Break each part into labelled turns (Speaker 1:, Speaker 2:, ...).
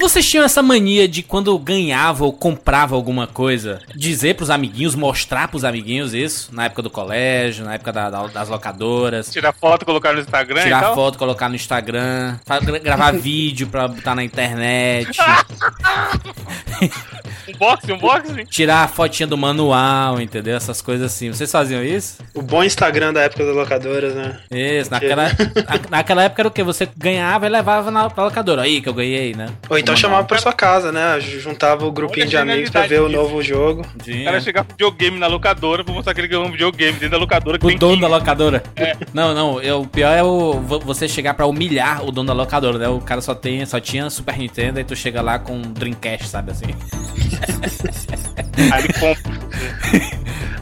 Speaker 1: Vocês tinham essa mania de quando ganhava ou comprava alguma coisa, dizer pros amiguinhos, mostrar pros amiguinhos isso? Na época do colégio, na época da- da- das locadoras.
Speaker 2: Tirar foto, colocar no Instagram
Speaker 1: Tirar
Speaker 2: tal.
Speaker 1: foto, colocar no Instagram, gravar vídeo pra botar na internet,
Speaker 2: Unboxing, unboxing.
Speaker 1: tirar a fotinha do manual, entendeu? Essas coisas assim. Vocês faziam isso?
Speaker 3: O bom Instagram da época das locadoras, né?
Speaker 1: Isso, naquela, na- naquela época era o que? Você ganhava e levava na pra locadora. Aí que eu ganhei, né?
Speaker 3: Ou então
Speaker 1: O
Speaker 3: chamava pra sua casa, né? Juntava o grupinho
Speaker 2: Olha
Speaker 3: de amigos pra ver o novo jogo.
Speaker 2: O
Speaker 1: Tinha.
Speaker 2: cara chegar com videogame na locadora pra mostrar que ele ganhou um videogame dentro da locadora. Que
Speaker 1: O dono
Speaker 2: 15.
Speaker 1: da locadora. Não, não, eu- o pior é o, vo- você chegar pra humilhar o dono da locadora, né? O cara só, tem, só tinha Super Nintendo e tu chega lá com Dreamcast, sabe assim?
Speaker 2: Aí ele compra.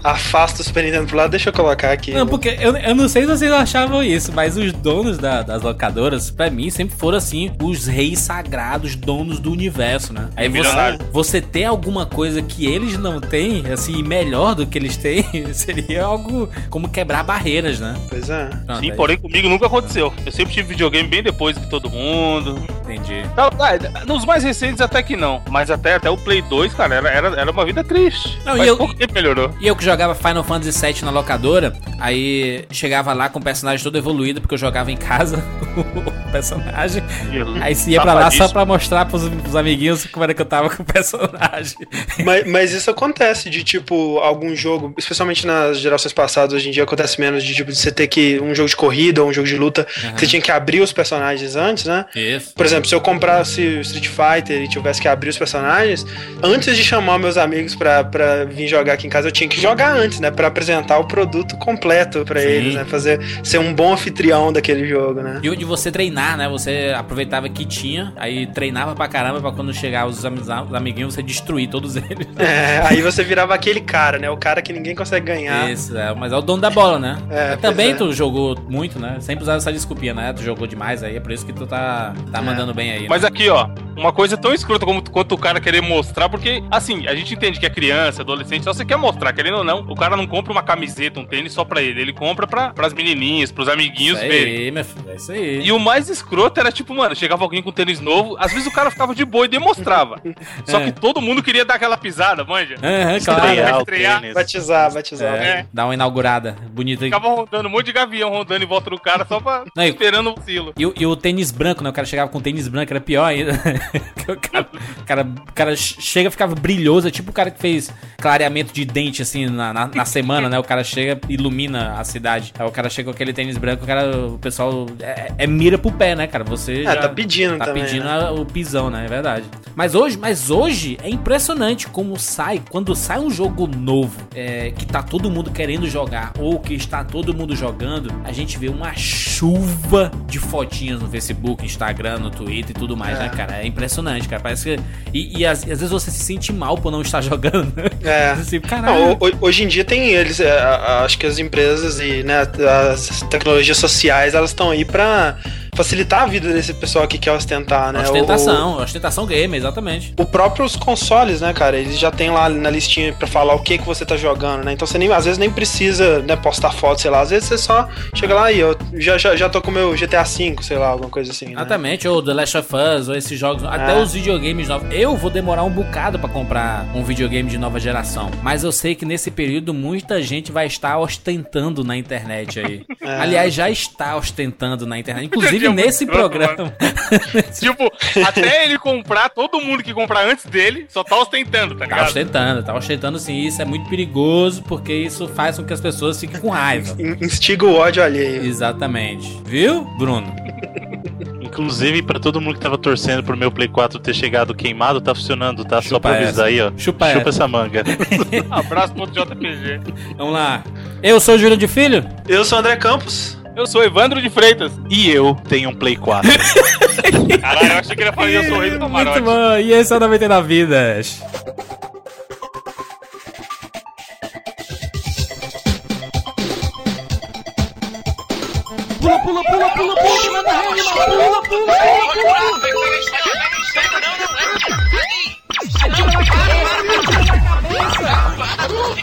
Speaker 3: Afasta o Super Nintendo pro lado, deixa eu colocar aqui.
Speaker 1: Não, porque eu, eu não sei se vocês achavam isso, mas os donos da- das locadoras, pra mim, sempre foram assim, os reis sagrados, donos do universo, né? Aí você, você ter alguma coisa que eles não têm, assim, melhor do que eles têm, seria algo como quebrar barreiras, né?
Speaker 3: Pois é.
Speaker 1: Pronto,
Speaker 2: Sim,
Speaker 1: aí-
Speaker 2: porém comigo nunca aconteceu. Eu sempre tive videogame bem depois que todo mundo.
Speaker 1: Entendi.
Speaker 2: Não, ah, nos mais recentes até que não. Mas até, até o Play 2, cara, era, era, era uma vida triste.
Speaker 1: Não, e
Speaker 2: Mas
Speaker 1: eu-
Speaker 2: pouco tempo melhorou.
Speaker 1: E eu que jogava Final Fantasy VII na locadora, aí chegava lá com o personagem todo evoluído, porque eu jogava em casa o personagem. Aí se ia pra lá só pra mostrar pros, pros amiguinhos como era que eu tava com o personagem.
Speaker 3: Mas, mas isso acontece de, tipo, algum jogo, especialmente nas gerações passadas, hoje em dia acontece menos de, tipo, de você ter que, um jogo de corrida ou um jogo de luta, que você tinha que abrir os personagens antes, né?
Speaker 1: Isso.
Speaker 3: Por exemplo, se eu comprasse o Street Fighter e tivesse que abrir os personagens, antes de chamar meus amigos pra, pra vir jogar aqui em casa, eu tinha que jogar antes, né? Pra apresentar o produto completo pra
Speaker 1: Sim.
Speaker 3: eles, né? Fazer, ser um bom anfitrião daquele jogo, né?
Speaker 1: E o de você treinar, né? Você aproveitava que tinha, aí treinava pra caramba pra quando chegar os, ami- os amiguinhos você destruir todos eles.
Speaker 3: É, aí você virava aquele cara, né? O cara que ninguém consegue ganhar.
Speaker 1: Isso, é, mas é o dono da bola, né?
Speaker 3: É,
Speaker 1: Também
Speaker 3: é.
Speaker 1: tu jogou muito, né? Sempre usava essa desculpinha, né? Tu jogou demais aí, é por isso que tu tá, tá
Speaker 3: É.
Speaker 1: mandando bem aí.
Speaker 2: Mas
Speaker 1: né?
Speaker 2: aqui, ó, uma coisa tão escrota como, quanto o cara querer mostrar, porque, assim, a gente entende que é criança, adolescente, só você quer mostrar, querendo ou não, o cara não compra uma camiseta, um tênis só pra ele, ele compra pra, pras menininhas, pros amiguinhos
Speaker 1: isso aí, meu filho, é isso aí.
Speaker 2: E o mais escroto era tipo, mano, chegava alguém com tênis novo, às vezes o cara ficava de boa e demonstrava. Só
Speaker 1: É.
Speaker 2: que todo mundo queria dar aquela pisada, manja?
Speaker 1: Aham,
Speaker 2: Estrear,
Speaker 1: claro.
Speaker 2: estrear.
Speaker 4: tênis.
Speaker 3: Batizar, batizar.
Speaker 1: É,
Speaker 2: É.
Speaker 1: Dá uma inaugurada bonita.
Speaker 2: Ficava rodando um monte de gavião rodando em volta do cara só pra
Speaker 1: Não,
Speaker 2: esperando o silo.
Speaker 1: E, o- e o tênis branco, né? O cara chegava com tênis branco, era pior ainda. O, cara, o, cara, o cara chega e ficava brilhoso, é tipo o cara que fez clareamento de dente, assim, na, na, na semana, né? O cara chega ilumina a cidade. Aí o cara chega com aquele tênis branco, o cara, o pessoal é, é mira pro pé, né, cara? Você
Speaker 3: É,
Speaker 1: já
Speaker 3: tá pedindo
Speaker 1: tá
Speaker 3: também,
Speaker 1: pedindo
Speaker 3: né?
Speaker 1: a- o pisão, né? É verdade. Mas hoje, mas hoje é impressionante como sai, quando sai um jogo novo, é, que tá todo mundo querendo jogar, ou que está todo mundo jogando, a gente vê uma chuva de fotinhas no Facebook, Instagram, no Twitter e tudo mais,
Speaker 3: É.
Speaker 1: né, cara? É impressionante, cara. Parece que. E, e às, às vezes você se sente mal por não estar jogando?
Speaker 3: É.
Speaker 1: Assim,
Speaker 3: Não, hoje em dia tem eles, é, acho que as empresas e né, as tecnologias sociais elas estão aí pra facilitar a vida desse pessoal que quer ostentar, né?
Speaker 1: Ostentação, ostentação gamer, exatamente.
Speaker 3: O, o próprio os consoles, né, cara? Eles já tem lá na listinha pra falar o que que você tá jogando, né? Então você nem, às vezes nem precisa né, postar foto, sei lá. Às vezes você só chega lá e eu já, já, já tô com o meu GTA V, sei lá, alguma coisa assim. Né?
Speaker 1: Exatamente, ou The Last of Us, ou esses jogos, até
Speaker 3: É.
Speaker 1: os videogames novos. Eu vou demorar um bocado pra comprar um videogame de nova geração, mas eu sei que nesse período muita gente vai estar ostentando na internet aí.
Speaker 3: É.
Speaker 1: Aliás, já está ostentando na internet, inclusive
Speaker 2: Dia muito
Speaker 1: nesse
Speaker 2: escroto,
Speaker 1: programa.
Speaker 2: Tipo, até ele comprar, todo mundo que comprar antes dele só tá ostentando, tá
Speaker 1: Tá
Speaker 2: ligado?
Speaker 1: ostentando, tá ostentando sim. Isso é muito perigoso porque isso faz com que as pessoas fiquem com raiva.
Speaker 3: In- Instiga o ódio alheio.
Speaker 1: Exatamente. Viu, Bruno?
Speaker 4: Inclusive, pra todo mundo que tava torcendo pro meu Play 4 ter chegado queimado, tá funcionando, tá? Só
Speaker 1: Chupa
Speaker 4: pra avisar aí, ó.
Speaker 1: Chupa essa.
Speaker 4: essa manga.
Speaker 2: Abraço pro JPG.
Speaker 1: Vamos lá. Eu sou o Júlio de Filho.
Speaker 3: Eu sou o André Campos.
Speaker 2: Eu sou Evandro de Freitas.
Speaker 4: e eu tenho um Play 4.
Speaker 2: Caralho, eu achei que ele ia falar eu sou o rei do camarote.
Speaker 1: Muito bom. E esse é o 99 Vidas.
Speaker 5: Pula, pula, pula, pula, pula, que nada reanima. Pula, pula, pula, pula. Atira na no.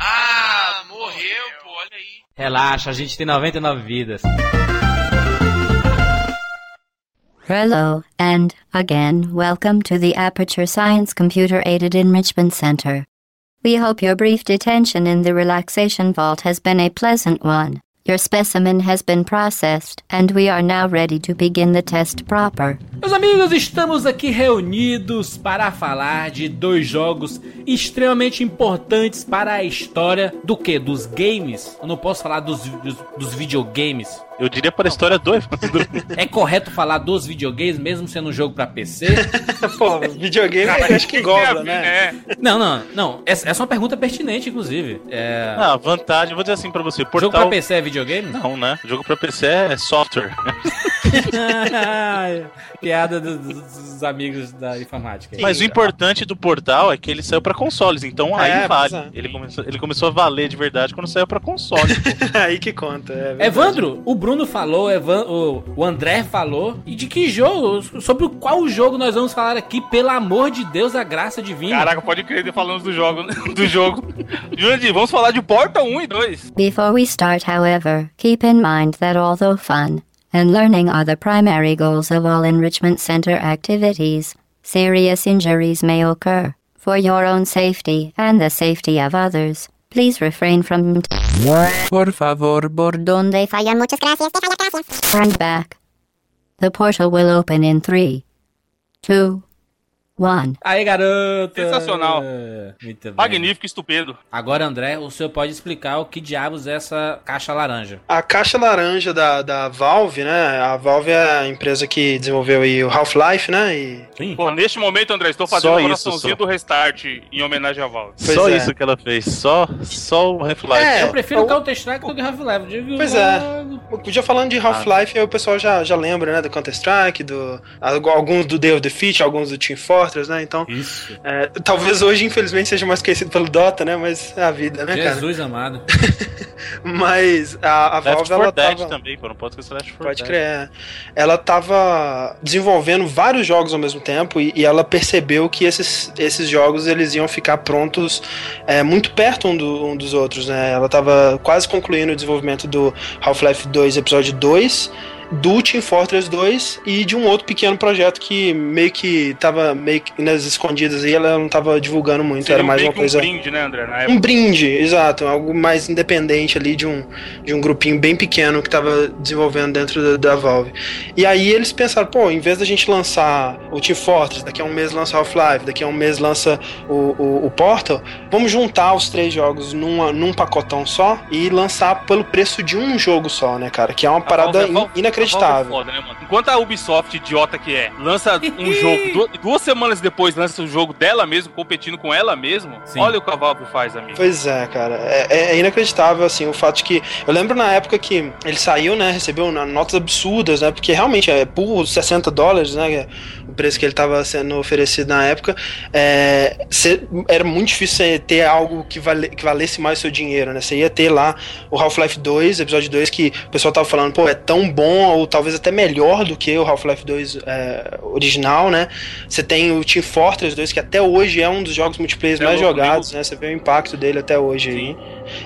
Speaker 6: Ah, morreu, pô, olha aí.
Speaker 1: Relaxa, a gente tem 99 vidas.
Speaker 7: Hello, and again, welcome to the Aperture Science Computer Aided Enrichment Center. We hope your brief detention in the relaxation vault has been a pleasant one. Your specimen has been processed, and we are now ready to begin the test proper.
Speaker 1: Meus amigos, estamos aqui reunidos para falar de dois jogos extremamente importantes para a história do que? Dos games? Eu não posso falar dos, dos, dos videogames.
Speaker 4: Eu diria para a história do Evandro.
Speaker 1: É correto falar dos videogames, mesmo sendo um jogo pra PC?
Speaker 3: Pô, videogame eu acho que gosta, né?
Speaker 1: Não, não, não. Essa, essa é uma pergunta pertinente, inclusive. É...
Speaker 4: Ah, vantagem, vou dizer assim pra você.
Speaker 1: jogo
Speaker 4: Portal...
Speaker 1: pra PC é videogame?
Speaker 4: Não, né? Jogo pra PC é software.
Speaker 1: Piada do- do- dos amigos da informática.
Speaker 4: Mas o importante do portal é que ele saiu pra consoles, então aí
Speaker 3: É,
Speaker 4: vale.
Speaker 3: pois é.
Speaker 4: Ele começou, ele começou a valer de verdade quando saiu pra console.
Speaker 3: Aí que conta. É.
Speaker 1: Evandro, o Bruno falou, Evan, o, o André falou. E de que jogo? Sobre qual jogo nós vamos falar aqui? Pelo amor de Deus, a graça divina.
Speaker 2: Caraca, pode crer, falando do jogo. Do jogo. Jurandir, vamos falar de Portal 1 e 2.
Speaker 7: Before we start, however, keep in mind that although fun and learning are the primary goals of all enrichment center activities, serious injuries may occur. For your own safety and the safety of others, please refrain from
Speaker 8: Por favor, por
Speaker 7: donde falla muchas gracias, falla gracias. Turn back. The portal will open in three, two, one.
Speaker 1: Aí, garota!
Speaker 2: Sensacional.
Speaker 1: Muito bem.
Speaker 2: Magnífico, estupendo.
Speaker 1: Agora, André, o senhor pode explicar o que diabos é essa caixa laranja?
Speaker 3: A caixa laranja da, da Valve, né? A Valve é a empresa que desenvolveu aí o Half-Life, né? E
Speaker 1: Sim.
Speaker 2: Pô, neste momento, André, estou fazendo
Speaker 4: Só
Speaker 2: o
Speaker 4: isso,
Speaker 2: coraçãozinho do restart em homenagem a Valve.
Speaker 3: Pois
Speaker 4: só
Speaker 3: é.
Speaker 4: isso que ela fez. Só, só o Half-Life.
Speaker 3: É,
Speaker 1: Eu prefiro
Speaker 3: o-
Speaker 1: Counter-Strike do que Half-Life.
Speaker 3: Pois é.
Speaker 1: logo.
Speaker 3: Já falando de Half-Life, aí o pessoal já, já lembra, né? Do Counter-Strike, do, alguns do Day of Defeat, alguns do Team Fortress, né? Então,
Speaker 1: Isso.
Speaker 3: é, talvez hoje, infelizmente, seja mais conhecido pelo Dota, né? Mas é a vida, né, cara?
Speaker 1: Jesus amado.
Speaker 3: Mas a, a Valve,
Speaker 4: 4
Speaker 3: ela
Speaker 4: Dead
Speaker 3: tava...
Speaker 4: também, pô. Não pode esquecer Left 4
Speaker 3: Pode
Speaker 4: Dead.
Speaker 3: crer. é. Ela tava desenvolvendo vários jogos ao mesmo tempo e, e ela percebeu que esses, esses jogos eles iam ficar prontos é, muito perto um, do- um dos outros, né? Ela tava quase concluindo o desenvolvimento do Half-Life 2 Episódio 2, do Team Fortress 2 e de um outro pequeno projeto que meio que tava meio que nas escondidas aí, ela não tava divulgando muito,
Speaker 2: Seria
Speaker 3: era mais uma coisa...
Speaker 2: um brinde, né, André?
Speaker 3: Um brinde, exato, algo mais independente ali de um, de um grupinho bem pequeno que estava desenvolvendo dentro da, da Valve. E aí eles pensaram, pô, em vez da gente lançar o Team Fortress, daqui a um mês lança Half-Life, daqui a um mês lança o, o, o Portal, vamos juntar os três jogos numa, num pacotão só e lançar pelo preço de um jogo só, né, cara? Que é uma parada
Speaker 2: A Valve-
Speaker 3: in- inacreditável.
Speaker 2: Valve é foda, né, mano? Enquanto a Ubisoft, idiota que é, lança um jogo, du- duas semanas depois lança o jogo dela mesmo, competindo com ela mesmo,
Speaker 1: Sim.
Speaker 2: olha o que a Valve faz, amigo.
Speaker 3: Pois é, cara. É, é- é inacreditável, assim, o fato de que. Eu lembro na época que ele saiu, né? Recebeu notas absurdas, né? Porque realmente é por 60 dólares, né? Preço que ele estava sendo oferecido na época. é, cê- era muito difícil você ter algo que, vale, que valesse mais o seu dinheiro, né? Você ia ter lá o Half-Life 2, episódio 2, que o pessoal tava falando, pô, é tão bom, ou talvez até melhor do que o Half-Life 2 é, original, né? Você tem o Team Fortress 2, que até hoje é um dos jogos multiplayer
Speaker 2: É
Speaker 3: mais
Speaker 2: louco,
Speaker 3: jogados, né? Você vê o impacto dele até hoje aí.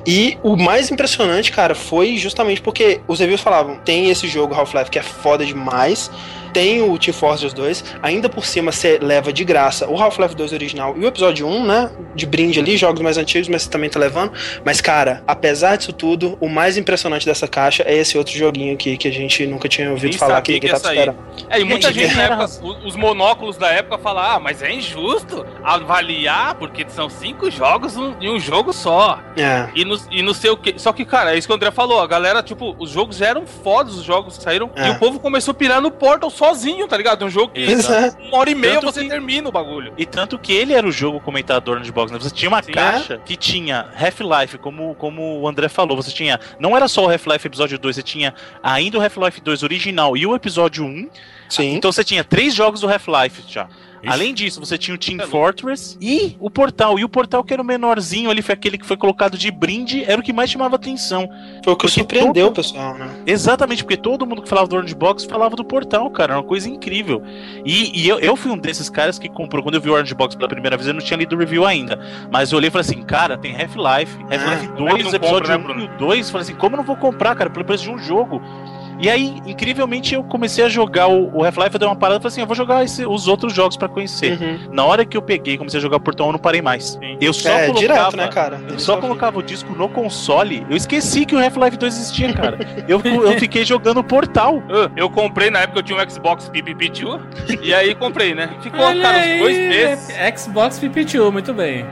Speaker 3: E o mais impressionante, cara, foi justamente porque os reviews falavam: tem esse jogo Half-Life que é foda demais. Tem o Team Fortress 2, ainda por cima você leva de graça o Half-Life 2 original e o episódio 1, né? De brinde ali, jogos mais antigos, mas você também tá levando. Mas, cara, apesar disso tudo, o mais impressionante dessa caixa é esse outro joguinho aqui que a gente nunca tinha ouvido
Speaker 2: Nem
Speaker 3: falar que,
Speaker 2: que
Speaker 3: que
Speaker 2: ia
Speaker 3: tá
Speaker 2: sair.
Speaker 3: esperando.
Speaker 2: É, e muita
Speaker 3: Gente,
Speaker 2: na
Speaker 3: era
Speaker 2: época, os monóculos da época falam, ah, mas é injusto avaliar, porque são cinco jogos em um jogo só.
Speaker 3: É.
Speaker 2: E não, e não sei o que. Só que, cara, é isso que o André falou. A galera, tipo, os jogos já eram fodas, os jogos que saíram.
Speaker 3: É.
Speaker 2: E o povo começou a pirar no Portal sozinho, tá ligado? Um jogo que
Speaker 3: é.
Speaker 2: uma hora e meia
Speaker 4: Tanto
Speaker 2: você
Speaker 4: que-
Speaker 2: termina o bagulho.
Speaker 4: E tanto que ele era o jogo comentador no Xbox, né? Você tinha uma
Speaker 2: Sim.
Speaker 4: caixa que tinha Half-Life, como, como o André falou, você tinha. Não era só o Half-Life episódio 2, você tinha ainda o Half-Life 2 original e o episódio 1.
Speaker 3: Sim.
Speaker 4: Então você tinha três jogos do Half-Life já.
Speaker 1: Ixi.
Speaker 4: Além disso, você tinha o Team Fortress e o Portal. E o Portal, que era o menorzinho ali, foi aquele que foi colocado de brinde, era o que mais chamava atenção.
Speaker 3: Foi o que
Speaker 4: Porque
Speaker 3: surpreendeu
Speaker 4: todo-
Speaker 3: o pessoal, né?
Speaker 4: Exatamente, porque todo mundo que falava do Orange Box falava do Portal, cara. Era uma coisa incrível. E, e eu, eu fui um desses caras que comprou. Quando eu vi o Orange Box pela primeira vez, eu não tinha lido o review ainda. Mas eu olhei e falei assim, cara, tem Half-Life, Half-Life
Speaker 2: é que
Speaker 4: 2,
Speaker 2: não
Speaker 4: episódio
Speaker 2: compra, né,
Speaker 4: 1
Speaker 2: Bruno?
Speaker 4: e o 2. Falei assim, como eu não vou comprar, cara, pelo preço de um jogo? E aí, incrivelmente, eu comecei a jogar o, o Half-Life, eu dei uma parada e falei assim, eu vou jogar esse- os outros jogos pra conhecer.
Speaker 3: Uhum.
Speaker 4: Na hora que eu peguei e comecei a jogar o Portal, eu não parei mais. Eu só
Speaker 3: É,
Speaker 4: colocava...
Speaker 3: direto, né, cara?
Speaker 4: Eu só colocava o disco no console, eu esqueci que o Half-Life 2 existia, cara. eu, eu fiquei jogando Portal.
Speaker 2: Ah, Eu comprei na época eu tinha um Xbox PPP2 e aí comprei, né? Ficou,
Speaker 1: Olha
Speaker 2: cara, uns dois meses.
Speaker 1: Xbox PPT, muito bem.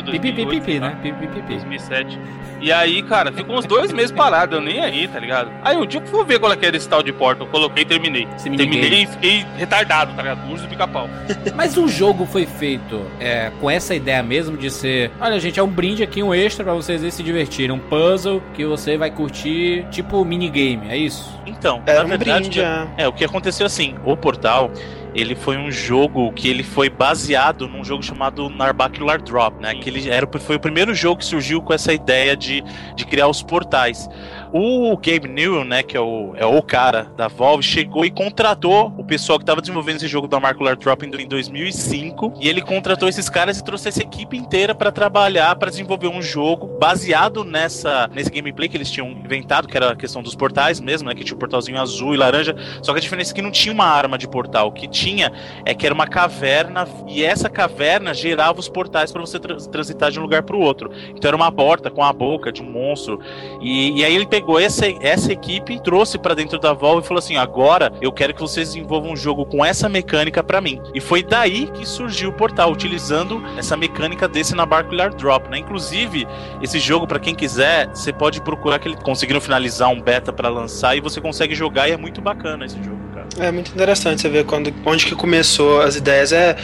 Speaker 2: PPP2,
Speaker 1: Pipipipi,
Speaker 2: 2008,
Speaker 1: né?
Speaker 2: tá?
Speaker 1: Pipipipi.
Speaker 2: 2007. E aí, cara, ficou uns dois meses parado, eu nem aí, tá ligado? Aí um dia eu fui ver qual é que era esse tal de Portal, coloquei e terminei. Terminei e fiquei retardado, tá ligado? Urso do pica-pau.
Speaker 1: Mas o jogo foi feito é, com essa ideia mesmo de ser. Olha, gente, é um brinde aqui, um extra pra vocês aí se divertirem. Um puzzle que você vai curtir, tipo minigame, é isso?
Speaker 4: Então,
Speaker 3: Era
Speaker 4: na
Speaker 3: um
Speaker 4: verdade,
Speaker 3: brinde, é.
Speaker 4: é, o que aconteceu assim, o Portal, ele foi um jogo que ele foi baseado num jogo chamado Narbacular Drop, né? Que ele era, foi o primeiro jogo que surgiu com essa ideia de, de criar os portais. O Gabe Newell, né, que é o, é o cara da Valve, chegou e contratou o pessoal que estava desenvolvendo esse jogo do Narbacular Drop em, em 2005, e ele contratou esses caras e trouxe essa equipe inteira para trabalhar, para desenvolver um jogo baseado nessa nesse gameplay que eles tinham inventado, que era a questão dos portais mesmo, né, que tinha o portalzinho azul e laranja, só que a diferença é que não tinha uma arma de portal, o que tinha é que era uma caverna e essa caverna gerava os portais para você tra- transitar de um lugar para o outro. Então era uma porta com a boca de um monstro. E, e aí ele pegou essa, essa equipe, trouxe para dentro da Valve e falou assim: agora eu quero que vocês desenvolvam um jogo com essa mecânica para mim. E foi daí que surgiu o portal, utilizando essa mecânica desse na Barcular Drop, né? Inclusive, esse jogo, para quem quiser, você pode procurar que eles conseguiram finalizar um beta para lançar e você consegue jogar e é muito bacana esse jogo.
Speaker 3: É muito interessante você ver quando, onde que começou as ideias. É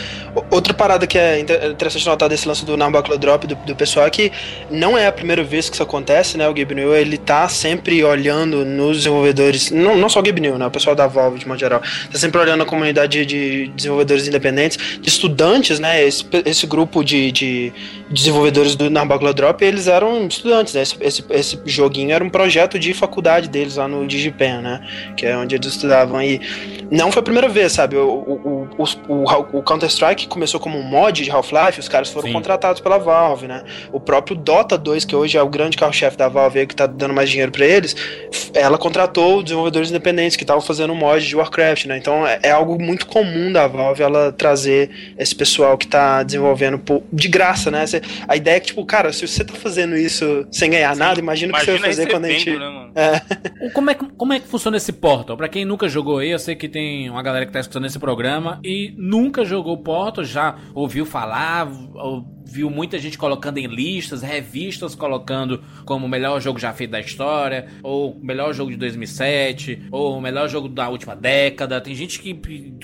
Speaker 3: outra parada que é inter- interessante notar desse lance do Nambuckle Drop do, do pessoal é que não é a primeira vez que isso acontece, né? O Gabe Newell, ele tá sempre olhando nos desenvolvedores, não, não só o Gabe né? O pessoal da Valve, de modo geral, tá sempre olhando a comunidade de, de desenvolvedores independentes, de estudantes, né? Esse, esse grupo de, de desenvolvedores do Nambuckle Drop, eles eram estudantes, né? Esse, esse, esse joguinho era um projeto de faculdade deles lá no Digipen, né? Que é onde eles estudavam. E não foi a primeira vez, sabe? O, o, o, o- Counter-Strike começou como um mod de Half-Life, os caras foram
Speaker 1: Sim.
Speaker 3: contratados pela Valve, né? O próprio Dota 2, que hoje é o grande carro-chefe da Valve, que tá dando mais dinheiro pra eles, ela contratou desenvolvedores independentes que estavam fazendo um mod de Warcraft, né? Então é, é algo muito comum da Valve ela trazer esse pessoal que tá desenvolvendo de graça, né? Cê- a ideia é que, tipo, cara, se você tá fazendo isso sem ganhar nada, imagina o que você vai fazer quando a gente.
Speaker 2: né, mano?
Speaker 3: É.
Speaker 1: Como é, que- como é que funciona esse Portal? Pra quem nunca jogou aí, eu sei que tem uma galera que tá escutando esse programa e nunca jogou Portal, já ouviu falar, ou viu muita gente colocando em listas, revistas colocando como o melhor jogo já feito da história, ou o melhor jogo de 2007, ou o melhor jogo da última década. Tem gente que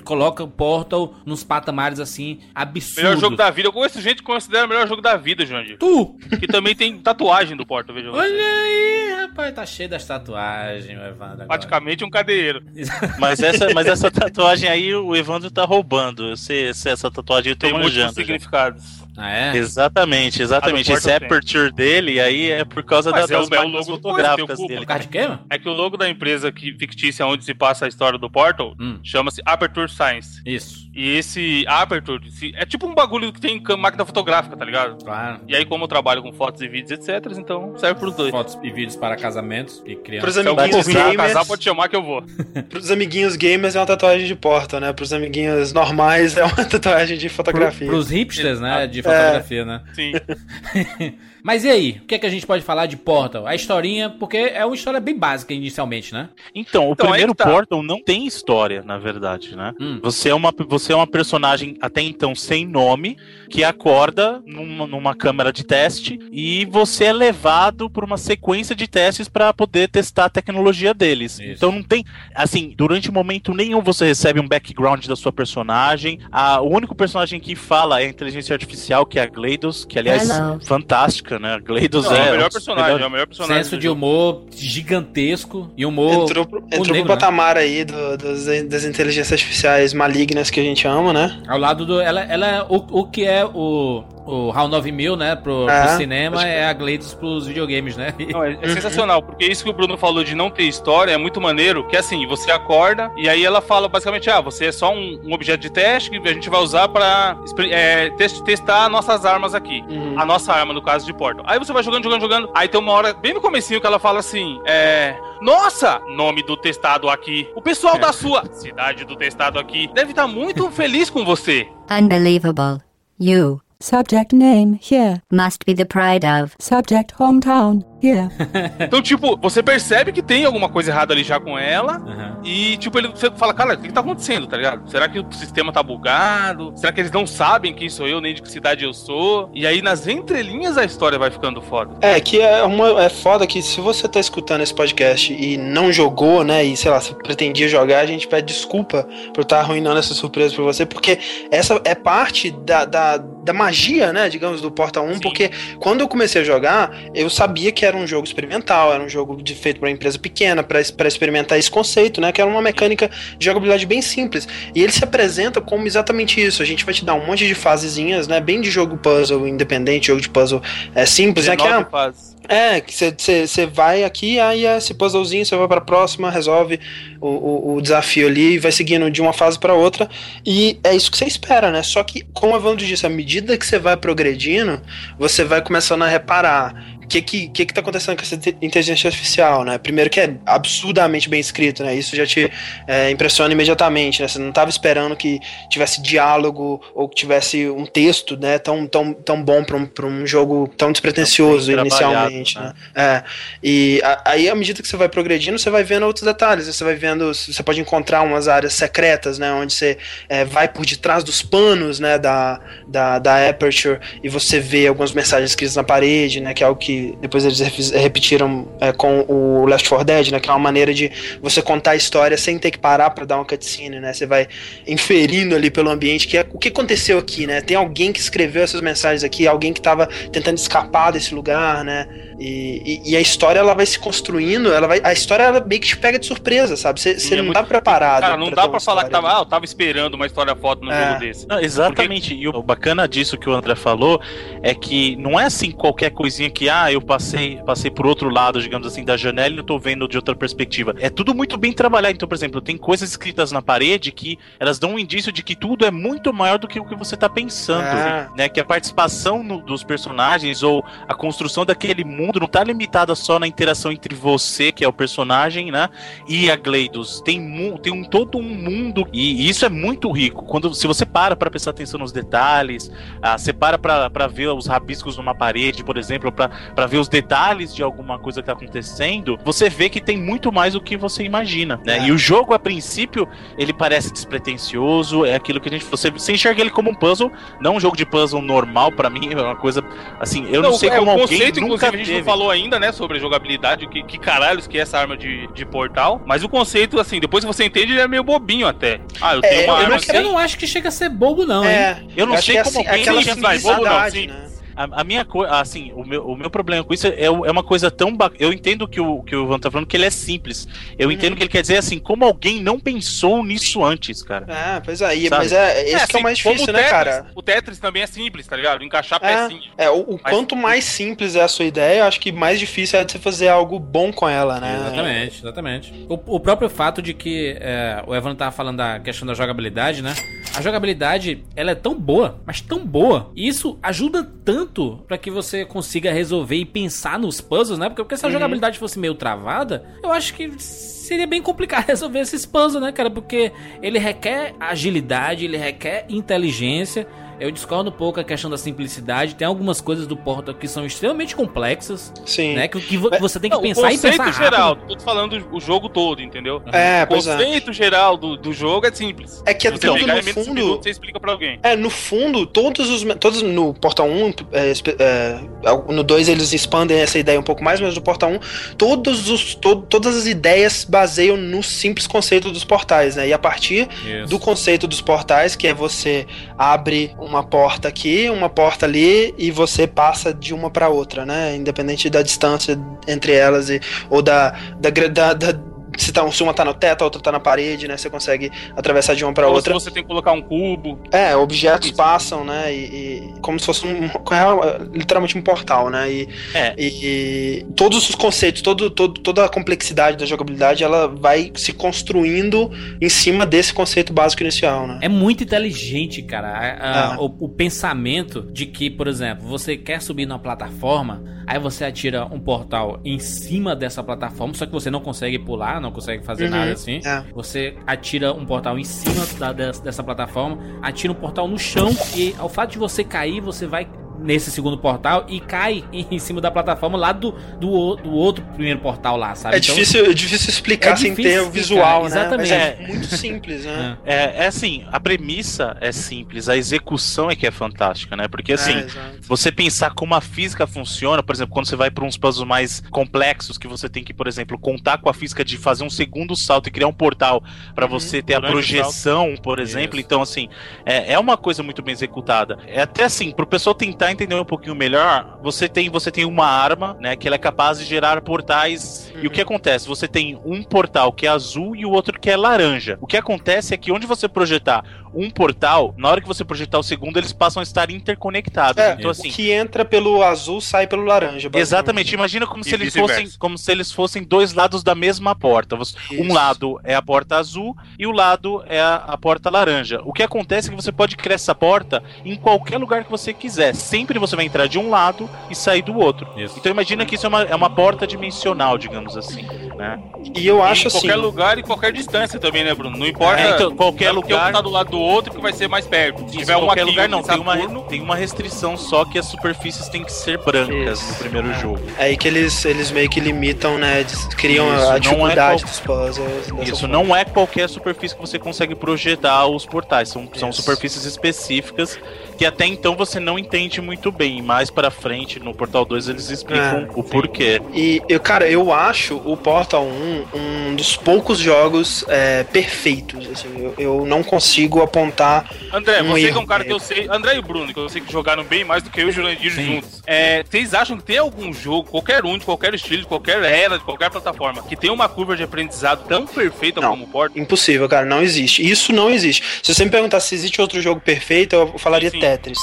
Speaker 1: coloca o Portal nos patamares assim absurdos.
Speaker 2: Melhor jogo da vida. Eu conheço gente que considera o melhor jogo da vida, Jandir.
Speaker 1: Tu!
Speaker 2: Que também tem tatuagem do Porto, veja. você.
Speaker 1: Olha aí, rapaz, tá cheio das tatuagens, meu Evandro. agora.
Speaker 2: Praticamente um cadeiro.
Speaker 4: Mas essa, mas essa tatuagem aí o Evandro tá roubando. Eu sei, sei essa tatuagem eu tô
Speaker 2: Tem muitos
Speaker 4: manjando. já.
Speaker 2: significados.
Speaker 1: Ah, é?
Speaker 4: Exatamente, exatamente. Esse
Speaker 2: Portal tem.
Speaker 4: aperture dele aí é por causa
Speaker 2: Mas
Speaker 4: da,
Speaker 2: é
Speaker 4: das
Speaker 2: o- é o logo do
Speaker 4: fotográficas dele.
Speaker 1: Por causa de quê?
Speaker 2: É que o logo da empresa que, fictícia onde se passa a história do Portal
Speaker 1: Hum.
Speaker 2: chama-se Aperture Science.
Speaker 1: Isso,
Speaker 2: E esse Aperture é tipo um bagulho que tem em máquina fotográfica, tá ligado?
Speaker 1: claro.
Speaker 2: E aí, como eu trabalho com fotos e vídeos, etc., então serve pros dois.
Speaker 1: Fotos e vídeos para casamentos e
Speaker 3: Pros
Speaker 1: crianças.
Speaker 2: Se algum
Speaker 3: amiguinhos gamers.
Speaker 2: casar, pode chamar que eu vou.
Speaker 3: Pros amiguinhos gamers é uma tatuagem de porta, né? Pros amiguinhos normais é uma tatuagem de fotografia.
Speaker 1: Para os hipsters, né, de fotografia, né?
Speaker 2: Sim.
Speaker 1: Mas e aí, o que é que a gente pode falar de Portal? A historinha, porque é uma história bem básica inicialmente, né?
Speaker 4: Então, o
Speaker 2: Então,
Speaker 4: primeiro
Speaker 2: tá.
Speaker 4: Portal não tem história, na verdade, né?
Speaker 1: Hum.
Speaker 4: Você é, uma, você é uma personagem até então sem nome, que acorda numa, numa câmara de teste e você é levado por uma sequência de testes para poder testar a tecnologia deles.
Speaker 1: Isso.
Speaker 4: Então não tem, assim, durante momento nenhum você recebe um background da sua personagem. A, o único personagem que fala é a inteligência artificial que é a Gleidos, que aliás,
Speaker 7: Hello.
Speaker 4: fantástica, né? A Gleidos
Speaker 2: é
Speaker 4: é.
Speaker 2: o melhor personagem,
Speaker 4: melhores-
Speaker 2: é o melhor personagem.
Speaker 1: Senso de
Speaker 2: jogo.
Speaker 1: humor gigantesco e humor.
Speaker 3: Entrou, pro- entrou
Speaker 1: negro,
Speaker 3: pro patamar aí do- dos- das inteligências artificiais malignas que a gente ama, né?
Speaker 1: Ao lado do. Ela, ela é o, o que é o. O HAL 9000, né? Pro,
Speaker 3: É,
Speaker 1: pro cinema
Speaker 3: pode
Speaker 1: é a Gleidos pros videogames, né?
Speaker 2: Não, é, é sensacional, porque isso que o Bruno falou de não ter história é muito maneiro, que assim, você acorda e aí ela fala basicamente, ah, você é só um, um objeto de teste que a gente vai usar pra é, tes- testar nossas armas aqui.
Speaker 3: Uhum.
Speaker 2: A nossa arma, no caso de Aí você vai jogando, jogando, jogando. Aí tem uma hora, bem no comecinho, que ela fala assim: é. Nossa! Nome do testado aqui. O pessoal da sua cidade do testado aqui deve estar muito feliz com você.
Speaker 7: Unbelievable. You
Speaker 9: Subject name here.
Speaker 7: must be the pride of.
Speaker 9: Subject hometown here.
Speaker 2: Então, tipo, você percebe que tem alguma coisa errada ali já com ela.
Speaker 1: Aham.
Speaker 2: E, tipo, ele, você fala, cara, o que, que tá acontecendo, tá ligado? Será que o sistema tá bugado? Será que eles não sabem quem sou eu, nem de que cidade eu sou? E aí, nas entrelinhas, a história vai ficando foda.
Speaker 3: É, que é, uma, é foda que se você tá escutando esse podcast e não jogou, né, e sei lá, você pretendia jogar, a gente pede desculpa por estar arruinando essa surpresa pra você, porque essa é parte da, da, da magia, né, digamos, do Portal 1,
Speaker 2: Sim.
Speaker 3: porque quando eu comecei a jogar, eu sabia que era um jogo experimental, era um jogo de, feito pra uma empresa pequena, pra experimentar esse conceito, né, que era uma mecânica de jogabilidade bem simples. E ele se apresenta como exatamente isso, a gente vai te dar um monte de fasezinhas, né, bem de jogo puzzle independente, jogo de puzzle é simples, né, que é,
Speaker 2: 19 fases.
Speaker 3: é, que você vai aqui, aí é esse puzzlezinho, você vai pra próxima, resolve o, o, o desafio ali e vai seguindo de uma fase pra outra. E é isso que você espera, né? Só que, como o Evandro disse, à medida que você vai progredindo, você vai começando a reparar que que, que que tá acontecendo com essa inte- inteligência artificial, né? Primeiro que é absurdamente bem escrito, né? Isso já te é, impressiona imediatamente, né? Você não tava esperando que tivesse diálogo ou que tivesse um texto, né? Tão, tão, tão bom pra um, pra um jogo tão despretensioso
Speaker 4: Tão
Speaker 3: inicialmente,
Speaker 4: trabalhado,
Speaker 3: né? É. E a- aí, à medida que você vai progredindo, você vai vendo outros detalhes. Você vai vendo, você pode encontrar umas áreas secretas, né? Onde você é, vai por detrás dos panos, né? Da, da, da Aperture e você vê algumas mensagens escritas na parede, né? Que é algo que depois eles repetiram é, com o Left 4 Dead, né? Que é uma maneira de você contar a história sem ter que parar pra dar uma cutscene, né? Você vai inferindo ali pelo ambiente que é o que aconteceu aqui, né? Tem alguém que escreveu essas mensagens aqui, alguém que tava tentando escapar desse lugar, né? E, e- e a história ela vai se construindo, ela vai, a história ela meio que te pega de surpresa, sabe? Você
Speaker 2: é
Speaker 3: não
Speaker 2: muito-
Speaker 3: tá preparado.
Speaker 2: Cara, não
Speaker 3: pra
Speaker 2: dá pra falar que tava, ah, eu tava esperando uma história foda num
Speaker 3: É.
Speaker 2: jogo desse.
Speaker 4: Não, exatamente. E o bacana disso que o André falou é que não é assim qualquer coisinha que, ah, eu passei, passei por outro lado, digamos assim, da janela e eu tô vendo de outra perspectiva. É tudo muito bem trabalhado. Então, por exemplo, tem coisas escritas na parede que elas dão um indício de que tudo é muito maior do que o que você tá pensando.
Speaker 3: É.
Speaker 4: Né? Que a participação no- dos personagens ou a construção daquele mundo não tá limitada só na interação entre você, que é o personagem, né? E a Gleidos. Tem, tem um, todo um mundo e isso é muito rico. Quando se você para para prestar atenção nos detalhes, ah, você para pra pra ver os rabiscos numa parede, por exemplo, pra pra ver os detalhes de alguma coisa que tá acontecendo, você vê que tem muito mais do que você imagina, né?
Speaker 3: É.
Speaker 4: E o jogo, a princípio, ele parece despretensioso, é aquilo que a gente você, você enxerga ele como um puzzle, não um jogo de puzzle normal pra mim, é uma coisa assim, eu não, sei
Speaker 2: é,
Speaker 4: como alguém nunca
Speaker 2: gente
Speaker 4: teve.
Speaker 2: não falou ainda, né, sobre jogabilidade, que, que caralhos que é essa arma de, de portal. Mas o conceito, assim, depois que você entende, ele é meio bobinho até. Ah, eu tenho
Speaker 3: É,
Speaker 2: uma
Speaker 3: eu
Speaker 2: arma
Speaker 3: não sei.
Speaker 1: Eu não acho que chega a ser bobo, não, hein?
Speaker 3: É,
Speaker 4: Eu não
Speaker 3: acho
Speaker 4: sei
Speaker 3: é
Speaker 4: como
Speaker 3: assim,
Speaker 4: alguém
Speaker 3: aquela
Speaker 2: bobo não,
Speaker 3: simplicidade,
Speaker 2: sim.
Speaker 3: né?
Speaker 4: A, a minha coisa, assim, o meu, o meu problema com isso é, é uma coisa tão bacana. Eu entendo que o que o Ivan tá falando que ele é simples. Eu
Speaker 3: Uhum.
Speaker 4: entendo que ele quer dizer assim, como alguém não pensou nisso antes, cara.
Speaker 3: É, pois é, e-
Speaker 4: Sabe?
Speaker 3: mas é, esse que é o mais
Speaker 2: como
Speaker 3: difícil,
Speaker 2: o
Speaker 3: né,
Speaker 2: Tetris,
Speaker 3: cara?
Speaker 2: O Tetris também é simples, tá ligado? Encaixar
Speaker 3: É.
Speaker 2: pecinha.
Speaker 3: É, o, o
Speaker 2: Mas-
Speaker 3: quanto mais simples é a sua ideia, eu acho que mais difícil é de você fazer algo bom com ela, né?
Speaker 1: Exatamente, exatamente. O, o próprio fato de que é, o Evan tava falando da questão da jogabilidade, né? A jogabilidade, ela é tão boa, mas tão boa. E isso ajuda tanto pra que você consiga resolver e pensar nos puzzles, né? Porque, porque se a jogabilidade fosse meio travada, eu acho que seria bem complicado resolver esses puzzles, né, cara? Porque ele requer agilidade, ele requer inteligência. Eu discordo um pouco a questão da simplicidade. Tem algumas coisas do Portal que são extremamente complexas,
Speaker 3: Sim.
Speaker 1: né? Que, que vo- você tem que
Speaker 2: Não,
Speaker 1: pensar
Speaker 2: o
Speaker 1: e pensar
Speaker 2: conceito
Speaker 1: rápido.
Speaker 2: geral, tô te falando o jogo todo, entendeu?
Speaker 3: É,
Speaker 2: o
Speaker 3: pois é.
Speaker 2: conceito geral do, do jogo é simples.
Speaker 3: É que é tudo
Speaker 2: pegar
Speaker 3: no fundo-
Speaker 2: minuto, você explica pra alguém.
Speaker 3: É, no fundo, todos os. Todos no Portal 1, é, é, no 2 eles expandem essa ideia um pouco mais, mas no Portal 1, todos os, to- todas as ideias baseiam no simples conceito dos portais, né? E a partir
Speaker 1: Isso.
Speaker 3: do conceito dos portais, que é você abre uma porta aqui, uma porta ali, e você passa de uma pra outra, né? Independente da distância entre elas e, ou da, da, da, da- se, tá, se uma tá no teto, a outra tá na parede, né? Você consegue atravessar de uma pra
Speaker 2: Ou
Speaker 3: outra.
Speaker 2: se você tem que colocar um cubo.
Speaker 3: É, objetos
Speaker 2: Isso.
Speaker 3: passam, né? E, e- como se fosse um, é, literalmente um portal, né? E,
Speaker 4: É.
Speaker 3: e- e todos os conceitos, todo, todo, toda a complexidade da jogabilidade, ela vai se construindo em cima desse conceito básico inicial, né?
Speaker 1: É muito inteligente, cara. a- a-
Speaker 3: É.
Speaker 1: o, o pensamento de que, por exemplo, você quer subir numa plataforma, aí você atira um portal em cima dessa plataforma, só que você não consegue pular, não consegue fazer
Speaker 3: Uhum.
Speaker 1: nada assim.
Speaker 3: É.
Speaker 1: Você atira um portal em cima da- des- dessa plataforma, atira um portal no chão e ao fato de você cair, você vai nesse segundo portal e cai em cima da plataforma lá do, do, do outro primeiro portal lá, sabe?
Speaker 3: É
Speaker 1: Então,
Speaker 3: difícil, é difícil explicar
Speaker 1: É
Speaker 3: sem
Speaker 1: difícil
Speaker 3: ter o
Speaker 1: explicar,
Speaker 3: visual, né?
Speaker 1: exatamente.
Speaker 3: Mas é muito simples, né?
Speaker 4: É, é assim, a premissa é simples, a execução é que é fantástica, né? Porque assim,
Speaker 3: É,
Speaker 4: você pensar como a física funciona, por exemplo, quando você vai para uns puzzles mais complexos, que você tem que, por exemplo, contar com a física de fazer um segundo salto e criar um portal para você ter a projeção, por exemplo.
Speaker 1: Isso.
Speaker 4: Então, assim, é, é uma coisa muito bem executada. É até assim, pro pessoal tentar entender um pouquinho melhor, você tem, você tem uma arma, né, que ela é capaz de gerar portais. E o que acontece? Você tem um portal que é azul e o outro que é laranja. O que acontece é que onde você projetar um portal, na hora que você projetar o segundo, eles passam a estar interconectados.
Speaker 3: É,
Speaker 4: então,
Speaker 3: o
Speaker 4: assim,
Speaker 3: que entra pelo azul sai pelo laranja.
Speaker 4: Exatamente, imagina como
Speaker 2: E
Speaker 4: se eles fossem como se eles fossem dois lados da mesma porta. Você- Um lado é a porta azul e o lado é a, a porta laranja. O que acontece é que você pode criar essa porta em qualquer lugar que você quiser. Sempre você vai entrar de um lado e sair do outro.
Speaker 1: Isso.
Speaker 4: Então imagina que isso é uma, é uma porta dimensional, digamos assim. Né?
Speaker 3: E eu
Speaker 2: em
Speaker 3: acho assim.
Speaker 2: qualquer lugar e qualquer distância também, né, Bruno? Não importa.
Speaker 4: É, então, qualquer
Speaker 2: é
Speaker 4: lugar-
Speaker 2: um tá do lado do outro que vai ser mais perto. Se
Speaker 4: Isso,
Speaker 2: tiver um
Speaker 4: qualquer
Speaker 2: aqui,
Speaker 4: lugar não,
Speaker 2: em
Speaker 4: tem uma, tem uma restrição só que as superfícies têm que ser brancas
Speaker 3: Isso.
Speaker 4: no primeiro
Speaker 3: É.
Speaker 4: jogo.
Speaker 3: É aí que eles, eles meio que limitam, né? Criam
Speaker 4: Isso, não
Speaker 3: a
Speaker 4: é
Speaker 3: dificuldade
Speaker 4: qual-
Speaker 3: dos puzzles.
Speaker 4: Isso
Speaker 3: forma.
Speaker 4: não é qualquer superfície que você consegue projetar os portais, são, são superfícies específicas que até então você não entende muito bem. Mais pra frente, no Portal 2, eles explicam
Speaker 3: É,
Speaker 4: o porquê.
Speaker 3: E, eu, cara, eu acho o Portal 1 um dos poucos jogos é, perfeitos. Assim, eu, eu não consigo apontar.
Speaker 2: André,
Speaker 3: Um
Speaker 2: você que é um cara que eu sei. André e o Bruno, que eu sei que jogaram bem mais do que eu e o Jurandir
Speaker 1: Sim.
Speaker 2: juntos. É, vocês acham que tem algum jogo, qualquer um, de qualquer estilo, de qualquer era, de qualquer plataforma, que tem uma curva de aprendizado tão perfeita
Speaker 3: Não.
Speaker 2: como o Portal?
Speaker 3: Impossível, cara, não existe. Isso não existe. Se você me perguntar se existe outro jogo perfeito, eu falaria
Speaker 2: Sim.
Speaker 3: Tetris.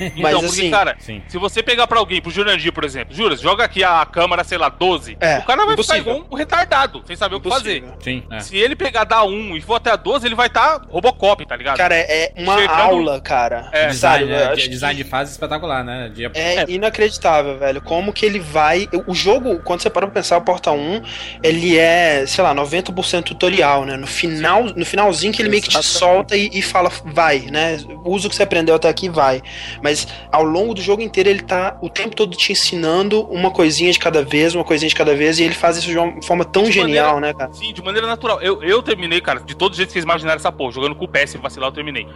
Speaker 2: Então,
Speaker 3: Mas
Speaker 2: porque,
Speaker 3: assim,
Speaker 2: cara,
Speaker 1: Sim.
Speaker 2: se você pegar pra alguém, pro Jurandir, por exemplo, Juras, joga aqui a câmera, sei lá, 12,
Speaker 3: É,
Speaker 2: o cara vai ficar
Speaker 3: impossível.
Speaker 2: igual um retardado, sem saber o que fazer.
Speaker 3: impossível.
Speaker 1: Sim, é.
Speaker 2: Se ele pegar da 1 e for até a 12, ele vai estar Robocop, tá ligado?
Speaker 3: Cara, é uma
Speaker 2: Chegando-
Speaker 3: aula, cara.
Speaker 2: É.
Speaker 1: Design,
Speaker 3: Sabe,
Speaker 1: é, de- design
Speaker 3: que-
Speaker 1: de fase espetacular, né? De-
Speaker 3: É inacreditável, velho. Como que ele vai. O jogo, quando você para pra pensar, o Portal 1, ele é, sei lá, 90% tutorial, né? No final, no finalzinho que ele meio que te solta e, e fala, vai, né? Usa o que você aprendeu até aqui, vai. Mas ao longo do jogo inteiro, ele tá o tempo todo te ensinando uma coisinha de cada vez, uma coisinha de cada vez, e ele faz isso de uma forma tão
Speaker 2: De
Speaker 3: genial,
Speaker 2: maneira-
Speaker 3: né, cara?
Speaker 2: Sim, de maneira natural. Eu, eu terminei, cara, de todos os jeitos que vocês imaginaram essa porra. Jogando com o PS, vacilar, eu terminei.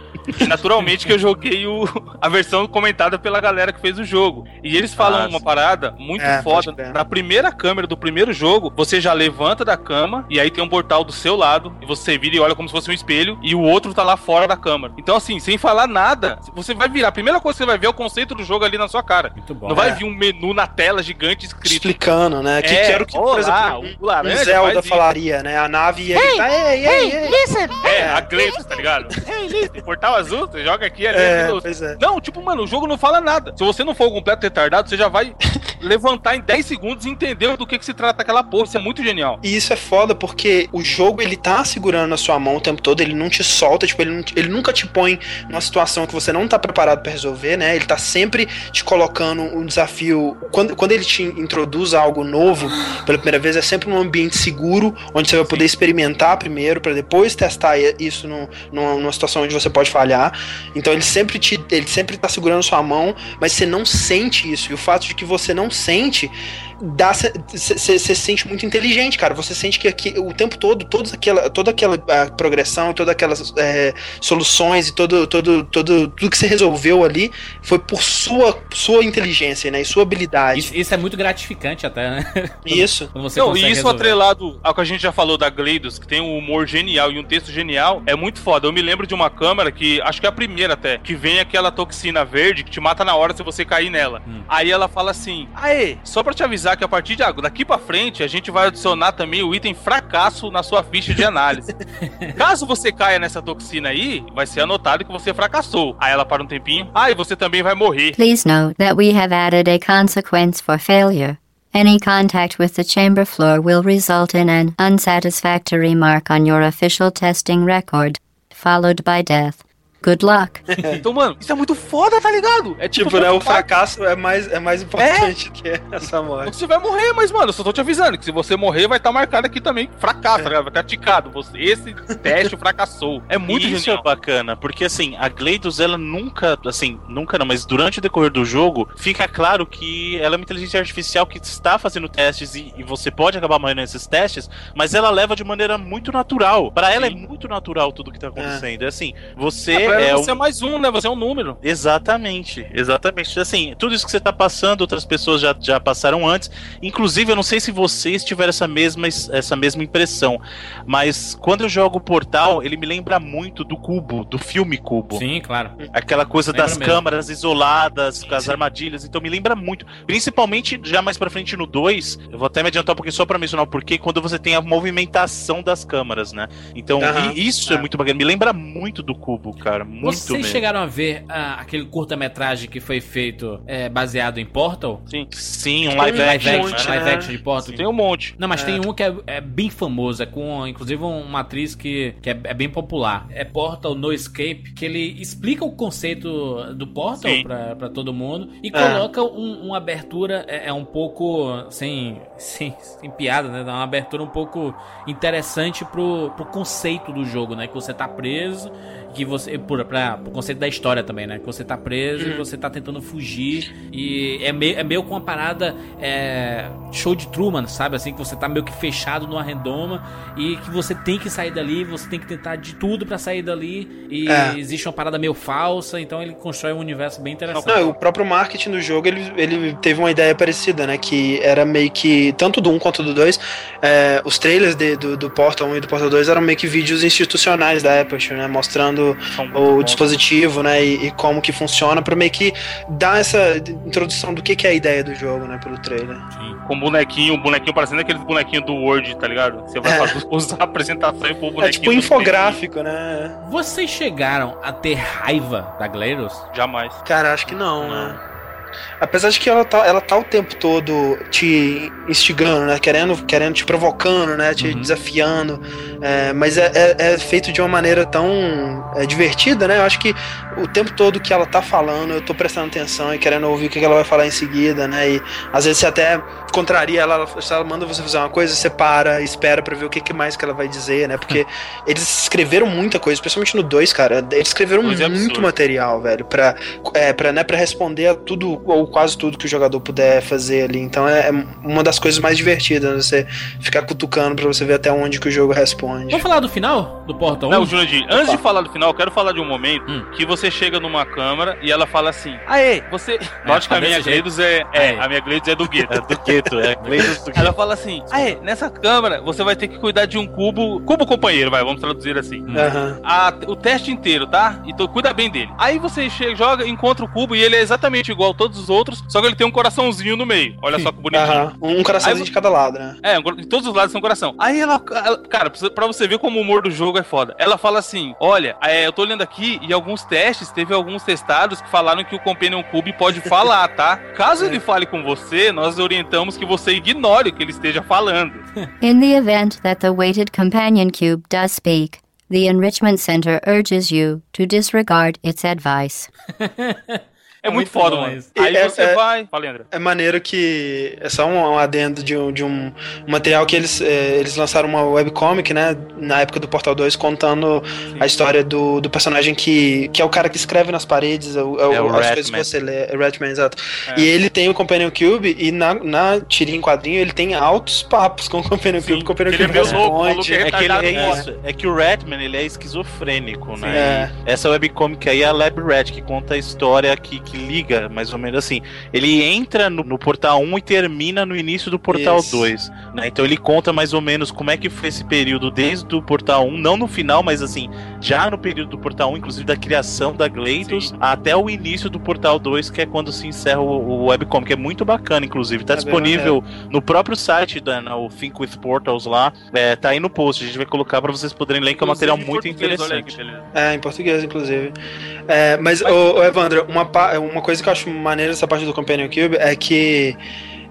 Speaker 2: Naturalmente que eu joguei o, a versão comentada pela galera que fez o jogo. E eles falam
Speaker 4: Ah,
Speaker 2: uma parada muito
Speaker 3: É,
Speaker 2: foda. Na primeira câmera do primeiro jogo, você já levanta da cama e aí tem um portal do seu lado. E você vira e olha como se fosse um espelho. E o outro tá lá fora da câmera. Então, assim, sem falar nada, você vai virar. A primeira coisa que você vai ver é o conceito do jogo ali na sua cara.
Speaker 1: Muito bom.
Speaker 2: Não vai
Speaker 3: É.
Speaker 2: vir um menu na tela gigante escrito.
Speaker 3: Explicando, né? Que, que era o que, por exemplo,
Speaker 2: o laranja
Speaker 3: Zelda falaria, né? A nave ia gritar, ei, ei, ei.
Speaker 2: É, a Gleitos, tá ligado? Ei, Liz, portal azul, você joga aqui ali.
Speaker 3: É, é.
Speaker 2: Não, tipo, mano, o jogo não fala nada. Se você não for um completo retardado, você já vai levantar em 10 segundos e entender do que, que se trata aquela porra. Isso é muito genial.
Speaker 3: E isso é foda porque o jogo ele tá segurando na sua mão o tempo todo, ele não te solta, tipo, ele, não- ele nunca te põe numa situação que você não tá preparado pra resolver, né? Ele tá sempre te colocando um desafio. Quando, quando ele te introduz algo novo pela primeira vez, é sempre num ambiente seguro, onde você vai poder experimentar primeiro, pra depois testar isso no, numa, numa situação onde você pode falhar. Então ele sempre te. Ele sempre tá segurando sua mão, mas você não sente isso. E o fato de que você não sente você se sente muito inteligente, cara. Você sente que aqui, o tempo todo, todos aquela, toda aquela a progressão, todas aquelas é, soluções e todo, todo, todo, tudo que você resolveu ali foi por sua, sua inteligência, né? E sua habilidade.
Speaker 1: Isso, isso é muito gratificante até, né?
Speaker 3: Isso.
Speaker 1: Quando
Speaker 2: Não, e isso
Speaker 1: resolver.
Speaker 2: atrelado ao que a gente já falou da Gleidos, que tem um humor genial e um texto genial, é muito foda. Eu me lembro de uma câmera que, acho que é a primeira até, que vem aquela toxina verde que te mata na hora se você cair nela.
Speaker 1: Hum.
Speaker 2: Aí ela fala assim: Aê, só pra te avisar que a partir de agora, daqui pra frente, a gente vai adicionar também o item fracasso na sua ficha de análise. Caso você caia nessa toxina aí, vai ser anotado que você fracassou. Aí ela para um tempinho. Ah, e você também vai morrer.
Speaker 7: Please note that we have added a consequence for failure. Any contact with the chamber floor will result in an unsatisfactory mark on your official testing record, followed by death. Good luck.
Speaker 2: Então, mano, isso é muito foda, tá ligado? É
Speaker 3: Tipo, né? O fracasso é mais, é mais importante que essa morte.
Speaker 2: Você vai morrer, mas, mano, eu só tô te avisando que se você morrer, vai estar marcado aqui também fracasso, tá ligado? Vai estar ticado. Você, esse teste fracassou. É muito
Speaker 4: Isso
Speaker 2: genial.
Speaker 4: é bacana, porque assim, a Gleidos, ela nunca, assim, nunca não, mas durante o decorrer do jogo, fica claro que ela é uma inteligência artificial que está fazendo testes e, e você pode acabar morrendo nesses testes, mas ela leva de maneira muito natural. Pra ela é muito natural tudo que tá acontecendo. É assim, você
Speaker 2: É,
Speaker 4: é
Speaker 2: você
Speaker 4: um...
Speaker 2: é mais um, né? Você é um número.
Speaker 4: Exatamente, exatamente. Assim, tudo isso que você tá passando, outras pessoas já, já passaram antes. Inclusive, eu não sei se vocês tiveram essa mesma, essa mesma impressão, mas quando eu jogo Portal, ele me lembra muito do Cubo, do filme Cubo.
Speaker 1: Sim, claro.
Speaker 4: Aquela coisa
Speaker 1: Lembra
Speaker 4: das
Speaker 1: mesmo.
Speaker 4: câmaras isoladas, com as armadilhas, então me lembra muito. Principalmente já mais pra frente no 2, eu vou até me adiantar um pouquinho só pra mencionar o porquê, quando você tem a movimentação das câmaras, né? Então, e isso é. muito bacana, me lembra muito do Cubo, cara, muito
Speaker 1: Vocês
Speaker 4: mesmo.
Speaker 1: chegaram a ver ah, aquele curta-metragem que foi feito é, baseado em Portal?
Speaker 2: Sim.
Speaker 4: Sim, um live
Speaker 3: um
Speaker 1: Live
Speaker 4: action.
Speaker 3: monte,
Speaker 1: live
Speaker 3: né?
Speaker 1: action de Portal?
Speaker 2: Tem um monte.
Speaker 1: Não, mas
Speaker 3: É.
Speaker 1: tem um que é, é bem famoso, é com inclusive uma atriz que, que é, é bem popular. É Portal No Escape, que ele explica o conceito do Portal
Speaker 2: Sim.
Speaker 1: pra, pra todo mundo e coloca um- uma abertura, é, é um pouco sem, sem, sem piada, né? Dá uma abertura um pouco interessante pro, pro conceito do jogo, né? Que você tá preso, que você. Por, pra, pro conceito da história também, né? Que você tá preso e você tá tentando fugir. E é meio, é meio com uma parada é, show de Truman, sabe? Assim, que você tá meio que fechado numa redoma e que você tem que sair dali, você tem que tentar de tudo pra sair dali. E
Speaker 3: É.
Speaker 1: existe uma parada meio falsa, então ele constrói um universo bem interessante.
Speaker 3: Não, o próprio marketing do jogo, ele, ele teve uma ideia parecida, né? Que era meio que, tanto do 1 quanto do 2, é, os trailers de- do, do Portal 1 e do Portal 2 eram meio que vídeos institucionais da Apple, né? Mostrando O dispositivo, né? E, e como que funciona, pra meio que dar essa introdução do que, que é a ideia do jogo, né? Pelo trailer.
Speaker 2: Com bonequinho, um bonequinho parecendo aqueles bonequinhos do Word, tá ligado? Você vai
Speaker 3: É.
Speaker 2: fazer usar a apresentação e pôr o
Speaker 3: É
Speaker 2: bonequinho.
Speaker 3: tipo um infográfico, né?
Speaker 1: Vocês chegaram a ter raiva da
Speaker 2: bonequinho. Jamais.
Speaker 3: Cara, acho que não, né? Apesar de que ela tá, ela tá o tempo todo te instigando, né? Querendo, querendo te provocando, né? Te
Speaker 1: Uhum.
Speaker 3: desafiando. É, mas é, é- é feito de uma maneira tão é, divertida, né? Eu acho que o tempo todo que ela tá falando, eu tô prestando atenção e querendo ouvir o que ela vai falar em seguida, né? E às vezes você até contraria ela, ela- se ela manda você fazer uma coisa, você para, espera pra ver o que, que mais que ela vai dizer, né? Porque eles escreveram muita coisa, especialmente no 2, cara. Eles escreveram muito
Speaker 2: absurdo.
Speaker 3: material, velho, pra, é, pra, né, pra responder a tudo, ou quase tudo que o jogador puder fazer ali. Então é, é uma das coisas mais divertidas, né? você ficar cutucando pra você ver até onde que o jogo responde.
Speaker 1: Vamos falar do final do Portal 1?
Speaker 2: Não, Jurandir, antes de falar do final, eu quero falar de um momento
Speaker 1: Hum.
Speaker 2: que você chega numa câmara e ela fala assim: Aê, você. Note que a minha
Speaker 1: desse jeito.
Speaker 2: Gleidos é. É, a minha Gleidos é do gueto.
Speaker 4: É do gueto, é Gleidos do
Speaker 2: Ela fala assim: Aê, nessa câmara você vai ter que cuidar de um cubo. Cubo companheiro, vai, vamos traduzir assim.
Speaker 3: Aham.
Speaker 2: a- o teste inteiro, tá? Então cuida bem dele. Aí você chega, joga, encontra o cubo e ele é exatamente igual a todos os outros, só que ele tem um coraçãozinho no meio. Olha só que bonitinho.
Speaker 3: Aham. Um coraçãozinho
Speaker 2: Aí
Speaker 3: de cada lado, né?
Speaker 2: É, um de todos os lados são coração. Aí ela, ela- cara, pra você- pra você ver como o humor do jogo é foda. Ela fala assim: Olha, é, eu tô olhando aqui e alguns testes, teve alguns testados que falaram que o Companion Cube pode falar, tá? Caso ele fale com você, nós orientamos que você ignore o que ele esteja falando.
Speaker 7: In the event that the weighted companion cube does speak, the Enrichment Center urges you to disregard its advice.
Speaker 2: É muito
Speaker 1: Muito
Speaker 2: foda, mano.
Speaker 1: isso.
Speaker 2: Aí
Speaker 3: É-
Speaker 2: você
Speaker 3: é-
Speaker 2: vai. Fala, André.
Speaker 3: É maneiro que. É só um, um adendo de um, de um material que eles, é, eles lançaram uma webcomic, né? Na época do Portal 2, contando a história do, do personagem que, que é o cara que escreve nas paredes, é o, é o-
Speaker 4: É
Speaker 3: as coisas que você lê. É Ratman, exato.
Speaker 2: É.
Speaker 3: E ele tem o Companion Cube, e na, na tirinha em quadrinho ele tem altos papos com o Companion
Speaker 2: Sim,
Speaker 3: Cube. O Companion
Speaker 2: ele é
Speaker 3: Cube
Speaker 2: meio louco, é
Speaker 4: É que, ele, é,
Speaker 2: fora.
Speaker 4: isso, é que o Ratman ele é esquizofrênico, né?
Speaker 3: É.
Speaker 4: Essa webcomic aí é a Lab Rat, que conta a história que, que liga, mais ou menos assim. Ele entra no, no portal 1 e termina no início do portal
Speaker 3: Isso.
Speaker 4: 2. Né? Então ele conta mais ou menos como é que foi esse período desde o portal 1, não no final, mas assim, já no período do portal 1, inclusive da criação da Gleidos, até o início do portal 2, que é quando se encerra o, o webcomic. É muito bacana, inclusive. Tá
Speaker 3: É bem
Speaker 4: disponível no próprio site da na, o Think with Portals lá. É, tá aí no post. A gente vai colocar pra vocês poderem ler, que é um material muito interessante.
Speaker 3: É, em português, inclusive. É, mas, ô, ô, Evandro, uma, uma coisa que eu acho maneira dessa parte do Companion Cube é que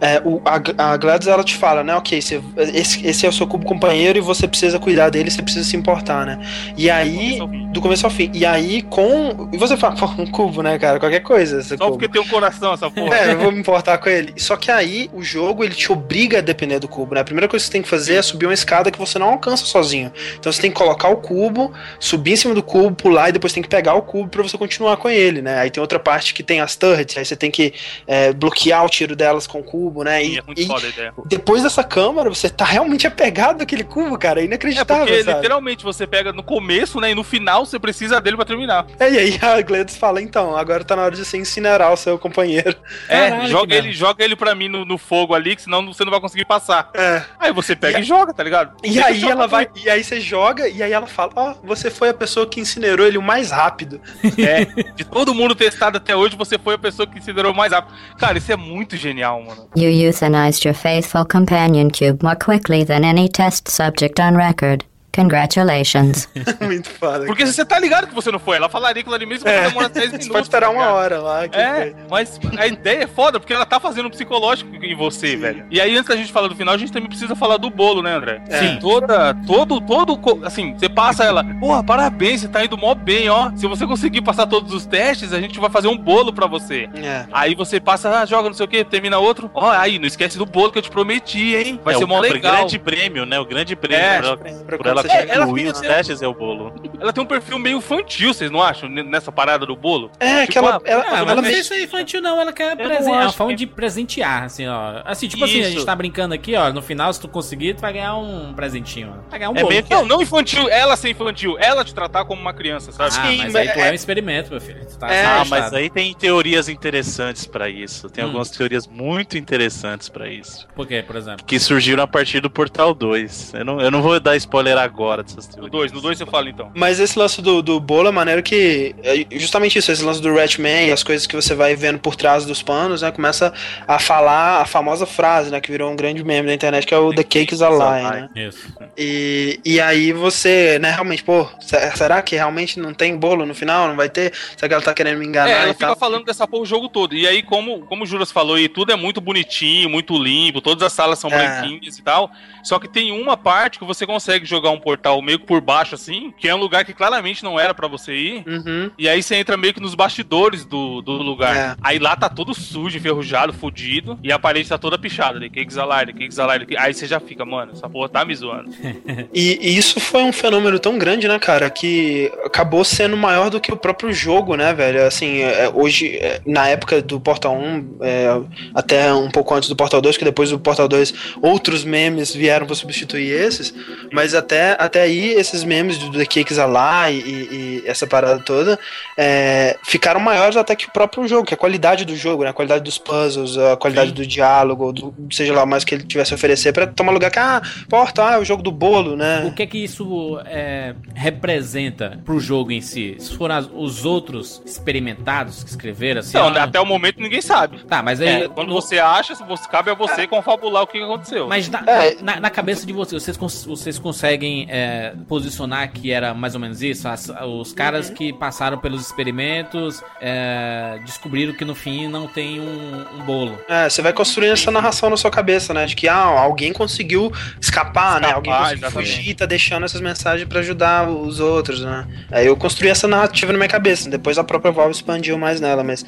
Speaker 3: é, o, a, a Gladys ela te fala, né? Ok, você- esse, esse é o seu cubo companheiro e você precisa cuidar dele, você precisa se importar, né? E aí, do começo ao fim. E aí, com. E você fala, pô, um cubo, né, cara? Qualquer coisa.
Speaker 2: Só
Speaker 3: cubo.
Speaker 2: porque tem um coração essa porra.
Speaker 3: É, eu vou me importar com ele. Só que aí, o jogo, ele te obriga a depender do cubo, né? A primeira coisa que você tem que fazer é subir uma escada que você não alcança sozinho. Então você tem que colocar o cubo, subir em cima do cubo, pular e depois tem que pegar o cubo pra você continuar com ele, né? Aí tem outra parte que tem as turrets, aí você tem que é, bloquear o tiro delas com o cubo, né?
Speaker 2: Sim,
Speaker 3: E,
Speaker 2: é muito
Speaker 3: e
Speaker 2: foda a ideia.
Speaker 3: depois dessa câmara, você tá realmente apegado àquele cubo, cara. É
Speaker 2: É
Speaker 3: inacreditável,
Speaker 2: porque
Speaker 3: sabe?
Speaker 2: literalmente você pega no começo, né? E no final você precisa dele pra terminar.
Speaker 3: É, e aí a Gladys fala, então, agora tá na hora de você incinerar o seu companheiro.
Speaker 2: É,
Speaker 1: Caralho,
Speaker 2: joga ele, joga ele pra mim no, no fogo ali, que senão você não vai conseguir passar.
Speaker 3: É.
Speaker 2: Aí você pega
Speaker 3: E
Speaker 2: e, joga, tá ligado?
Speaker 3: E
Speaker 2: Deixa
Speaker 3: aí ela vai, e aí você joga, e aí ela fala, ó, você foi a pessoa que incinerou ele o mais rápido.
Speaker 2: É, de todo mundo testado até hoje, você foi a pessoa que considerou mais rápido. Cara, isso é muito genial, mano.
Speaker 7: You euthanized your faithful companion cube more quickly than any test subject on record. Congratulations.
Speaker 3: Muito foda.
Speaker 2: Porque você tá ligado que você não foi. Ela falaria aquilo ali mesmo que
Speaker 3: É.
Speaker 2: demora 10
Speaker 3: Você
Speaker 2: minutos.
Speaker 3: pode esperar
Speaker 2: tá
Speaker 3: uma
Speaker 2: ligado?
Speaker 3: hora lá. que
Speaker 2: É,
Speaker 3: foi.
Speaker 2: mas a ideia é foda, porque ela tá fazendo um psicológico em você,
Speaker 3: Sim.
Speaker 2: velho. E aí, antes da gente falar do final, a gente também precisa falar do bolo, né, André?
Speaker 3: É.
Speaker 2: Sim. Toda, todo, todo, assim, você passa ela, porra, parabéns, você tá indo mó bem, ó. Se você conseguir passar todos os testes, a gente vai fazer um bolo pra você.
Speaker 3: É.
Speaker 2: Aí você passa, ah, joga não sei o que, termina outro. Ó, aí, não esquece do bolo que eu te prometi, hein? Vai
Speaker 4: É,
Speaker 2: ser
Speaker 4: o
Speaker 2: mó legal.
Speaker 4: grande prêmio, né? O grande prêmio
Speaker 2: É,
Speaker 4: por ela,
Speaker 3: Pra
Speaker 4: por
Speaker 3: quando
Speaker 4: ela
Speaker 2: É, ela fica
Speaker 4: os testes é o bolo.
Speaker 2: Ela tem um perfil meio infantil, vocês não acham? Nessa parada do bolo?
Speaker 3: É,
Speaker 2: Tipo,
Speaker 3: que ela,
Speaker 2: ah,
Speaker 3: ela,
Speaker 1: Ah,
Speaker 3: ela
Speaker 1: mas não
Speaker 3: mexe-
Speaker 1: sei se é infantil, não. Ela quer. É uma
Speaker 2: acho
Speaker 1: forma
Speaker 2: que-
Speaker 1: de presentear, assim, ó. Assim, tipo assim, a gente
Speaker 4: Isso.
Speaker 1: tá brincando aqui, ó. No final, se tu conseguir, tu vai ganhar um presentinho. ó. Vai ganhar um
Speaker 4: É
Speaker 1: bolo.
Speaker 4: meio que-
Speaker 2: Não, não infantil, ela ser infantil, ela te tratar como uma criança, sabe?
Speaker 1: Ah,
Speaker 3: Sim,
Speaker 1: mas aí tu é
Speaker 3: é-
Speaker 1: um experimento, meu filho. Tu tá
Speaker 3: É,
Speaker 4: Ah, mas aí tem teorias interessantes pra isso. Tem
Speaker 1: Hum.
Speaker 4: algumas teorias muito interessantes pra isso.
Speaker 1: Por quê, por exemplo?
Speaker 4: Que surgiram a partir do Portal 2. Eu não, eu não vou dar spoiler agora dessas
Speaker 2: No
Speaker 4: teorias.
Speaker 2: 2, no 2 você fala então.
Speaker 3: Mas esse lance do, do bolo é maneiro que. É justamente isso, esse lance do Ratman e as coisas que você vai vendo por trás dos panos, né? Começa a falar a famosa frase, né? Que virou um grande meme da internet, que é o The Cake is a Lie, né?
Speaker 1: Isso.
Speaker 3: E, e aí você, né, realmente, pô, se- será que realmente não tem bolo no final? Não vai ter? Será que ela tá querendo me enganar
Speaker 2: É, ela
Speaker 3: e
Speaker 2: fica
Speaker 3: tal?
Speaker 2: falando dessa porra o jogo todo. E aí, como, como o Juras falou, e tudo é muito bonitinho, muito limpo, todas as salas são
Speaker 3: É.
Speaker 2: branquinhas e tal. Só que tem uma parte que você consegue jogar um portal meio que por baixo, assim, que é um lugar que claramente não era pra você ir.
Speaker 3: Uhum.
Speaker 2: E aí você entra meio que nos bastidores do, do lugar.
Speaker 3: É.
Speaker 2: Aí lá tá todo sujo, enferrujado, fudido. E a parede tá toda pichada. De cakes alarde, cakes alarde. Aí você já fica, mano, essa porra tá me zoando.
Speaker 3: E, e isso foi um fenômeno tão grande, né, cara, que acabou sendo maior do que o próprio jogo, né, velho? Assim, é, hoje, é, na época do Portal 1, é, até um pouco antes do Portal 2, que depois do Portal 2 outros memes vieram pra substituir esses, mas até, até aí esses memes do The Cakes a lá e, e essa parada toda é, ficaram maiores até que o próprio jogo, que é a qualidade do jogo, né? A qualidade dos puzzles, a qualidade do diálogo, do, seja lá mais que ele tivesse a oferecer pra tomar lugar que, ah, Portal, ah, é o jogo do bolo, né?
Speaker 1: O que é que isso é, representa pro jogo em si? Se foram as- os outros experimentados que escreveram, assim.
Speaker 2: Então,
Speaker 1: ó,
Speaker 2: até o momento ninguém sabe.
Speaker 1: Tá, mas aí.
Speaker 2: É, quando você acha, você, cabe a você confabular o que que aconteceu.
Speaker 1: Mas na,
Speaker 3: É.
Speaker 1: na, na cabeça de vocês, vocês, cons- vocês conseguem é, posicionar que era mais ou menos isso? As- os caras que passaram pelos experimentos é, descobriram que no fim não tem um, um bolo.
Speaker 3: É, você vai construindo essa narração na sua cabeça, né? De que ah, alguém conseguiu escapar, né?
Speaker 2: Escapar,
Speaker 3: Alguém conseguiu
Speaker 2: exatamente.
Speaker 3: fugir tá deixando essas mensagens pra ajudar os outros, né? Aí eu construí essa narrativa na minha cabeça. Depois a própria Valve expandiu mais nela, mas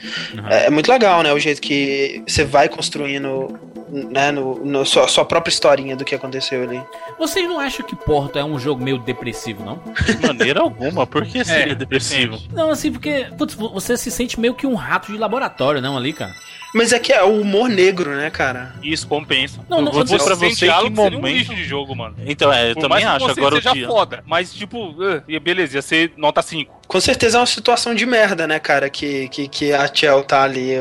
Speaker 3: é, é muito legal, né? O jeito que você vai construindo, né? No, no sua, sua própria historinha do que aconteceu ali.
Speaker 1: Vocês não acham que Porto é um jogo meio depressivo, não?
Speaker 4: De maneira alguma, por que seria depressivo?
Speaker 1: Não, assim, porque putz, você se sente meio que um rato de laboratório, não, ali, cara?
Speaker 3: Mas é que é o humor negro, né, cara?
Speaker 2: Isso compensa.
Speaker 1: Não, não,
Speaker 4: vou dizer pra você que
Speaker 2: seria um
Speaker 4: momento-
Speaker 2: lixo de jogo, mano.
Speaker 4: Então, é, eu
Speaker 2: Por
Speaker 4: também
Speaker 2: mais que
Speaker 4: acho.
Speaker 2: você
Speaker 4: Agora o
Speaker 2: seja
Speaker 4: dia.
Speaker 2: foda, mas tipo, uh, e beleza, ia ser nota 5.
Speaker 3: Com certeza é uma situação de merda, né, cara? Que, que, que a Chell tá ali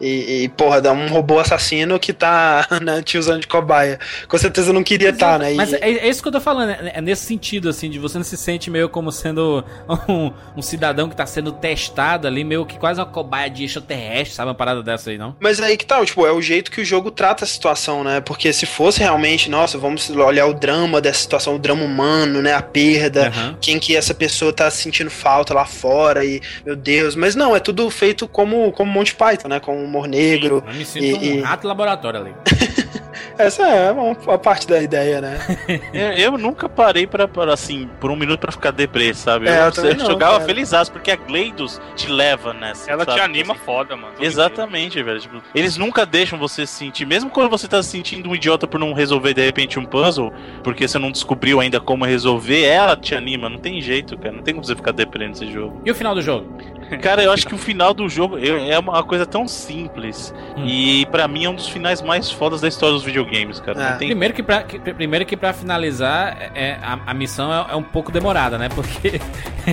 Speaker 3: e, e, porra, dá um robô assassino que tá né, te usando de cobaia. Com certeza não queria estar, né? E-
Speaker 1: Mas é, é isso que eu tô falando, é, é nesse sentido, assim, de você não se sente meio como sendo um, um cidadão que tá sendo testado ali, meio que quase uma cobaia de extraterrestre, sabe? Uma parada dessa aí, não?
Speaker 3: Mas aí que tal, tipo, é o jeito que o jogo trata a situação, né? Porque se fosse realmente, nossa, vamos olhar o drama dessa situação, o drama humano, né? A perda,
Speaker 1: Aham.
Speaker 3: quem que essa pessoa tá sentindo falta lá fora e, meu Deus, mas não, é tudo feito como, como Monty Python, né? Com humor negro.
Speaker 1: Eu me sinto
Speaker 3: E-
Speaker 1: um rato laboratório ali.
Speaker 3: Essa é uma, uma parte da ideia, né?
Speaker 4: Eu, eu nunca parei pra, pra, assim, por um minuto pra ficar deprê, sabe?
Speaker 3: É, eu
Speaker 4: eu
Speaker 3: também não,
Speaker 4: jogava
Speaker 3: cara.
Speaker 4: felizaço, porque a Gleidos te leva nessa.
Speaker 2: Ela
Speaker 4: sabe?
Speaker 2: te anima
Speaker 4: Assim,
Speaker 2: foda, mano.
Speaker 4: Exatamente, velho. Tipo, eles nunca deixam você se sentir, mesmo quando você tá se sentindo um idiota por não resolver de repente um puzzle, porque você não descobriu ainda como resolver, ela te anima, não tem jeito, cara. Não tem como você ficar deprê nesse jogo.
Speaker 1: E o final do jogo?
Speaker 4: Cara, eu acho que o final do jogo eu- é uma coisa tão simples.
Speaker 1: Hum.
Speaker 4: E pra mim é um dos finais mais fodas da história dos videogames, cara.
Speaker 3: É.
Speaker 4: Não tem
Speaker 1: Primeiro que pra, que- primeiro que pra finalizar, é, a, a missão é, é um pouco demorada, né? Porque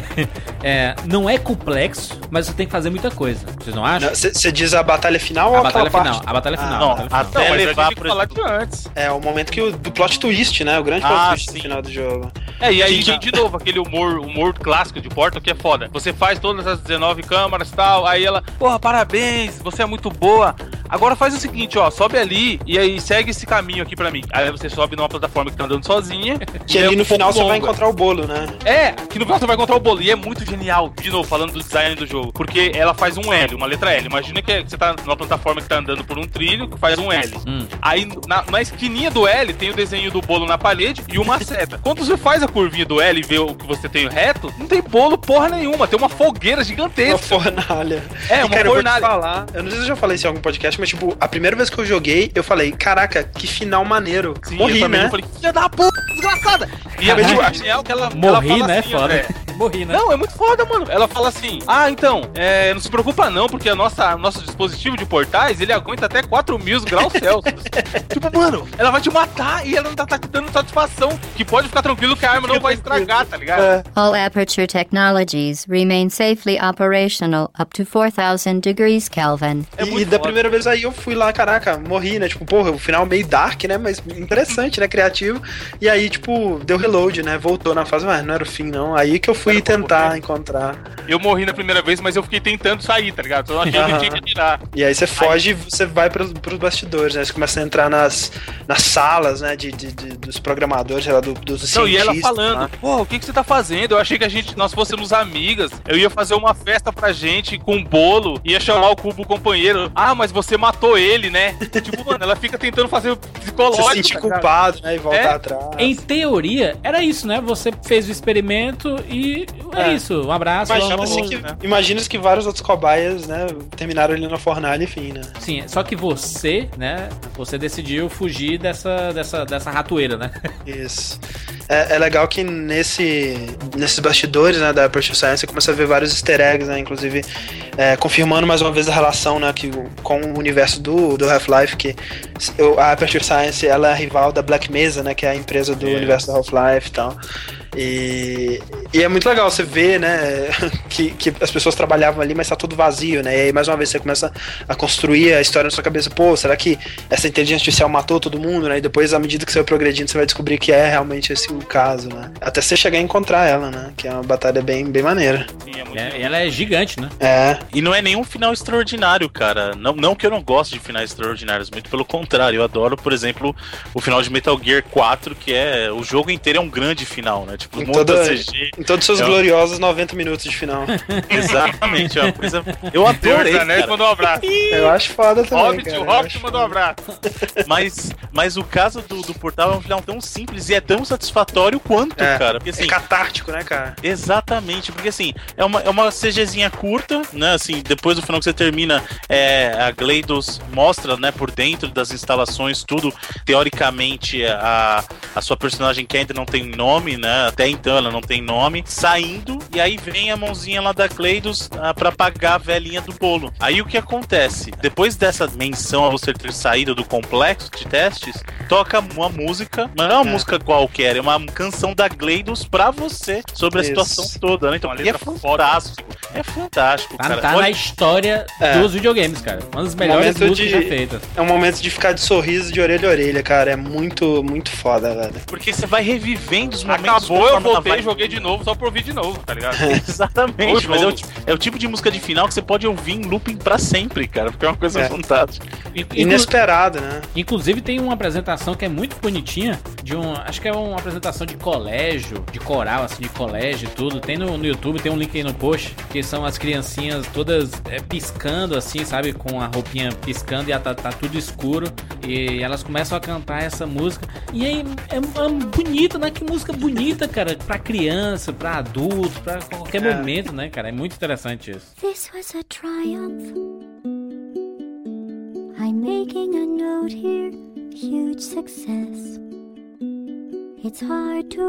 Speaker 1: é, não é complexo, mas você tem que fazer muita coisa. Vocês não acham?
Speaker 3: Você diz a batalha final
Speaker 1: A
Speaker 3: ou
Speaker 1: batalha final,
Speaker 3: parte?
Speaker 1: a batalha final.
Speaker 4: Não,
Speaker 1: a batalha final.
Speaker 4: até
Speaker 2: Não, gente
Speaker 4: levar pro
Speaker 2: falar de antes.
Speaker 3: É o momento que o, do plot twist, né? O grande plot
Speaker 4: Ah,
Speaker 3: twist
Speaker 4: sim.
Speaker 3: no final do jogo.
Speaker 2: É, e aí, de, de novo, aquele humor, humor clássico de Portal que é foda. Você faz todas as 19 câmaras e tal, aí ela, porra, parabéns, você é muito boa. Agora faz o seguinte, ó, sobe ali e aí segue esse caminho aqui pra mim. Aí você sobe numa plataforma que tá andando sozinha.
Speaker 3: Que
Speaker 2: e é
Speaker 3: ali
Speaker 2: um
Speaker 3: no final
Speaker 2: pouco
Speaker 3: você vai
Speaker 2: longa.
Speaker 3: encontrar o bolo, né?
Speaker 2: É, que no final você vai encontrar o bolo. E é muito genial, de novo, falando do design do jogo. Porque ela faz um L, uma letra L. Imagina que você tá numa plataforma que tá andando por um trilho que faz um L.
Speaker 1: Hum.
Speaker 2: Aí na, na esquininha do L tem o desenho do bolo na parede e uma seta. Quando você faz a curvinha do L e vê o que você tem reto, não tem bolo porra nenhuma. Tem uma fogueira
Speaker 3: Uma
Speaker 2: gigantesca.
Speaker 3: fornalha.
Speaker 2: É,
Speaker 3: E,
Speaker 2: uma
Speaker 3: cara, eu vou te
Speaker 2: fornalha.
Speaker 3: falar, eu não sei se eu já falei isso em algum podcast, mas tipo, a primeira vez que eu joguei, eu falei, caraca, que final maneiro.
Speaker 2: Sim, eu
Speaker 3: Morri,
Speaker 2: também
Speaker 3: né?
Speaker 2: Eu falei, filha da puta, desgraçada. E muito
Speaker 3: tipo,
Speaker 2: genial que ela, ela
Speaker 1: Morri,
Speaker 2: fala
Speaker 1: né?
Speaker 2: assim,
Speaker 1: Foda.
Speaker 2: é,
Speaker 1: Morri, né?
Speaker 2: Não, é muito foda, mano. Ela fala assim: Ah, então, é, não se preocupa não, porque a nossa, o nosso dispositivo de portais ele aguenta até 4 mil graus Celsius. tipo, mano, ela vai te matar e ela não tá, tá te dando satisfação. Que pode ficar tranquilo que a arma não vai estragar, tá ligado?
Speaker 3: É.
Speaker 7: All Aperture technologies remain safely operational up to 4000 degrees Kelvin.
Speaker 2: É
Speaker 3: e da
Speaker 2: foda.
Speaker 3: primeira vez aí eu fui lá, caraca, morri, né? Tipo, porra, o final meio dark, né? Mas interessante, né? Criativo. E aí, tipo, deu reload, né? Voltou na fase, mas não era o fim, não. Aí que eu fui tentar encontrar.
Speaker 2: Eu morri na primeira vez, mas eu fiquei tentando sair, tá ligado? Só achei que tinha que tirar.
Speaker 3: E aí você foge e você vai pros, pros bastidores, né? Você começa a entrar nas, nas salas, né? De, de- de- dos programadores, sei lá, do, dos
Speaker 2: Não, e ela falando,
Speaker 3: lá.
Speaker 2: pô, o que, que você tá fazendo? Eu achei que a gente, nós fôssemos amigas. Eu ia fazer uma festa pra gente com bolo, ia chamar o cubo companheiro. Ah, mas você matou ele, né? tipo, mano, ela fica tentando fazer psicológico.
Speaker 3: se sentir
Speaker 2: tá
Speaker 3: culpado, né? E voltar
Speaker 2: É.
Speaker 3: atrás.
Speaker 1: Em teoria, era isso, né? Você fez o experimento e é,
Speaker 3: É.
Speaker 1: isso. Um abraço.
Speaker 3: Imagina,
Speaker 1: vamos-
Speaker 3: assim que, imagina que vários outros cobaias, né, terminaram ali na fornalha, enfim, né?
Speaker 1: Sim, só que você, né? Você decidiu fugir dessa, dessa, dessa ratoeira, né?
Speaker 3: Isso. É, é legal que nesse, nesses bastidores né, da Aperture Science você começa a ver vários easter eggs, né? Inclusive é, confirmando mais uma vez a relação né, que, com o universo do, do Half-Life, que eu- a Aperture Science ela é a rival da Black Mesa, né? Que é a empresa do universo do Half-Life e tal. E, e é muito legal você ver, né, que, que as pessoas trabalhavam ali, mas tá tudo vazio, né? E aí, mais uma vez, você começa a construir a história na sua cabeça. Pô, será que essa inteligência artificial matou todo mundo, né? E depois, à medida que você vai progredindo, você vai descobrir que é realmente esse o caso, né? Até você chegar a encontrar ela, né? Que é uma batalha bem, bem maneira.
Speaker 2: Sim, é
Speaker 1: É, e ela é gigante, né?
Speaker 3: É.
Speaker 4: E não é nenhum final extraordinário, cara. Não, não que eu não goste de finais extraordinários, muito pelo contrário. Eu adoro, por exemplo, o final de Metal Gear 4, que é. O jogo inteiro é um grande final, né? Tipo,
Speaker 3: Em
Speaker 4: muita
Speaker 3: toda-
Speaker 4: CG.
Speaker 3: Em todos os seus
Speaker 4: É.
Speaker 3: gloriosos 90 minutos de final.
Speaker 4: Exatamente, é coisa. Eu adorei.
Speaker 2: dos Anéis mandou um abraço.
Speaker 3: Eu acho foda também.
Speaker 2: Hobbit,
Speaker 3: cara,
Speaker 2: o Hobbit mandou um abraço.
Speaker 4: Mas, mas o caso do, do Portal é um final tão simples e é tão satisfatório quanto,
Speaker 3: É.
Speaker 4: cara. Porque assim.
Speaker 3: É catártico, né, cara?
Speaker 4: Exatamente, porque assim, é uma, é uma CGzinha curta, né? Assim, depois do final que você termina, é, a Gleidos mostra, né, por dentro das instalações, tudo, teoricamente, a, a sua personagem que ainda não tem nome, né? Até então ela não tem nome, saindo, e aí vem a mãozinha lá da Gleidos ah, pra pagar a velhinha do bolo. Aí o que acontece? Depois dessa menção a você ter saído do complexo de testes, toca uma música, mas não é uma
Speaker 3: É.
Speaker 4: música qualquer, é uma canção da Gleidos pra você sobre a
Speaker 3: Isso.
Speaker 4: situação toda, né? Então, é fantástico. É fantástico,
Speaker 1: Tá,
Speaker 4: cara.
Speaker 1: tá
Speaker 4: Olha-
Speaker 1: na história
Speaker 3: É.
Speaker 1: dos videogames, cara. Uma das melhores músicas
Speaker 3: de-
Speaker 1: já feitas.
Speaker 3: É um momento de ficar de sorriso de orelha a orelha, cara. É muito, muito foda, velho.
Speaker 4: Porque você vai revivendo os momentos.
Speaker 2: Acabou, eu
Speaker 4: conforme ela
Speaker 2: voltei,
Speaker 4: vai-
Speaker 2: joguei de novo, só pra ouvir de novo, tá ligado?
Speaker 4: Exatamente, mas é o, é o tipo de música de final que você pode ouvir em looping pra sempre, cara, porque é uma coisa
Speaker 3: É.
Speaker 4: fantástica.
Speaker 3: Inesperado, né?
Speaker 1: Inclusive tem uma apresentação que é muito bonitinha de um, acho que é uma apresentação de colégio, de coral assim, de colégio e tudo. Tem no, no YouTube, tem um link aí no post, que são as criancinhas todas é, piscando assim, sabe, com a roupinha piscando e a- tá, tá tudo escuro e elas começam a cantar essa música. E aí é, é bonito, né? Que música bonita, cara, pra criança, pra adulto, pra qualquer
Speaker 3: É.
Speaker 1: momento, né, cara? É muito interessante isso.
Speaker 10: This was a triumph. I'm making a note here, huge success. It's hard to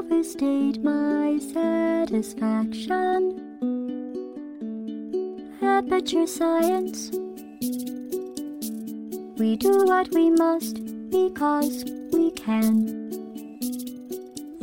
Speaker 10: overstate my satisfaction. Aperture science. We do what we must because we can.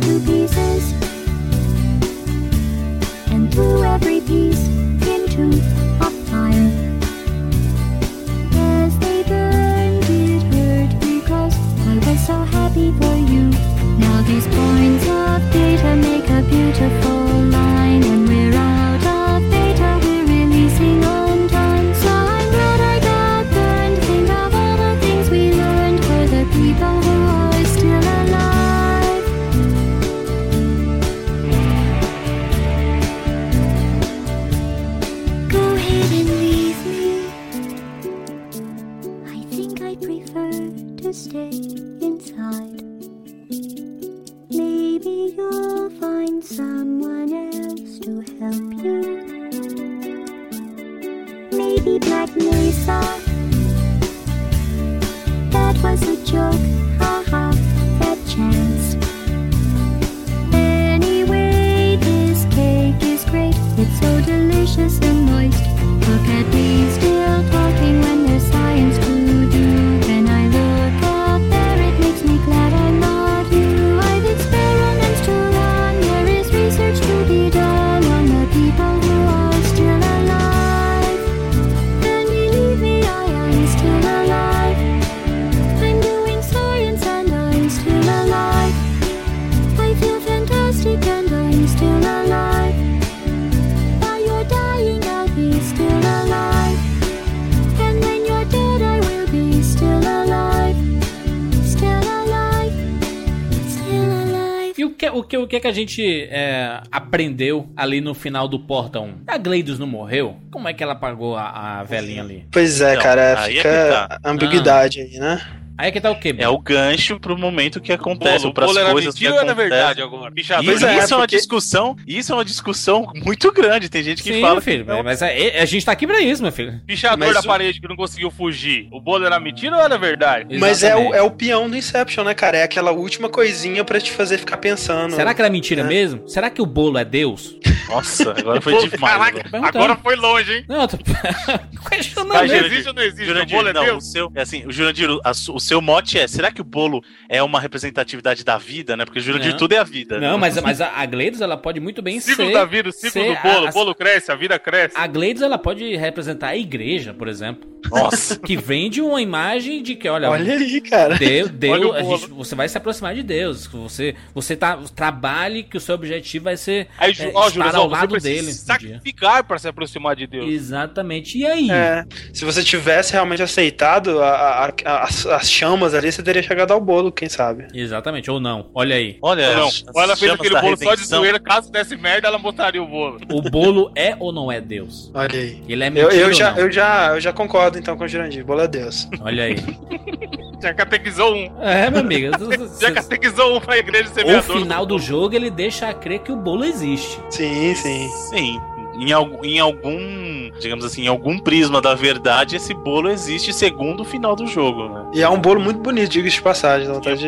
Speaker 10: To pieces
Speaker 1: que, o, que, a gente é, aprendeu ali no final do Porta 1? A Gleidos não morreu? Como é que ela apagou a, a velhinha ali?
Speaker 3: Pois é,
Speaker 4: Então,
Speaker 3: cara,
Speaker 4: aí é
Speaker 3: fica
Speaker 4: que tá.
Speaker 3: ambiguidade aí, né?
Speaker 1: Aí é que tá o quê?
Speaker 4: É o gancho pro momento que acontece, para as
Speaker 2: bolo era
Speaker 4: coisas que
Speaker 2: mentira ou era
Speaker 4: acontecem.
Speaker 2: verdade agora? Pichador
Speaker 3: Pois
Speaker 2: de
Speaker 3: é,
Speaker 4: isso é uma
Speaker 3: porque-
Speaker 4: discussão, isso é uma discussão muito grande. Tem gente que
Speaker 1: Sim,
Speaker 4: fala
Speaker 1: meu filho,
Speaker 4: que não.
Speaker 1: mas a, a gente tá aqui pra isso, meu filho.
Speaker 2: Pichador
Speaker 3: Mas
Speaker 2: da
Speaker 3: o-
Speaker 2: parede que não conseguiu fugir. O bolo era mentira ou era verdade?
Speaker 3: Mas é o, é o peão do Inception, né, cara? É aquela última coisinha pra te fazer ficar pensando.
Speaker 1: Será que era mentira
Speaker 3: É.
Speaker 1: mesmo? Será que o bolo é Deus?
Speaker 4: Nossa, agora foi demais.
Speaker 2: caraca,
Speaker 4: agora.
Speaker 2: Foi longe, hein?
Speaker 1: Não, eu tô questionando.
Speaker 2: Mas existe ou não existe? O
Speaker 4: Jurandir,
Speaker 2: bolo é
Speaker 4: não, o
Speaker 2: Deus?
Speaker 4: seu, é assim, o Jurandir, a o seu mote é, será que o bolo é uma representatividade da vida, né? Porque o Jurandir
Speaker 1: Não.
Speaker 4: tudo é a vida.
Speaker 1: Não,
Speaker 4: né?
Speaker 1: mas, mas a, a Gleidos, ela pode muito bem
Speaker 2: Ciclo
Speaker 1: ser...
Speaker 2: da vida, o ciclo do bolo.
Speaker 1: a-
Speaker 2: O bolo cresce, a vida cresce.
Speaker 1: A Gleidos, ela pode representar a igreja, por exemplo.
Speaker 4: Nossa.
Speaker 1: Que vende uma imagem de que, olha...
Speaker 3: Olha aí, cara.
Speaker 1: Deus, Deus gente- você vai se aproximar de Deus. Você, você tá, trabalhe que o seu objetivo vai ser
Speaker 2: Aí,
Speaker 1: é,
Speaker 2: ó, Júlio,
Speaker 1: estar ao
Speaker 2: ó, você
Speaker 1: lado dele.
Speaker 2: sacrificar pra se aproximar de Deus.
Speaker 1: Exatamente. E aí?
Speaker 3: É, se você tivesse realmente aceitado a- a- a- chamas ali, você teria chegado ao bolo, quem sabe?
Speaker 1: Exatamente, ou não. Olha aí.
Speaker 4: Olha,
Speaker 2: Não, ou ela fez aquele bolo só de
Speaker 4: redenção.
Speaker 2: zoeira, caso desse merda, ela botaria o bolo.
Speaker 1: O bolo é ou não é Deus?
Speaker 3: Olha aí.
Speaker 1: Ele é
Speaker 3: Eu,
Speaker 1: mentira
Speaker 3: eu,
Speaker 1: ou
Speaker 3: já,
Speaker 1: não?
Speaker 3: eu, já, eu já concordo então com o Jurandir. Bolo é Deus.
Speaker 1: Olha aí.
Speaker 2: Já catequizou um.
Speaker 1: É, meu amigo.
Speaker 2: Já catequizou um pra igreja
Speaker 1: o
Speaker 2: semeador.
Speaker 1: final do jogo ele deixa a crer que o bolo existe.
Speaker 3: Sim, sim.
Speaker 4: Sim. Em, em algum, digamos assim, em algum prisma da verdade, esse bolo existe segundo o final do jogo, né?
Speaker 3: E é um bolo muito bonito, diga-se de passagem. Dá vontade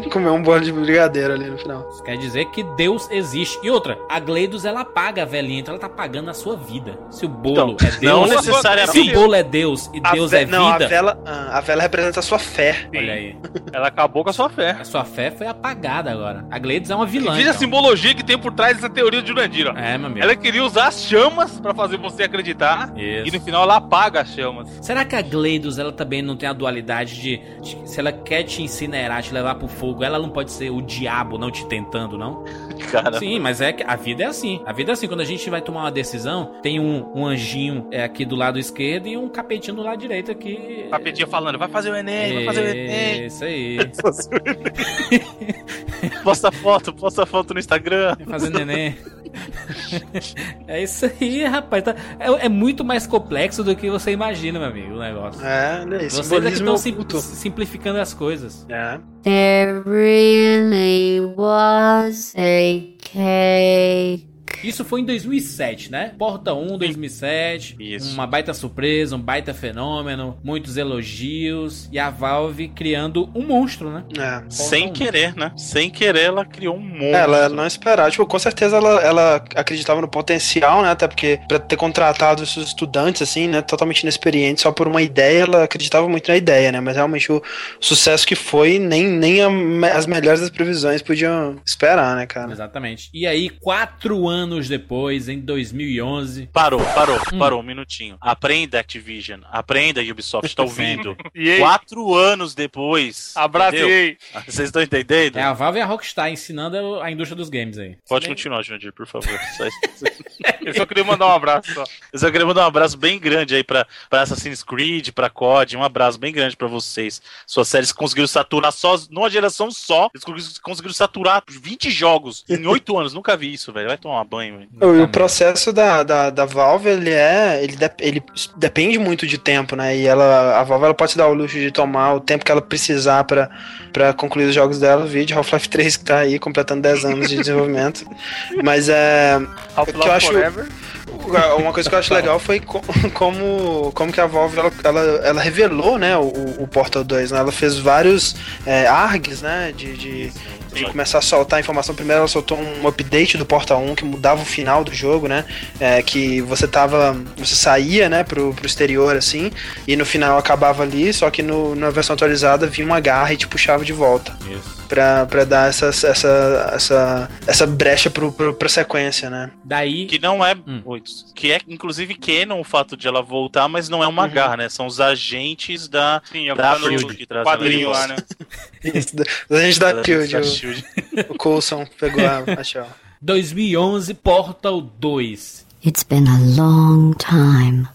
Speaker 3: de comer um bolo de brigadeiro ali no final.
Speaker 1: Isso quer dizer que Deus existe. E outra, a Gleidos ela paga a velhinha, então ela tá pagando a sua vida. Se o bolo
Speaker 4: Então,
Speaker 1: é Deus.
Speaker 4: não
Speaker 1: se
Speaker 4: necessariamente.
Speaker 1: o bolo é Deus e
Speaker 3: A
Speaker 1: Deus
Speaker 3: ve-
Speaker 1: é
Speaker 3: Não, a
Speaker 1: vida.
Speaker 3: vela, ah, a vela representa a sua fé.
Speaker 1: Olha aí.
Speaker 2: Ela acabou com a sua fé.
Speaker 1: A sua fé foi apagada agora. A Gleidos é uma vilã.
Speaker 2: Veja a
Speaker 1: então.
Speaker 2: simbologia que tem por trás dessa teoria de Jurandir, ó.
Speaker 1: É, meu amigo.
Speaker 2: Ela queria usar as chamas pra fazer você acreditar.
Speaker 1: Isso.
Speaker 2: E no final ela apaga as chamas.
Speaker 1: Será que a Gleidos ela também não tem a dualidade de, de se ela quer te incinerar, te levar pro fogo, ela não pode ser o diabo não te tentando, não?
Speaker 4: Cara,
Speaker 1: Sim, mas é que a vida é assim. A vida é assim. Quando a gente vai tomar uma decisão, tem um, um anjinho é, aqui do lado esquerdo e um capetinho do lado direito aqui.
Speaker 2: Tapetinha falando, vai fazer o Enem, vai fazer o Enem.
Speaker 1: Isso aí.
Speaker 4: posta foto, posta foto no Instagram.
Speaker 1: Vai fazer neném. É isso aí, rapaz. Tá- é, é muito mais complexo do que você imagina, meu amigo, o negócio.
Speaker 3: É, aí,
Speaker 1: Vocês é que estão sim- simplificando as coisas.
Speaker 3: É.
Speaker 7: There really was a cake.
Speaker 1: Isso foi em 2007, né? Porta 1, 2007.
Speaker 4: Isso.
Speaker 1: Uma baita surpresa, um baita fenômeno, muitos elogios. E a Valve criando um monstro, né?
Speaker 3: É.
Speaker 4: Sem
Speaker 1: um.
Speaker 4: querer, né? Sem querer, ela criou um monstro.
Speaker 3: Ela não esperava, tipo, com certeza ela, ela acreditava no potencial, né? Até porque pra ter contratado esses estudantes, assim, né? Totalmente inexperientes, só por uma ideia, ela acreditava muito na ideia, né? Mas realmente o sucesso que foi, nem, nem a as melhores das previsões podiam esperar, né, cara?
Speaker 1: Exatamente. E aí, quatro anos depois, em 2011.
Speaker 4: Parou, parou,
Speaker 1: Hum.
Speaker 4: parou um minutinho. Aprenda Activision, aprenda Ubisoft, tá ouvindo?
Speaker 2: E
Speaker 4: Quatro anos depois.
Speaker 2: abracei.
Speaker 4: Vocês estão entendendo?
Speaker 1: É a Valve e a Rockstar ensinando a indústria dos games aí.
Speaker 4: Pode continuar, Jandir, por favor.
Speaker 2: Eu só queria mandar um abraço só.
Speaker 4: Eu só queria mandar um abraço bem grande aí pra, pra Assassin's Creed, pra COD, um abraço bem grande pra vocês. Suas séries conseguiram saturar só, numa geração só, eles conseguiram- conseguiram saturar 20 jogos em 8 anos. Nunca vi isso, velho. Vai tomar banho, velho.
Speaker 3: O, o processo da, da, da Valve, ele é. Ele, de- ele depende muito de tempo, né? E ela, a Valve ela pode se dar o luxo de tomar o tempo que ela precisar pra, pra concluir os jogos dela. Vídeo Half-Life 3 que tá aí completando 10 anos de desenvolvimento. Mas é. O que eu acho-
Speaker 2: Forever.
Speaker 3: Uma coisa que eu acho legal foi co- como, como que a Valve ela, ela, ela revelou né, o, o Portal 2. Né? Ela fez vários é, ARGs né, de, de, de começar a soltar a informação. Primeiro ela soltou um update do Portal 1 que mudava o final do jogo, né? É, que você tava. Você saía né, pro, pro exterior assim, e no final acabava ali, só que no, na versão atualizada vinha uma garra e te puxava de volta.
Speaker 1: Isso.
Speaker 3: Pra, pra dar essa, essa, essa, essa brecha pro, pro, pra sequência, né?
Speaker 1: Daí.
Speaker 4: Que não é.
Speaker 1: Hum.
Speaker 4: Oito. Que é, inclusive, canon o fato de ela voltar, mas não é uma
Speaker 3: Uhum.
Speaker 4: garra, né? São os agentes da.
Speaker 2: Sim, é
Speaker 4: Da Shield que traz
Speaker 2: quadrinho lá, né?
Speaker 3: Isso, A gente dá
Speaker 4: da-
Speaker 3: Shield,
Speaker 4: da
Speaker 3: o-
Speaker 4: Shield.
Speaker 3: O Coulson pegou a, a show.
Speaker 1: 2011, Portal 2.
Speaker 7: It's been a long time.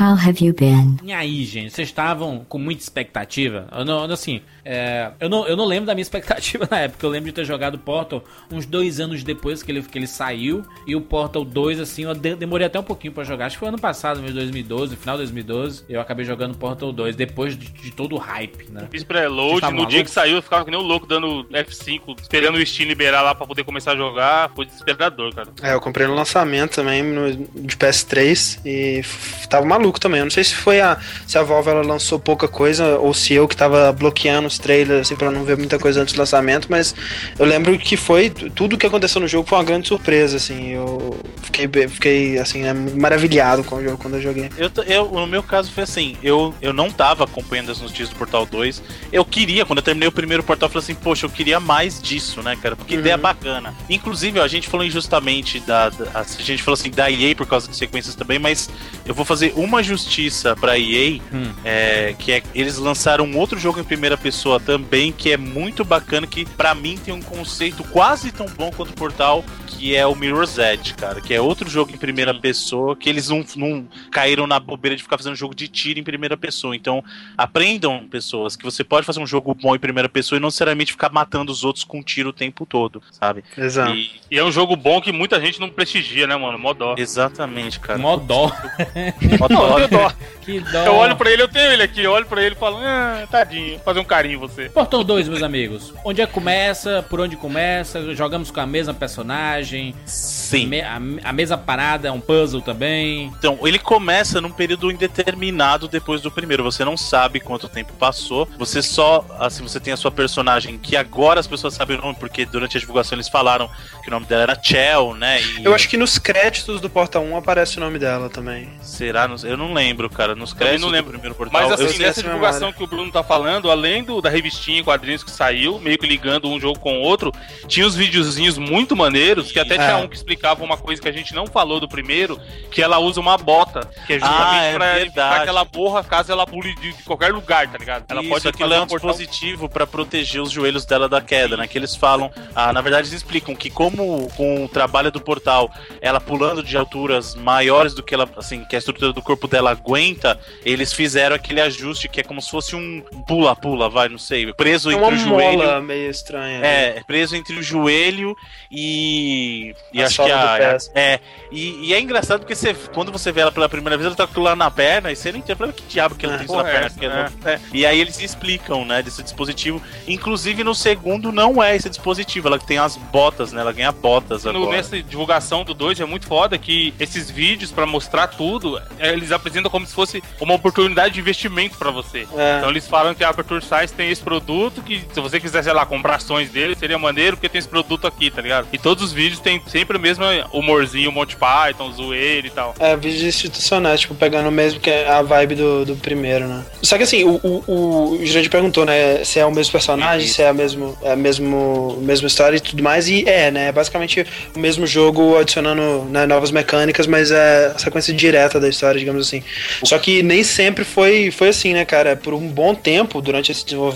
Speaker 7: How have you been?
Speaker 1: E aí, gente, vocês estavam com muita expectativa? Eu não, assim, é, eu, não, eu não lembro da minha expectativa na época. Eu lembro de ter jogado Portal uns dois anos depois que ele, que ele saiu. E o Portal 2, assim, eu de- demorei até um pouquinho pra jogar. Acho que foi ano passado, mesmo 2012, final de 2012. Eu acabei jogando Portal 2, depois de, de todo o hype, né?
Speaker 2: Fiz preload, no dia que saiu eu ficava que nem um louco dando F5, esperando o Steam liberar lá pra poder começar a jogar. Foi desesperador, cara.
Speaker 3: É, eu comprei no lançamento também no, de PS3 e tava maluco também. Eu não sei se foi a se a Valve ela lançou pouca coisa ou se eu que tava bloqueando os trailers assim para não ver muita coisa antes do lançamento, mas eu lembro que foi tudo que aconteceu no jogo foi uma grande surpresa assim. Eu fiquei fiquei assim né, maravilhado com o jogo quando eu joguei.
Speaker 4: Eu, eu- no meu caso foi assim, eu, eu não tava acompanhando as notícias do Portal 2. Eu queria, quando eu terminei o primeiro Portal, eu falei assim, poxa, eu queria mais disso, né, cara? Porque
Speaker 3: Uhum.
Speaker 4: ideia bacana. Inclusive, ó, a gente falou injustamente da, da- A gente falou assim da EA por causa de sequências também, mas eu vou fazer uma justiça pra EA,
Speaker 1: Hum.
Speaker 4: é, que é eles lançaram um outro jogo em primeira pessoa também, que é muito bacana, que pra mim tem um conceito quase tão bom quanto o Portal, que é o Mirror's Edge, cara, que é outro jogo em primeira pessoa, que eles não, não caíram na bobeira de ficar fazendo jogo de tiro em primeira pessoa. Então, aprendam, pessoas, que você pode fazer um jogo bom em primeira pessoa e não necessariamente ficar matando os outros com tiro o tempo todo, sabe?
Speaker 3: Exato.
Speaker 4: E-
Speaker 2: E é um jogo bom que muita gente não prestigia, né, mano? Mó dó.
Speaker 4: exatamente, cara.
Speaker 1: Mó dó.
Speaker 4: Mó dó.
Speaker 1: Que dó.
Speaker 2: Eu olho pra ele, eu tenho ele aqui, eu olho pra ele e falo, ah, tadinho, fazer um carinho em você.
Speaker 1: Portal 2, meus amigos. Onde é que começa? Por onde começa? Jogamos com a mesma personagem?
Speaker 4: Sim.
Speaker 1: Me- a, a mesma parada é um puzzle também.
Speaker 4: Então, ele começa num período indeterminado depois do primeiro. Você não sabe quanto tempo passou. Você só, assim, você tem a sua personagem que agora as pessoas sabem o nome, porque durante a divulgação eles falaram que o nome dela era Chell, né? E
Speaker 3: Eu acho que nos créditos do Portal 1 aparece o nome dela também.
Speaker 4: será, eu não lembro, cara. Nos créditos
Speaker 2: não
Speaker 4: do
Speaker 2: lembro.
Speaker 4: primeiro portal.
Speaker 2: Mas
Speaker 4: eu
Speaker 2: assim,
Speaker 3: sei
Speaker 2: nessa
Speaker 3: essa
Speaker 2: divulgação
Speaker 3: memória.
Speaker 2: que o Bruno tá falando, além do, da revistinha e quadrinhos que saiu, meio que ligando um jogo com o outro, tinha uns videozinhos muito maneiros, que até
Speaker 3: É.
Speaker 2: tinha um que explicava uma coisa que a gente não falou do primeiro, que ela usa uma bota, que é justamente
Speaker 4: Ah, é
Speaker 2: pra
Speaker 4: verdade.
Speaker 2: evitar que ela morra caso ela pule de, qualquer lugar, tá ligado? Ela
Speaker 4: Isso,
Speaker 2: pode
Speaker 4: aquilo é um dispositivo pra proteger os joelhos dela da queda, né? Que eles falam, ah, na verdade eles explicam que como com o trabalho do portal, ela pulando de alturas maiores do que ela, assim, que a estrutura do corpo dela aguenta, eles fizeram aquele ajuste que é como se fosse um pula-pula, vai, não sei, preso
Speaker 3: É
Speaker 4: entre
Speaker 3: uma
Speaker 4: o joelho.
Speaker 3: mola meio estranha. né?
Speaker 4: É, preso entre o joelho e. E
Speaker 3: A
Speaker 4: acho que a.
Speaker 3: pé.
Speaker 4: É. E, e é engraçado porque você, quando você vê ela pela primeira vez, ela tá com aquilo lá na perna e você não entende fala, que diabo que ela
Speaker 3: É,
Speaker 4: tem isso na perna.
Speaker 2: é,
Speaker 4: porque não- é. E aí eles explicam, né, desse dispositivo. Inclusive no segundo não é esse dispositivo, ela tem as botas, né? Ela ganha botas
Speaker 2: No,
Speaker 4: agora.
Speaker 2: nessa divulgação do 2 é muito foda que esses vídeos, pra mostrar tudo, é, eles apresentam como se fosse uma oportunidade de investimento pra você.
Speaker 3: É.
Speaker 2: Então eles falam que a Aperture Science tem esse produto, que se você quiser, sei lá, comprar ações dele, seria maneiro porque tem esse produto aqui, tá ligado? E todos os vídeos tem sempre o mesmo humorzinho, Monty Python, zoeira e tal.
Speaker 3: É, vídeos institucionais, tipo, pegando mesmo que é a vibe do, do primeiro, né? Só que assim, o, o, o Jurandir perguntou, né, se é o mesmo personagem,
Speaker 4: Isso.
Speaker 3: se é a mesmo, é a mesmo, mesma história e tudo mais, e é, né? É basicamente o mesmo jogo adicionando né, novas mecânicas, mas é a sequência direta da história, digamos assim. Só que nem sempre foi, foi assim, né, cara? Por um bom tempo, durante esse desenvolvimento,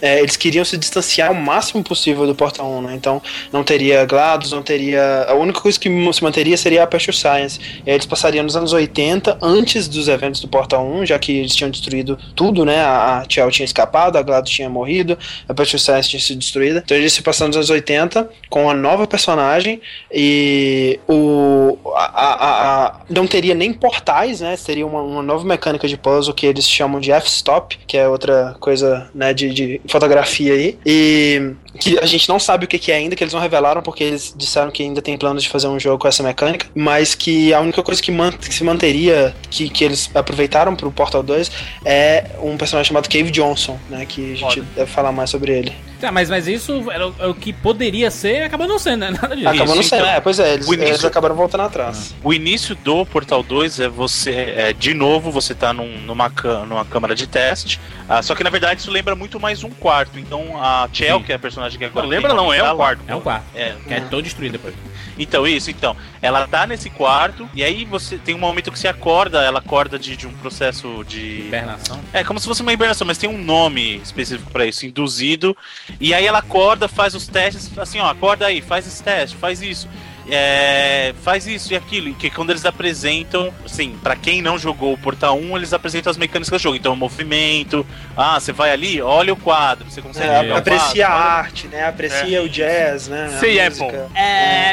Speaker 3: é, eles queriam se distanciar o máximo possível do Portal 1, né? Então, não teria GLaDOS, não teria... A única coisa que se manteria seria a Aperture Science. E aí eles passariam nos anos 80, antes dos eventos do Portal 1, já que eles tinham destruído tudo, né? A, a tinha escapado, a GLaDOS tinha morrido, a Aperture Science tinha sido destruída. Então eles se passaram nos anos 80 com uma nova personagem e o... A, a- a- não teria nem portais, né? Seria uma, uma nova mecânica de puzzle que eles chamam de F-Stop, que é outra coisa, né, de, de fotografia aí. E que a gente não sabe o que, que é ainda, que eles não revelaram, porque eles disseram que ainda tem planos de fazer um jogo com essa mecânica, mas que a única coisa que, man- que se manteria, que, que eles aproveitaram pro Portal 2, é um personagem chamado Cave Johnson, né? Que a gente
Speaker 2: Foda.
Speaker 3: deve falar mais sobre ele.
Speaker 1: Tá, mas, mas isso era o, era o que poderia ser, acabou não sendo, né? Nada disso.
Speaker 3: Acabou não sendo,
Speaker 4: então,
Speaker 3: é, pois é, eles,
Speaker 4: início-
Speaker 3: eles acabaram voltando atrás.
Speaker 4: O início do Portal 2 é você, é, de novo, você tá num- numa, numa câmara de teste. Ah, só que na verdade isso lembra muito mais um quarto. Então a Chell,
Speaker 1: Sim.
Speaker 4: que é a personagem que agora.
Speaker 2: Não lembra, não, é um quarto.
Speaker 1: É um quarto.
Speaker 4: É,
Speaker 1: Que é todo destruído depois.
Speaker 4: Então, isso, então. Ela tá nesse quarto, e aí você tem um momento que você acorda, ela acorda de, de um processo de.
Speaker 1: Hibernação.
Speaker 4: É como se fosse uma hibernação, mas tem um nome específico pra isso, induzido. E aí ela acorda, faz os testes, assim, ó, acorda aí, faz esse teste, faz isso. É, faz isso e aquilo. E que quando eles apresentam, assim, pra quem não jogou o Portal 1, eles apresentam as mecânicas do jogo. Então, movimento, ah, você vai ali, olha o quadro, você consegue
Speaker 3: É, aprecia a
Speaker 4: quadro, olha-
Speaker 3: arte, né? Aprecia o jazz, né? a
Speaker 2: Say
Speaker 3: música.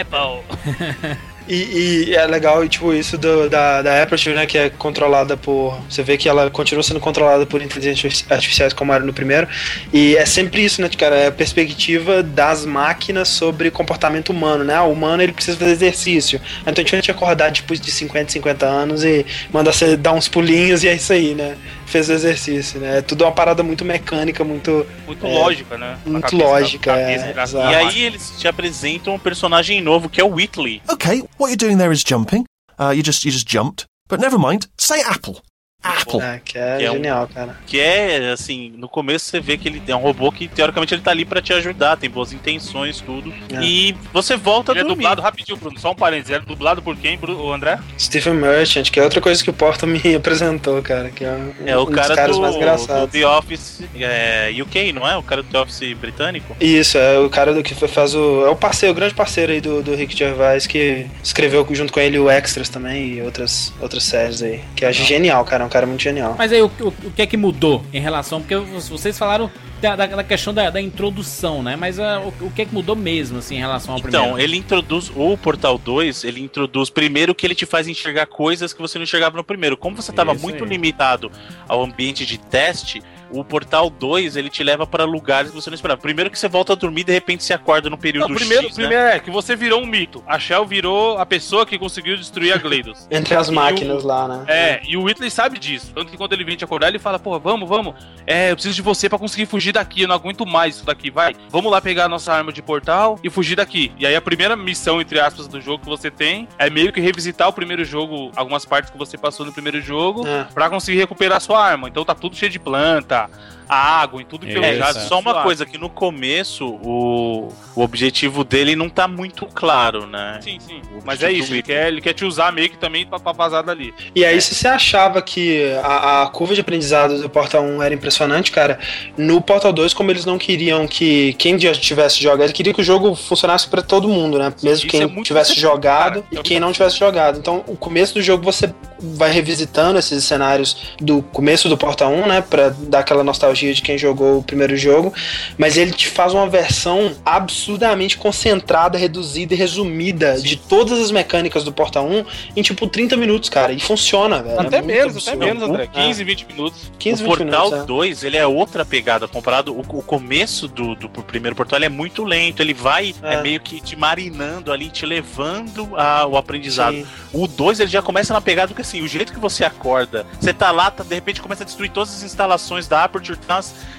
Speaker 2: Apple.
Speaker 3: E, e é legal, tipo, isso do- da, da Aperture, né, que é controlada por... Você vê que ela continua sendo controlada por inteligências artificiais como era no primeiro, e é sempre isso, né, cara, é a perspectiva das máquinas sobre comportamento humano, né, o humano, ele precisa fazer exercício, então a gente vai te acordar depois de 50, 50 anos e manda você dar uns pulinhos e é isso aí, né, fez o exercício, né, é tudo uma parada muito mecânica, muito...
Speaker 2: Muito
Speaker 3: É,
Speaker 2: lógica, né?
Speaker 3: muito
Speaker 2: cabeça-
Speaker 3: lógica, é,
Speaker 2: cabeça
Speaker 3: exato.
Speaker 4: E aí eles te apresentam um personagem novo que é o Whitley.
Speaker 11: Okay, what you're doing there is jumping. Uh, you just you just jumped. But never mind. Say apple. Apple.
Speaker 3: É, que é,
Speaker 4: Que é um-
Speaker 3: genial, cara.
Speaker 4: Que é, assim, no começo você vê que ele é um robô que teoricamente ele tá ali pra te ajudar, tem boas intenções, tudo.
Speaker 3: É.
Speaker 4: E você volta a
Speaker 2: Ele é
Speaker 4: dormir.
Speaker 2: dublado rapidinho, Bruno. Só um parênteses. Ele é dublado por quem, Bruno, o André?
Speaker 3: Stephen Merchant, que é outra coisa que o Porto me apresentou, cara, que é um,
Speaker 4: É o
Speaker 3: um
Speaker 4: cara
Speaker 3: dos caras
Speaker 4: do,
Speaker 3: mais
Speaker 4: do
Speaker 3: engraçados.
Speaker 4: The Office é, UK, não é? O cara do The Office britânico?
Speaker 3: Isso, é o cara do que faz o. É o parceiro, o grande parceiro aí do, do Rick Gervais, que escreveu junto com ele o Extras também e outras, outras séries aí. Que é genial, cara, é um cara muito genial.
Speaker 1: Mas aí o, o- o que é que mudou em relação. Porque vocês falaram da, da- da questão da, da introdução, né? Mas ah, o, o que é que mudou mesmo, assim, em relação ao
Speaker 4: Então,
Speaker 1: primeiro?
Speaker 4: ele introduz o Portal 2, ele introduz primeiro que ele te faz enxergar coisas que você não enxergava no primeiro. Como você estava muito
Speaker 1: aí.
Speaker 4: limitado ao ambiente de teste, o Portal 2 ele te leva para lugares que você não esperava. Primeiro que você volta a dormir e de repente você acorda no período
Speaker 2: Não, primeiro,
Speaker 4: X, né?
Speaker 2: primeiro é que você virou um mito. A Shell virou a pessoa que conseguiu destruir a Gleidos.
Speaker 3: Entre as
Speaker 2: E o-
Speaker 3: máquinas lá, né?
Speaker 2: É, e o Whitley sabe disso. Tanto que quando ele vem te acordar, ele fala, pô, vamos, vamos. É, eu preciso de você pra conseguir fugir daqui. Eu não aguento mais isso daqui, vai. Vamos lá pegar a nossa arma de portal e fugir daqui. E aí a primeira missão, entre aspas, do jogo que você tem é meio que revisitar o primeiro jogo, algumas partes que você passou no primeiro jogo,
Speaker 3: É.
Speaker 2: pra conseguir recuperar sua arma. Então tá tudo cheio de planta, да. Água e tudo que eu
Speaker 1: É,
Speaker 2: já
Speaker 4: É, só uma coisa, que no começo o, o objetivo dele não tá muito claro, né?
Speaker 2: Sim, sim. Mas é isso, ele quer, ele quer te usar meio que também pra, pra vazar dali.
Speaker 3: E aí, se você achava que a, a curva de aprendizado do Portal 1 era impressionante, cara, no Portal 2, como eles não queriam que quem já tivesse jogado, ele queria que o jogo funcionasse pra todo mundo, né? Mesmo
Speaker 2: Isso
Speaker 3: quem
Speaker 2: é
Speaker 3: tivesse jogado
Speaker 2: cara.
Speaker 3: e quem não tivesse jogado. Então, o começo do jogo você vai revisitando esses cenários do começo do Portal 1, né? Pra dar aquela nostalgia de quem jogou o primeiro jogo. Mas ele te faz uma versão absurdamente concentrada, reduzida e resumida de todas as mecânicas do Portal 1 em tipo 30 minutos, cara. E funciona, velho.
Speaker 2: Até
Speaker 3: É
Speaker 2: menos,
Speaker 3: absurdo.
Speaker 2: até menos, André.
Speaker 3: É.
Speaker 2: 15, 20 minutos.
Speaker 3: 15,
Speaker 4: o
Speaker 3: 20
Speaker 4: Portal
Speaker 3: minutos, é.
Speaker 4: 2, ele é outra pegada comparado. O, o começo do, do primeiro portal ele é muito lento, ele vai é.
Speaker 3: É.
Speaker 4: meio que te marinando ali, te levando ao aprendizado.
Speaker 3: Sim.
Speaker 4: O 2 ele já começa na pegada que assim, o jeito que você acorda, você tá lá, tá, de repente começa a destruir todas as instalações da Aperture,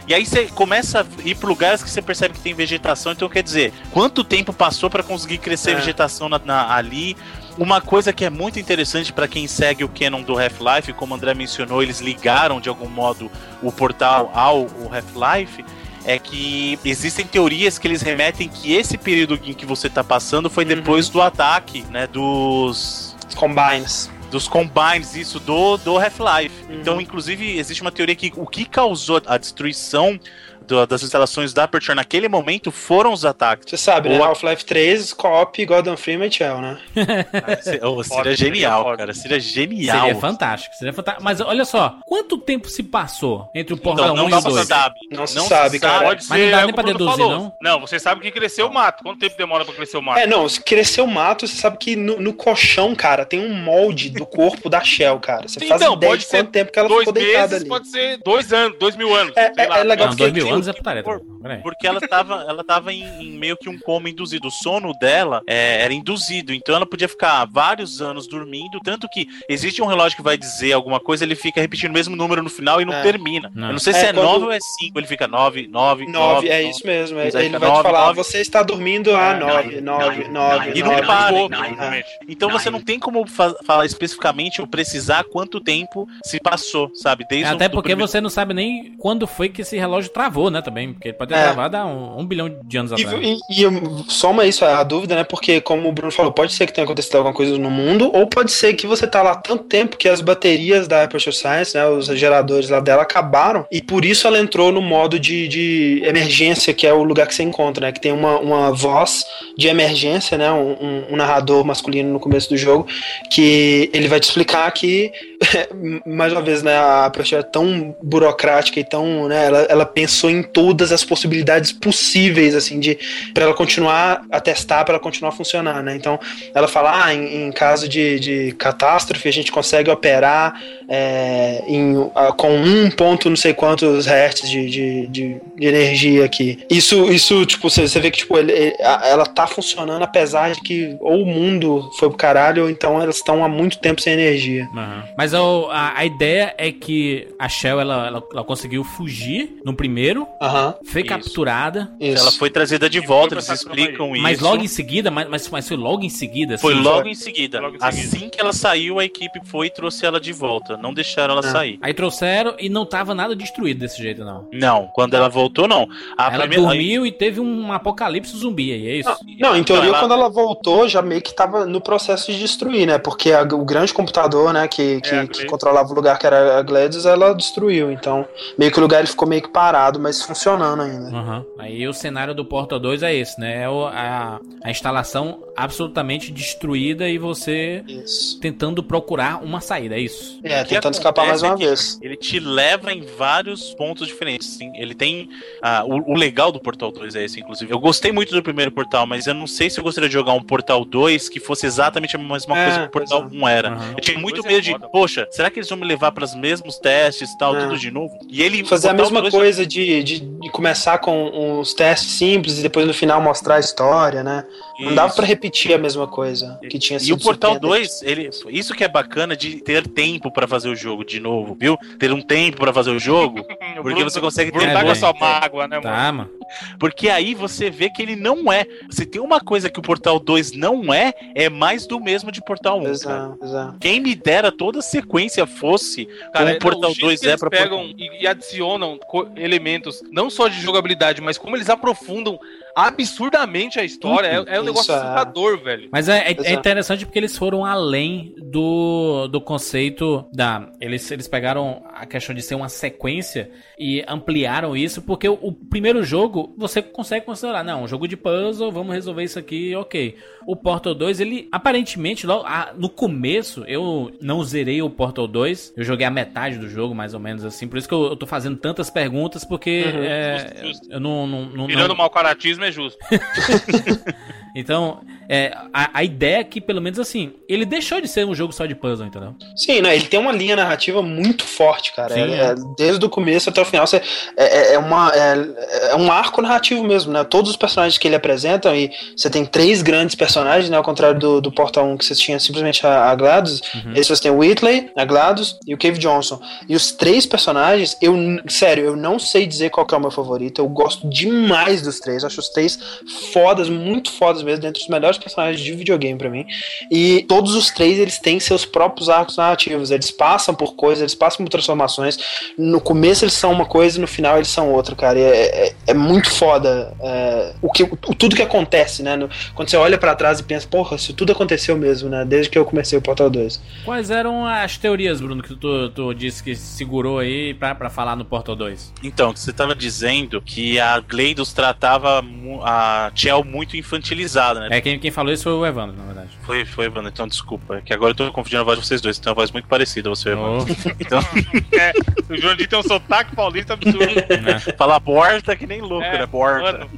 Speaker 4: e aí você começa a ir para lugares que você percebe que tem vegetação, então quer dizer, quanto tempo passou para conseguir crescer
Speaker 3: É.
Speaker 4: vegetação na- na- ali? Uma coisa que é muito interessante para quem segue o canon do Half-Life, como o André mencionou, eles ligaram de algum modo o portal ao Half-Life. É que existem teorias que eles remetem que esse período em que você tá passando foi depois do ataque, né? Dos
Speaker 3: Combines.
Speaker 4: Dos combines, isso, do, do Half-Life.
Speaker 3: Uhum.
Speaker 4: Então, inclusive, existe uma teoria que o que causou a destruição do- das instalações da Aperture naquele momento foram os ataques.
Speaker 3: Você sabe, né? Half-Life 3, Co-op, Gordon Freeman e Shell, né?
Speaker 4: Se- oh, seria genial, cara. Seria genial.
Speaker 1: Seria fantástico, seria fantástico. Mas olha só, quanto tempo se passou entre o Portal
Speaker 4: Então,
Speaker 1: 1
Speaker 4: não,
Speaker 1: e o
Speaker 4: não
Speaker 1: 2?
Speaker 4: se sabe.
Speaker 3: Não se sabe, cara.
Speaker 2: Pode
Speaker 1: Mas não
Speaker 2: ser.
Speaker 1: dá nem
Speaker 2: que
Speaker 1: pra deduzir,
Speaker 2: falou.
Speaker 1: não?
Speaker 2: Não, você sabe que cresceu o mato. Quanto tempo demora pra crescer o mato?
Speaker 3: É, não, se crescer o mato, você sabe que no, no colchão, cara, tem um molde do corpo da Shell, cara. Você faz
Speaker 2: Então,
Speaker 3: ideia
Speaker 2: pode
Speaker 3: de
Speaker 2: ser
Speaker 3: quanto tempo que ela
Speaker 2: dois
Speaker 3: ficou deitada
Speaker 2: meses,
Speaker 3: ali.
Speaker 2: pode ser dois anos, dois mil anos.
Speaker 3: É-
Speaker 2: sei
Speaker 3: é-
Speaker 2: lá.
Speaker 3: é legal
Speaker 1: Não,
Speaker 3: porque
Speaker 1: 2 mil
Speaker 3: tem-
Speaker 1: anos é putaria. também. Peraí.
Speaker 4: Porque ela tava, ela tava em, em meio que um coma induzido. O sono dela é, era induzido, então ela podia ficar vários anos dormindo. Tanto que existe um relógio que vai dizer alguma coisa, ele fica repetindo o mesmo número no final e não
Speaker 3: É.
Speaker 4: termina.
Speaker 1: Não.
Speaker 4: Eu não sei
Speaker 3: É,
Speaker 4: se é
Speaker 3: quando-
Speaker 4: 9 ou é 5. Ele fica 9, 9,
Speaker 3: 9, é isso mesmo.
Speaker 4: Aí
Speaker 3: Ele
Speaker 4: fica
Speaker 3: vai te
Speaker 4: nove,
Speaker 3: falar,
Speaker 4: nove.
Speaker 3: você está dormindo a 9, 9, 9,
Speaker 4: E não
Speaker 3: 9.
Speaker 4: para. Então você não tem como fa- falar especificamente eu precisar quanto tempo se passou, sabe? Desde
Speaker 1: Até porque
Speaker 4: primeiro-
Speaker 1: você não sabe nem quando foi que esse relógio travou, né? Também. Porque ele pode ter
Speaker 3: É.
Speaker 1: travado há um, um bilhão de anos
Speaker 3: E,
Speaker 1: atrás.
Speaker 3: e- e soma isso a dúvida, né? Porque, como o Bruno falou, pode ser que tenha acontecido alguma coisa no mundo, ou pode ser que você tá lá tanto tempo que as baterias da Aperture Science, né? Os geradores lá dela acabaram, e por isso ela entrou no modo de, de emergência, que é o lugar que você encontra, né? Que tem uma, uma voz de emergência, né? Um, um- um narrador masculino no começo do jogo, que ele vai te explicar que, mais uma vez, né? A Aperture é tão burocrática e tão, né? Ela, ela pensou em todas as possibilidades possíveis, assim, de para ela continuar a testar, para ela continuar a funcionar, né? Então, ela fala, ah, em, em caso de, de catástrofe, a gente consegue operar é, em, com um ponto não sei quantos hertz de, de, de, de energia aqui. Isso, isso tipo, você, vê que tipo, ele- a- ela tá funcionando apesar de que ou o mundo foi pro caralho, ou então elas estão há muito tempo sem energia.
Speaker 1: Aham. Mas o- a, a ideia é que a Shell ela, ela, ela conseguiu fugir no primeiro,
Speaker 3: Aham.
Speaker 1: foi
Speaker 4: Isso.
Speaker 1: capturada,
Speaker 3: Isso.
Speaker 4: Ela foi trazida de volta, eles explicam isso.
Speaker 1: mas logo em seguida, mas, mas, foi logo em seguida. assim,
Speaker 4: Foi logo em seguida.
Speaker 2: Logo em seguida.
Speaker 4: Assim que ela saiu, a equipe foi e trouxe ela de volta. Não deixaram ela
Speaker 3: Ah.
Speaker 4: sair.
Speaker 1: Aí trouxeram e não tava nada destruído desse jeito, não.
Speaker 4: Não, quando ela voltou, não. A
Speaker 1: ela
Speaker 4: primeira-
Speaker 1: dormiu e teve um apocalipse zumbi aí, é isso?
Speaker 3: Não, não, em teoria,
Speaker 4: ela-
Speaker 3: quando ela voltou, já meio que tava no processo de destruir, né? Porque a- o grande computador, né, que, que,
Speaker 2: É,
Speaker 3: que controlava o lugar que era a Gladys, ela destruiu. Então, meio que o lugar ele ficou meio que parado, mas funcionando ainda.
Speaker 1: Aham. Aí o cenário do Portal 2 é esse, né? É a, a instalação absolutamente destruída e você
Speaker 3: Isso.
Speaker 1: tentando procurar uma saída, é isso?
Speaker 3: É, tentando escapar mais uma
Speaker 4: é
Speaker 3: vez.
Speaker 4: Ele te leva em vários pontos diferentes. Sim. Ele tem. ah, o, o legal do Portal 2 é esse, inclusive. Eu gostei muito do primeiro Portal, mas eu não sei se eu gostaria de jogar um Portal 2 que fosse exatamente a mesma
Speaker 3: É,
Speaker 4: coisa que o Portal
Speaker 3: pois
Speaker 4: 1 era.
Speaker 1: Aham.
Speaker 4: Eu tinha muito
Speaker 2: é
Speaker 4: medo de,
Speaker 2: foda.
Speaker 4: poxa, será que eles vão me levar para os mesmos testes e tal,
Speaker 3: É.
Speaker 4: tudo de novo? E ele.
Speaker 3: Fazer a mesma
Speaker 4: 2
Speaker 3: coisa de, de, de começar com uns testes simples e depois no final mostrar a história, né? Não dava
Speaker 4: Isso.
Speaker 3: pra repetir a mesma coisa que tinha sido
Speaker 4: E o Portal
Speaker 3: surpreendente.
Speaker 4: 2, ele, isso que é bacana de ter tempo pra fazer o jogo de novo, viu? Ter um tempo pra fazer o jogo,
Speaker 2: O
Speaker 4: porque
Speaker 2: Bruno-
Speaker 4: você consegue
Speaker 1: ter
Speaker 2: tá com
Speaker 1: bem.
Speaker 2: essa mágoa, né, mano?
Speaker 1: Tá, mano.
Speaker 4: porque aí você vê que ele não é. Se tem uma coisa que o Portal 2 não é, é mais do mesmo de Portal 1, cara.
Speaker 3: Exato, exato.
Speaker 4: Quem me dera toda a sequência fosse
Speaker 2: Cara,
Speaker 4: como o Portal
Speaker 2: não, jeito
Speaker 4: 2
Speaker 2: que
Speaker 4: é
Speaker 2: pegam
Speaker 4: Portal
Speaker 2: e, e adicionam co- não só de jogabilidade, mas como eles aprofundam absurdamente a história. É, é um
Speaker 3: Isso
Speaker 2: negócio
Speaker 3: é.
Speaker 2: assustador, velho.
Speaker 1: Mas é, é- é
Speaker 3: Exato.
Speaker 1: interessante porque eles foram além do, do conceito da. Eles, eles pegaram a questão de ser uma sequência e ampliaram isso, porque o, o primeiro jogo você consegue considerar, não, um jogo de puzzle, vamos resolver isso aqui, ok. O Portal 2, ele aparentemente, logo, ah, no começo, eu não zerei o Portal 2, eu joguei a metade do jogo, mais ou menos assim, por isso que eu, eu tô fazendo tantas perguntas, porque
Speaker 3: Uhum.
Speaker 1: é,
Speaker 2: Justo, justo.
Speaker 1: eu não. não, não
Speaker 2: Tirando
Speaker 1: não-
Speaker 2: o mau caratismo é justo.
Speaker 1: Então, é, a, a ideia é que, pelo menos assim, ele deixou de ser um jogo só de puzzle, entendeu?
Speaker 3: Sim, né? Ele tem uma linha narrativa muito forte, cara.
Speaker 1: Sim,
Speaker 3: É- é- desde o começo até o final, você, é, é- é uma, é, é um arco narrativo mesmo, né? Todos os personagens que ele apresenta, e você tem três grandes personagens, né? Ao contrário do, do Portal 1, que você tinha simplesmente a, a GLaDOS.
Speaker 1: Uhum.
Speaker 3: Esse você tem o Whitley, a GLaDOS e o Cave Johnson. E os três personagens, eu, sério, eu não sei dizer qual que é o meu favorito. Eu gosto demais dos três. Acho os três fodas, muito fodas mesmo, dentre os melhores personagens de videogame pra mim. E todos os três eles têm seus próprios arcos narrativos. Eles passam por coisas, eles passam por transformações. No começo eles são uma coisa e no final eles são outra, cara. E é, é, é muito foda é, o que, o, tudo que acontece, né? No- quando você olha pra trás e pensa, porra, isso tudo aconteceu mesmo, né? Desde que eu comecei o Portal 2.
Speaker 1: Quais eram as teorias, Bruno, que tu, tu disse que segurou aí pra, pra falar no Portal 2?
Speaker 4: Então, você estava dizendo que a Gleidos tratava a Chell muito infantilizada, né?
Speaker 1: É, quem, quem falou isso foi o Evandro, na verdade.
Speaker 4: Foi, foi, Evandro. Então, desculpa. É que agora eu tô confundindo a voz de vocês dois. Tem uma voz muito parecida, você, Evandro. Então,
Speaker 2: É, o Jurandir tem um sotaque paulista absurdo.
Speaker 1: né?
Speaker 4: falar porta que nem louco,
Speaker 2: É,
Speaker 4: né? Porta.
Speaker 2: mano.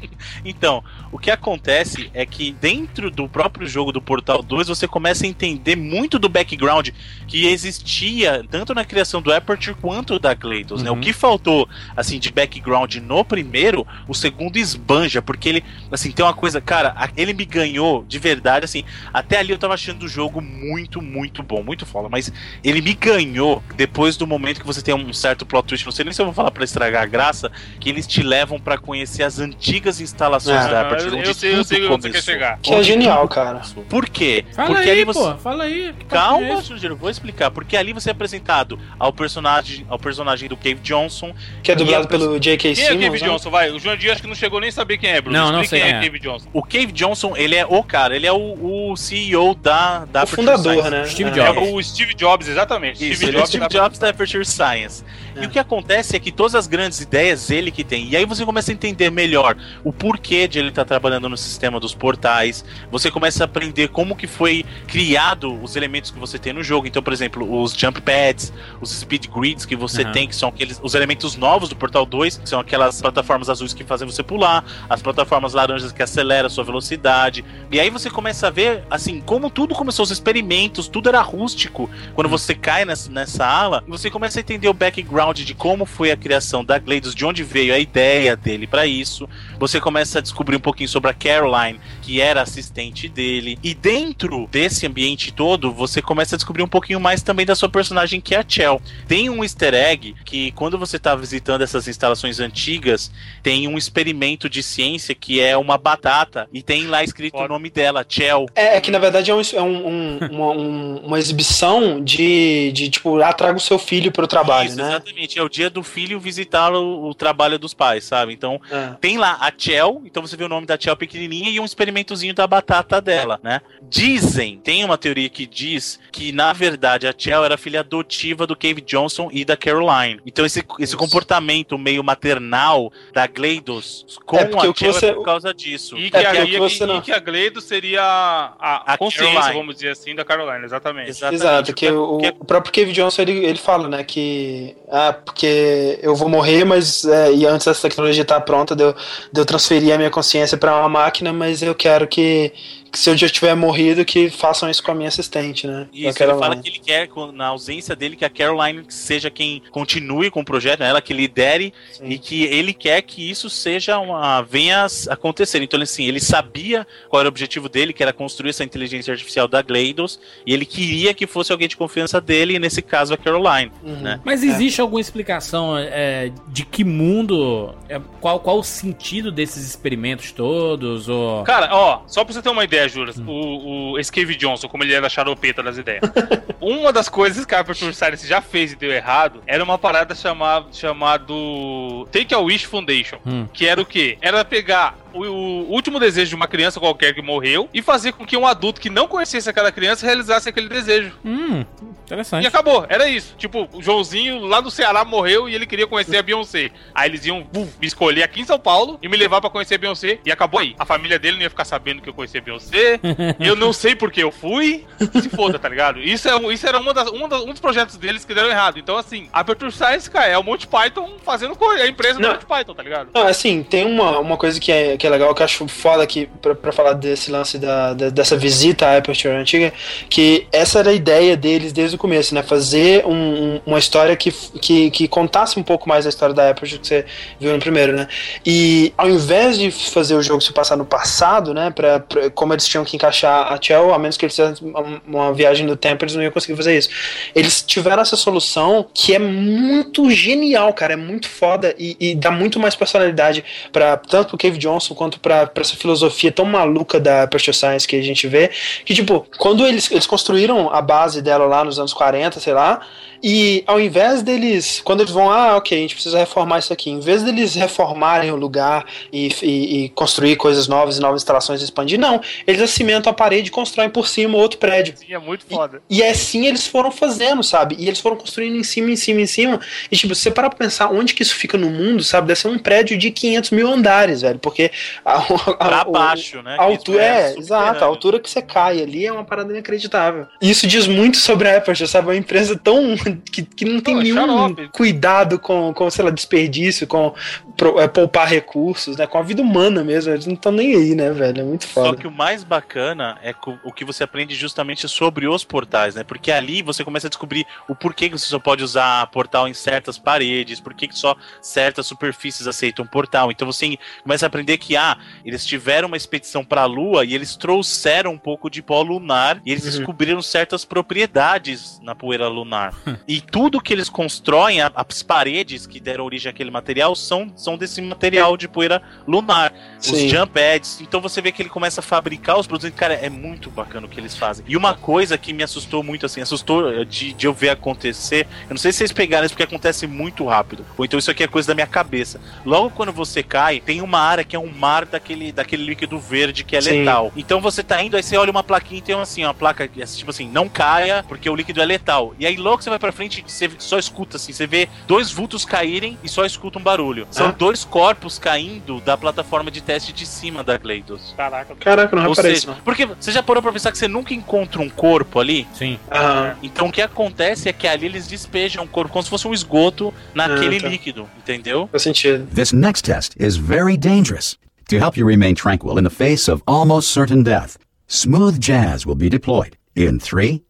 Speaker 4: Então, o que acontece é que dentro do próprio jogo do Portal 2 você começa a entender muito do background que existia tanto na criação do Aperture quanto da né?
Speaker 1: Uhum.
Speaker 4: O que faltou assim de background no primeiro, o segundo esbanja, porque ele assim tem uma coisa, cara, ele me ganhou de verdade assim. Até ali eu tava achando o jogo muito, muito bom, muito foda, mas ele me ganhou depois do momento que você tem um certo plot twist, não sei nem se eu vou falar pra estragar a graça, que eles te levam pra conhecer as antigas instalações instalações
Speaker 3: É.
Speaker 4: da
Speaker 2: Ah,
Speaker 4: Aperture,
Speaker 2: eu,
Speaker 4: onde
Speaker 2: eu sei, eu sei onde você quer chegar.
Speaker 3: Que é genial, cara.
Speaker 4: Por quê?
Speaker 1: Fala
Speaker 4: Porque
Speaker 1: aí,
Speaker 4: ali você.
Speaker 1: pô. Fala aí. É
Speaker 4: Calma? Jurandir, eu vou explicar. Porque ali você é apresentado ao personagem, ao personagem do Cave Johnson.
Speaker 3: Que é dublado
Speaker 4: a
Speaker 3: pelo J.K.
Speaker 2: Quem é
Speaker 3: Simmons.
Speaker 2: Cave
Speaker 3: né?
Speaker 2: Johnson? Vai, o João Dias acho que não chegou nem a saber quem é, Bruno.
Speaker 1: Não, não sei
Speaker 2: quem é
Speaker 1: é.
Speaker 2: Cave Johnson.
Speaker 4: O Cave Johnson, ele é o cara, ele é o, o CEO da, da
Speaker 3: O
Speaker 4: Aperture
Speaker 3: fundador,
Speaker 4: Science.
Speaker 3: né?
Speaker 1: Steve
Speaker 3: É.
Speaker 1: Jobs.
Speaker 2: É o Steve Jobs, exatamente.
Speaker 4: Isso, ele é o Steve Jobs da Aperture Science. E
Speaker 3: É.
Speaker 4: o que acontece é que todas as grandes ideias ele que tem. E aí você começa a entender melhor o porquê de ele estar trabalhando no sistema dos portais. Você começa a aprender como que foi criado os elementos que você tem no jogo. Então, por exemplo, os jump pads, os speed grids que você
Speaker 1: Aham.
Speaker 4: tem, que são aqueles os elementos novos do Portal 2, que são aquelas plataformas azuis que fazem você pular, as plataformas laranjas que aceleram a sua velocidade. E aí você começa a ver, assim, como tudo começou, os experimentos, tudo era rústico. Quando você cai nessa, nessa ala, você começa a entender o background de como foi a criação da Gleidos, de onde veio a ideia dele pra isso. Você começa a descobrir um pouquinho sobre a Caroline, que era assistente dele. E dentro desse ambiente todo, você começa a descobrir um pouquinho mais também da sua personagem, que é a Chell. Tem um easter egg que, quando você tá visitando essas instalações antigas, tem um experimento de ciência que é uma batata e tem lá escrito o nome dela, Chell.
Speaker 3: É, é que na verdade é, um- é um- um- uma, um- uma exibição de, de tipo, ah, traga o seu filho pro trabalho,
Speaker 4: Isso,
Speaker 3: né?
Speaker 4: exatamente. É o dia do filho visitar o, o trabalho dos pais, sabe? Então,
Speaker 3: É.
Speaker 4: tem lá a Chell, então você vê o nome da Chell pequenininha e um experimentozinho da batata dela, né? Dizem, tem uma teoria que diz que, na verdade, a Chell era filha adotiva do Cave Johnson e da Caroline. Então, esse, esse
Speaker 3: Isso.
Speaker 4: comportamento meio maternal da Gleidos com
Speaker 3: É, porque
Speaker 4: a Chell
Speaker 3: você-
Speaker 4: é por causa disso.
Speaker 2: E que,
Speaker 3: É,
Speaker 2: a,
Speaker 3: porque
Speaker 2: e,
Speaker 3: que você
Speaker 2: e
Speaker 3: não-
Speaker 2: que a Gleido seria a,
Speaker 4: A
Speaker 2: consciência,
Speaker 4: Caroline.
Speaker 2: vamos dizer assim, da Caroline, exatamente.
Speaker 4: Exatamente.
Speaker 3: Exato, que o,
Speaker 4: Porque-
Speaker 3: o próprio Cave Johnson ele, ele fala, né, que ah, porque eu vou morrer, mas é, e antes dessa tecnologia estar pronta, de eu, de eu transferir a minha consciência para uma máquina, mas eu quero que, que se eu já tiver morrido, que façam isso com a minha assistente, né?
Speaker 4: Isso, ele fala que ele quer, na ausência dele, que a Caroline seja quem continue com o projeto, né, ela que lidere,
Speaker 3: Sim.
Speaker 4: e que ele quer que isso seja uma. venha a acontecer. Então, assim, ele sabia qual era o objetivo dele, que era construir essa inteligência artificial da Gleidos, e ele queria que fosse alguém de confiança dele, e nesse caso a Caroline.
Speaker 3: Uhum.
Speaker 4: né?
Speaker 1: Mas existe alguma explicação é, de que mundo. é, qual, qual o sentido desses experimentos todos? Ou...
Speaker 2: Cara, ó, só pra você ter uma ideia, Juras, o, o esse Cave Johnson, como ele era charopeta das ideias. uma das coisas que a Aperture Science já fez e deu errado era uma parada chamada chamado Take a Wish Foundation.
Speaker 1: Hum.
Speaker 2: Que era o quê? Era pegar o, o último desejo de uma criança qualquer que morreu e fazer com que um adulto que não conhecesse aquela criança realizasse aquele desejo.
Speaker 1: Hum,
Speaker 2: E
Speaker 1: interessante.
Speaker 2: acabou, era isso. Tipo, o Joãozinho lá do Ceará morreu e ele queria conhecer a Beyoncé. Aí eles iam buf, me escolher aqui em São Paulo e me levar pra conhecer a Beyoncé. E acabou aí. A família dele não ia ficar sabendo que eu conhecia a Beyoncé. eu não sei porque eu fui. Se foda, tá ligado? Isso, é, isso era uma das, uma das- um dos projetos deles que deram errado. Então, assim, a Aperture Science, cara, é o Monty Python fazendo coisa. É a empresa do
Speaker 3: Não.
Speaker 2: Monty Python, tá ligado?
Speaker 3: Não, assim, tem uma, uma coisa que é, que é legal, que eu acho foda aqui, pra falar desse lance da, da- dessa visita à Aperture antiga, que essa era a ideia deles desde o começo, né? Fazer um- um- uma história que, que, que contasse um pouco mais a história da Aperture que você viu no primeiro, né? E ao invés de fazer o jogo se passar no passado, né? Pra, pra- como eles tinham que encaixar a Chell, a menos que eles fizessem uma, viagem no tempo, eles não iam conseguir fazer isso. Eles tiveram essa solução que é muito genial, cara. É muito foda e, e dá muito mais personalidade para tanto pro Cave Johnson quanto pra, pra essa filosofia tão maluca da Aperture Science que a gente vê. Que, tipo, quando eles, eles construíram a base dela lá nos anos 40, sei lá, e ao invés deles, quando eles vão, ah, ok, a gente precisa reformar isso aqui, em vez deles reformarem o lugar e, e- e construir coisas novas e novas instalações e expandir, não. Eles acimentam a parede e constroem por cima outro prédio.
Speaker 2: Sim, é muito foda.
Speaker 3: E é assim eles foram fazendo, sabe? E eles foram construindo em cima, em cima, em cima. E, tipo, se você parar pra pensar onde que isso fica no mundo, sabe? Deve ser um prédio de 500 mil andares, velho. Porque a, a,
Speaker 4: Pra
Speaker 3: o-
Speaker 4: baixo, né?
Speaker 3: a altura, é,
Speaker 4: subterrâneo.
Speaker 3: exato. A altura que você cai ali é uma parada inacreditável. E isso diz muito sobre a Aperture, sabe? É uma empresa tão. que, que não tem
Speaker 2: Não, é
Speaker 3: nenhum
Speaker 2: xarope.
Speaker 3: cuidado com, com, sei lá, desperdício, com pro- é, poupar recursos, né? Com a vida humana mesmo. Eles não estão nem aí, né, velho? É muito
Speaker 4: Só
Speaker 3: foda.
Speaker 4: que o mais bacana é o que você aprende justamente sobre os portais, né? Porque ali você começa a descobrir o porquê que você só pode usar portal em certas paredes, por que que só certas superfícies aceitam portal. Então você começa a aprender que, ah, eles tiveram uma expedição para a Lua e eles trouxeram um pouco de pó lunar e eles
Speaker 3: Uhum.
Speaker 4: descobriram certas propriedades na poeira lunar. E tudo que eles constroem, as paredes que deram origem àquele material, são, são desse material de poeira lunar. Os
Speaker 3: Sim.
Speaker 4: jump pads. Então você vê que ele começa a fabricar os produtos. Cara, é muito bacana o que eles fazem. E uma coisa que me assustou muito, assim, assustou eh, de, de eu ver acontecer. Eu não sei se vocês pegaram isso porque acontece muito rápido. Ou então isso aqui é coisa da minha cabeça. Logo quando você cai, tem uma área que é um mar daquele, daquele líquido verde que é
Speaker 3: Sim.
Speaker 4: letal. Então você tá indo, aí você olha uma plaquinha e tem assim, uma placa que é tipo assim, não caia, porque o líquido é letal. E aí logo você vai pra frente, você só escuta assim, você vê dois vultos caírem e só escuta um barulho. São
Speaker 3: Ah.
Speaker 4: dois corpos caindo da plataforma de teste de cima da Gleidos.
Speaker 2: Caraca.
Speaker 3: Caraca, não não.
Speaker 4: porque você já parou pra pensar que você nunca encontra um corpo ali?
Speaker 1: Sim.
Speaker 3: Aham.
Speaker 4: Então o que acontece é que ali eles despejam o corpo como se fosse um esgoto naquele
Speaker 3: Ah, tá.
Speaker 4: líquido, entendeu?
Speaker 3: Faz sentido.
Speaker 12: This next test is very dangerous. To help you remain tranquil in the face of almost certain death, smooth jazz will be deployed in three,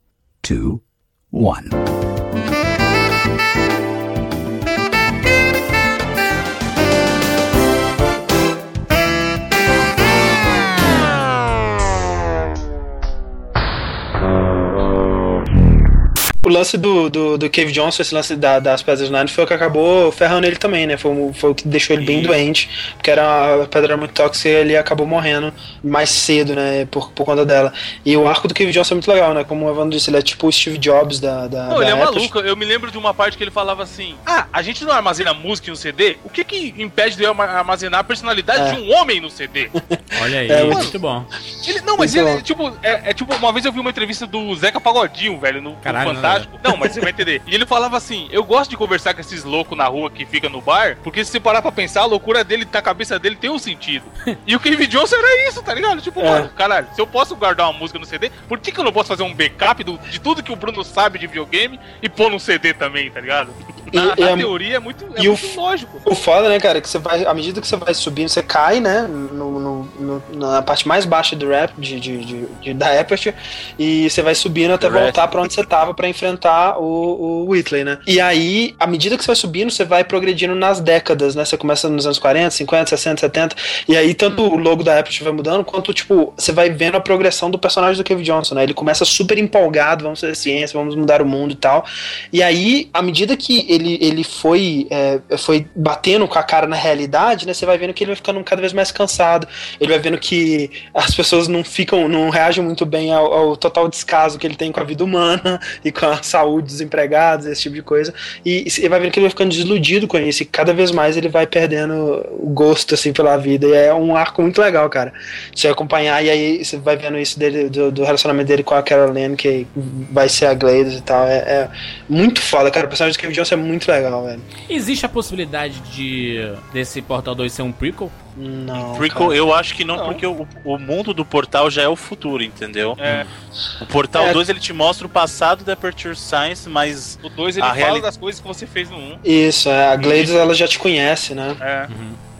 Speaker 12: two, one.
Speaker 3: O lance do, do, do Cave Johnson, esse lance da- das pedras Nine, foi o que acabou ferrando ele também, né? Foi, o- foi o que deixou ele bem doente, porque era uma pedra muito tóxica e ele acabou morrendo mais cedo, né? Por, por conta dela. E o arco do Cave Johnson é muito legal, né? Como o Evandro disse, ele é tipo o Steve Jobs da. da
Speaker 2: Não,
Speaker 3: da
Speaker 2: ele é
Speaker 3: Apple.
Speaker 2: maluco. Eu me lembro de uma parte que ele falava assim: Ah, a gente não armazena música no CD? O que que impede de eu arma- armazenar a personalidade
Speaker 3: É.
Speaker 2: de um homem no CD?
Speaker 1: Olha aí,
Speaker 3: É,
Speaker 1: muito bom.
Speaker 2: Ele, não, mas
Speaker 3: Muito
Speaker 2: ele, tipo, é, é tipo, uma vez eu vi uma entrevista do Zeca Pagodinho, velho, no, no
Speaker 1: Caralho,
Speaker 2: Fantástico. Não, mas você vai entender. E ele falava assim: Eu gosto de conversar com esses loucos na rua que fica no bar, porque se você parar pra pensar, a loucura dele, na cabeça dele, tem um sentido. E o Cave Johnson era isso, tá ligado? Tipo,
Speaker 3: É.
Speaker 2: mano, caralho, se eu posso guardar uma música no CD, por que, que eu não posso fazer um backup do- de tudo que o Bruno sabe de videogame e pôr no CD também, tá ligado? Na,
Speaker 3: e
Speaker 2: na
Speaker 3: é-
Speaker 2: teoria é muito, é
Speaker 3: e o
Speaker 2: muito
Speaker 3: f-
Speaker 2: lógico.
Speaker 3: O foda, né, cara, que você vai, à medida que você vai subindo, você cai, né, no, no- no- na parte mais baixa do rap, de, de, de- de- da Aperture, e você vai subindo até voltar pra onde você tava pra enfrentar o, o Whitley, né. E aí, à medida que você vai subindo, você vai progredindo nas décadas, né, você começa nos anos 40, 50, 60, 70, e aí tanto o logo da Aperture vai mudando, quanto, tipo, você vai vendo a progressão do personagem do Kevin Johnson, né, ele começa super empolgado, vamos fazer ciência, vamos mudar o mundo e tal, e aí, à medida que ele, ele foi, é, foi batendo com a cara na realidade, né? Você vai vendo que ele vai ficando cada vez mais cansado. Ele vai vendo que as pessoas não ficam, não reagem muito bem ao, ao total descaso que ele tem com a vida humana e com a saúde dos empregados, esse tipo de coisa. E você vai vendo que ele vai ficando desiludido com isso. E cada vez mais ele vai perdendo o gosto, assim, pela vida. E é um arco muito legal, cara. Você acompanhar e aí você vai vendo isso dele, do, do relacionamento dele com a Caroline, que vai ser a Gladys e tal. É, é muito foda, cara. O personagem do Kevin Johnson é muito legal, velho.
Speaker 1: Existe a possibilidade de desse Portal 2 ser um prequel?
Speaker 3: Não.
Speaker 4: Prequel, eu acho que não,
Speaker 2: Não.
Speaker 4: porque o, o mundo do portal já é o futuro, entendeu?
Speaker 2: É,
Speaker 4: O portal
Speaker 3: É.
Speaker 4: 2 ele te mostra o passado da Aperture Science, mas
Speaker 2: o 2 ele
Speaker 4: A
Speaker 2: fala
Speaker 4: reali-
Speaker 2: das coisas que você fez no 1. Um.
Speaker 3: Isso, é, a Gladys ela já te conhece, né?
Speaker 2: É.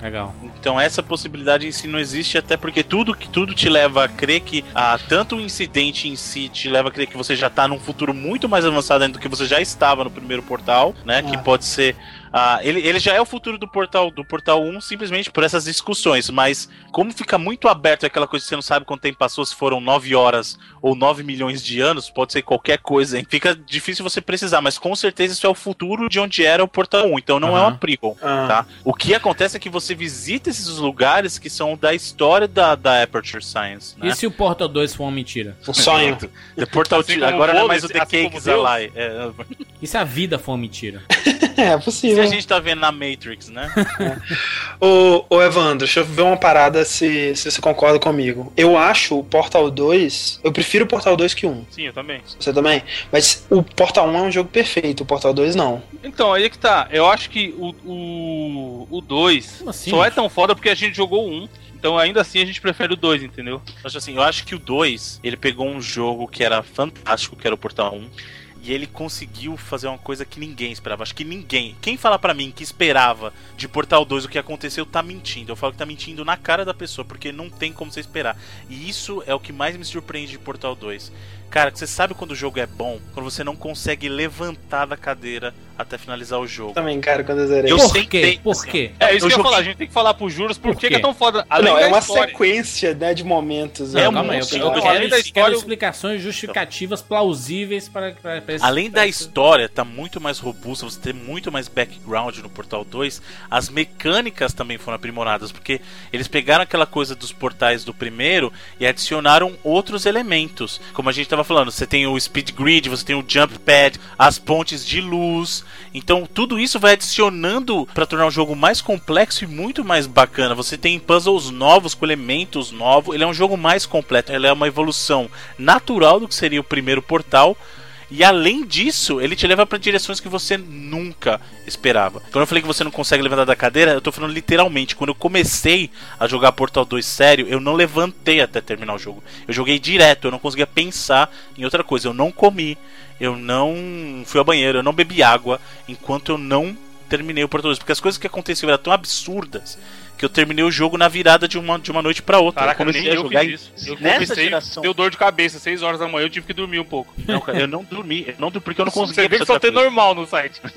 Speaker 1: Legal.
Speaker 4: então essa possibilidade em si não existe, até porque tudo que tudo te leva a crer que ah, tanto o incidente em si te leva a crer que você já tá num futuro muito mais avançado ainda do que você já estava no primeiro portal, né? Que
Speaker 3: Ah.
Speaker 4: pode ser. Ah, ele, ele já é o futuro do portal do portal 1 simplesmente por essas discussões, mas como fica muito aberto aquela coisa que você não sabe quanto tempo passou, se foram 9 horas ou 9 milhões de anos, pode ser qualquer coisa, hein? fica difícil você precisar, mas com certeza isso é o futuro de onde era o portal 1, então não é uma prequel.
Speaker 3: Ah,
Speaker 4: Tá? O que acontece é que você visita esses lugares que são da história da, da Aperture Science. Né?
Speaker 1: E se o Portal 2 for uma mentira?
Speaker 3: Sonho.
Speaker 4: The Portal
Speaker 2: Assim
Speaker 4: agora
Speaker 2: o
Speaker 4: não é mais o The
Speaker 2: assim
Speaker 4: Cakes? Alive. É,
Speaker 1: E se a vida for uma mentira?
Speaker 3: é
Speaker 4: se
Speaker 3: possível.
Speaker 4: a gente tá vendo na Matrix, né?
Speaker 3: Ô, ô Evandro, deixa eu ver uma parada se, se você concorda comigo. Eu acho o Portal 2. Eu prefiro o Portal 2 que o 1.
Speaker 2: Sim, eu também.
Speaker 3: Você também? Mas o Portal 1 é um jogo perfeito, o Portal 2 não.
Speaker 2: Então, aí que tá. Eu acho que o 2 o, o dois
Speaker 1: Como assim,
Speaker 2: só é tão foda porque a gente jogou o 1. Então, ainda assim, a gente prefere o 2, entendeu?
Speaker 4: Eu acho assim, eu acho que o 2, ele pegou um jogo que era fantástico, que era o Portal 1, e ele conseguiu fazer uma coisa que ninguém esperava. Acho que ninguém, quem fala pra mim que esperava de Portal 2 o que aconteceu, tá mentindo. Eu falo que tá mentindo na cara da pessoa, porque não tem como você esperar. E isso é o que mais me surpreende de Portal 2. Cara, você sabe quando o jogo é bom? Quando você não consegue levantar da cadeira até finalizar o jogo.
Speaker 3: Também, cara, quando eu zerei.
Speaker 4: Eu
Speaker 1: Por
Speaker 4: sentei-
Speaker 1: quê? Por
Speaker 4: assim,
Speaker 1: quê?
Speaker 2: É isso
Speaker 4: Eu
Speaker 2: que eu ia falar, a gente tem que falar pros juros por,
Speaker 1: Por
Speaker 2: que, que é tão foda. Além
Speaker 3: não, é uma
Speaker 2: história.
Speaker 3: sequência né, de momentos.
Speaker 4: É
Speaker 3: né?
Speaker 4: um
Speaker 1: Calma aí, eu, eu, eu
Speaker 2: Não, além da
Speaker 1: eu quero
Speaker 2: história-
Speaker 1: explicações justificativas plausíveis para, para, para esse-
Speaker 4: Além da
Speaker 1: esse-
Speaker 4: história tá muito mais robusta, você tem muito mais background no Portal 2, as mecânicas também foram aprimoradas, porque eles pegaram aquela coisa dos portais do primeiro e adicionaram outros elementos. Como a gente tava falando, você tem o speed grid, você tem o jump pad, as pontes de luz. Então tudo isso vai adicionando para tornar o jogo mais complexo e muito mais bacana. Você tem puzzles novos com elementos novos. Ele é um jogo mais completo, ele é uma evolução natural do que seria o primeiro Portal. E além disso, ele te leva pra direções que você nunca esperava. Quando eu falei que você não consegue levantar da cadeira, eu tô falando literalmente. Quando eu comecei a jogar Portal 2 sério, eu não levantei até terminar o jogo. Eu joguei direto, eu não conseguia pensar em outra coisa. Eu não comi, eu não fui ao banheiro, eu não bebi água enquanto eu não terminei o Portal 2. Porque as coisas que aconteciam eram tão absurdas que eu terminei o jogo na virada de uma, de uma noite pra outra.
Speaker 2: Caraca,
Speaker 4: eu comecei
Speaker 2: nem
Speaker 4: a
Speaker 2: eu
Speaker 4: jogar
Speaker 2: fiz isso. Eu
Speaker 4: nessa
Speaker 2: comecei,
Speaker 4: geração.
Speaker 2: deu dor de cabeça, 6 horas da manhã, eu tive que dormir um pouco.
Speaker 4: Não, cara, eu não dormi, eu não porque eu não conseguia
Speaker 2: Você vê que só tem normal no site.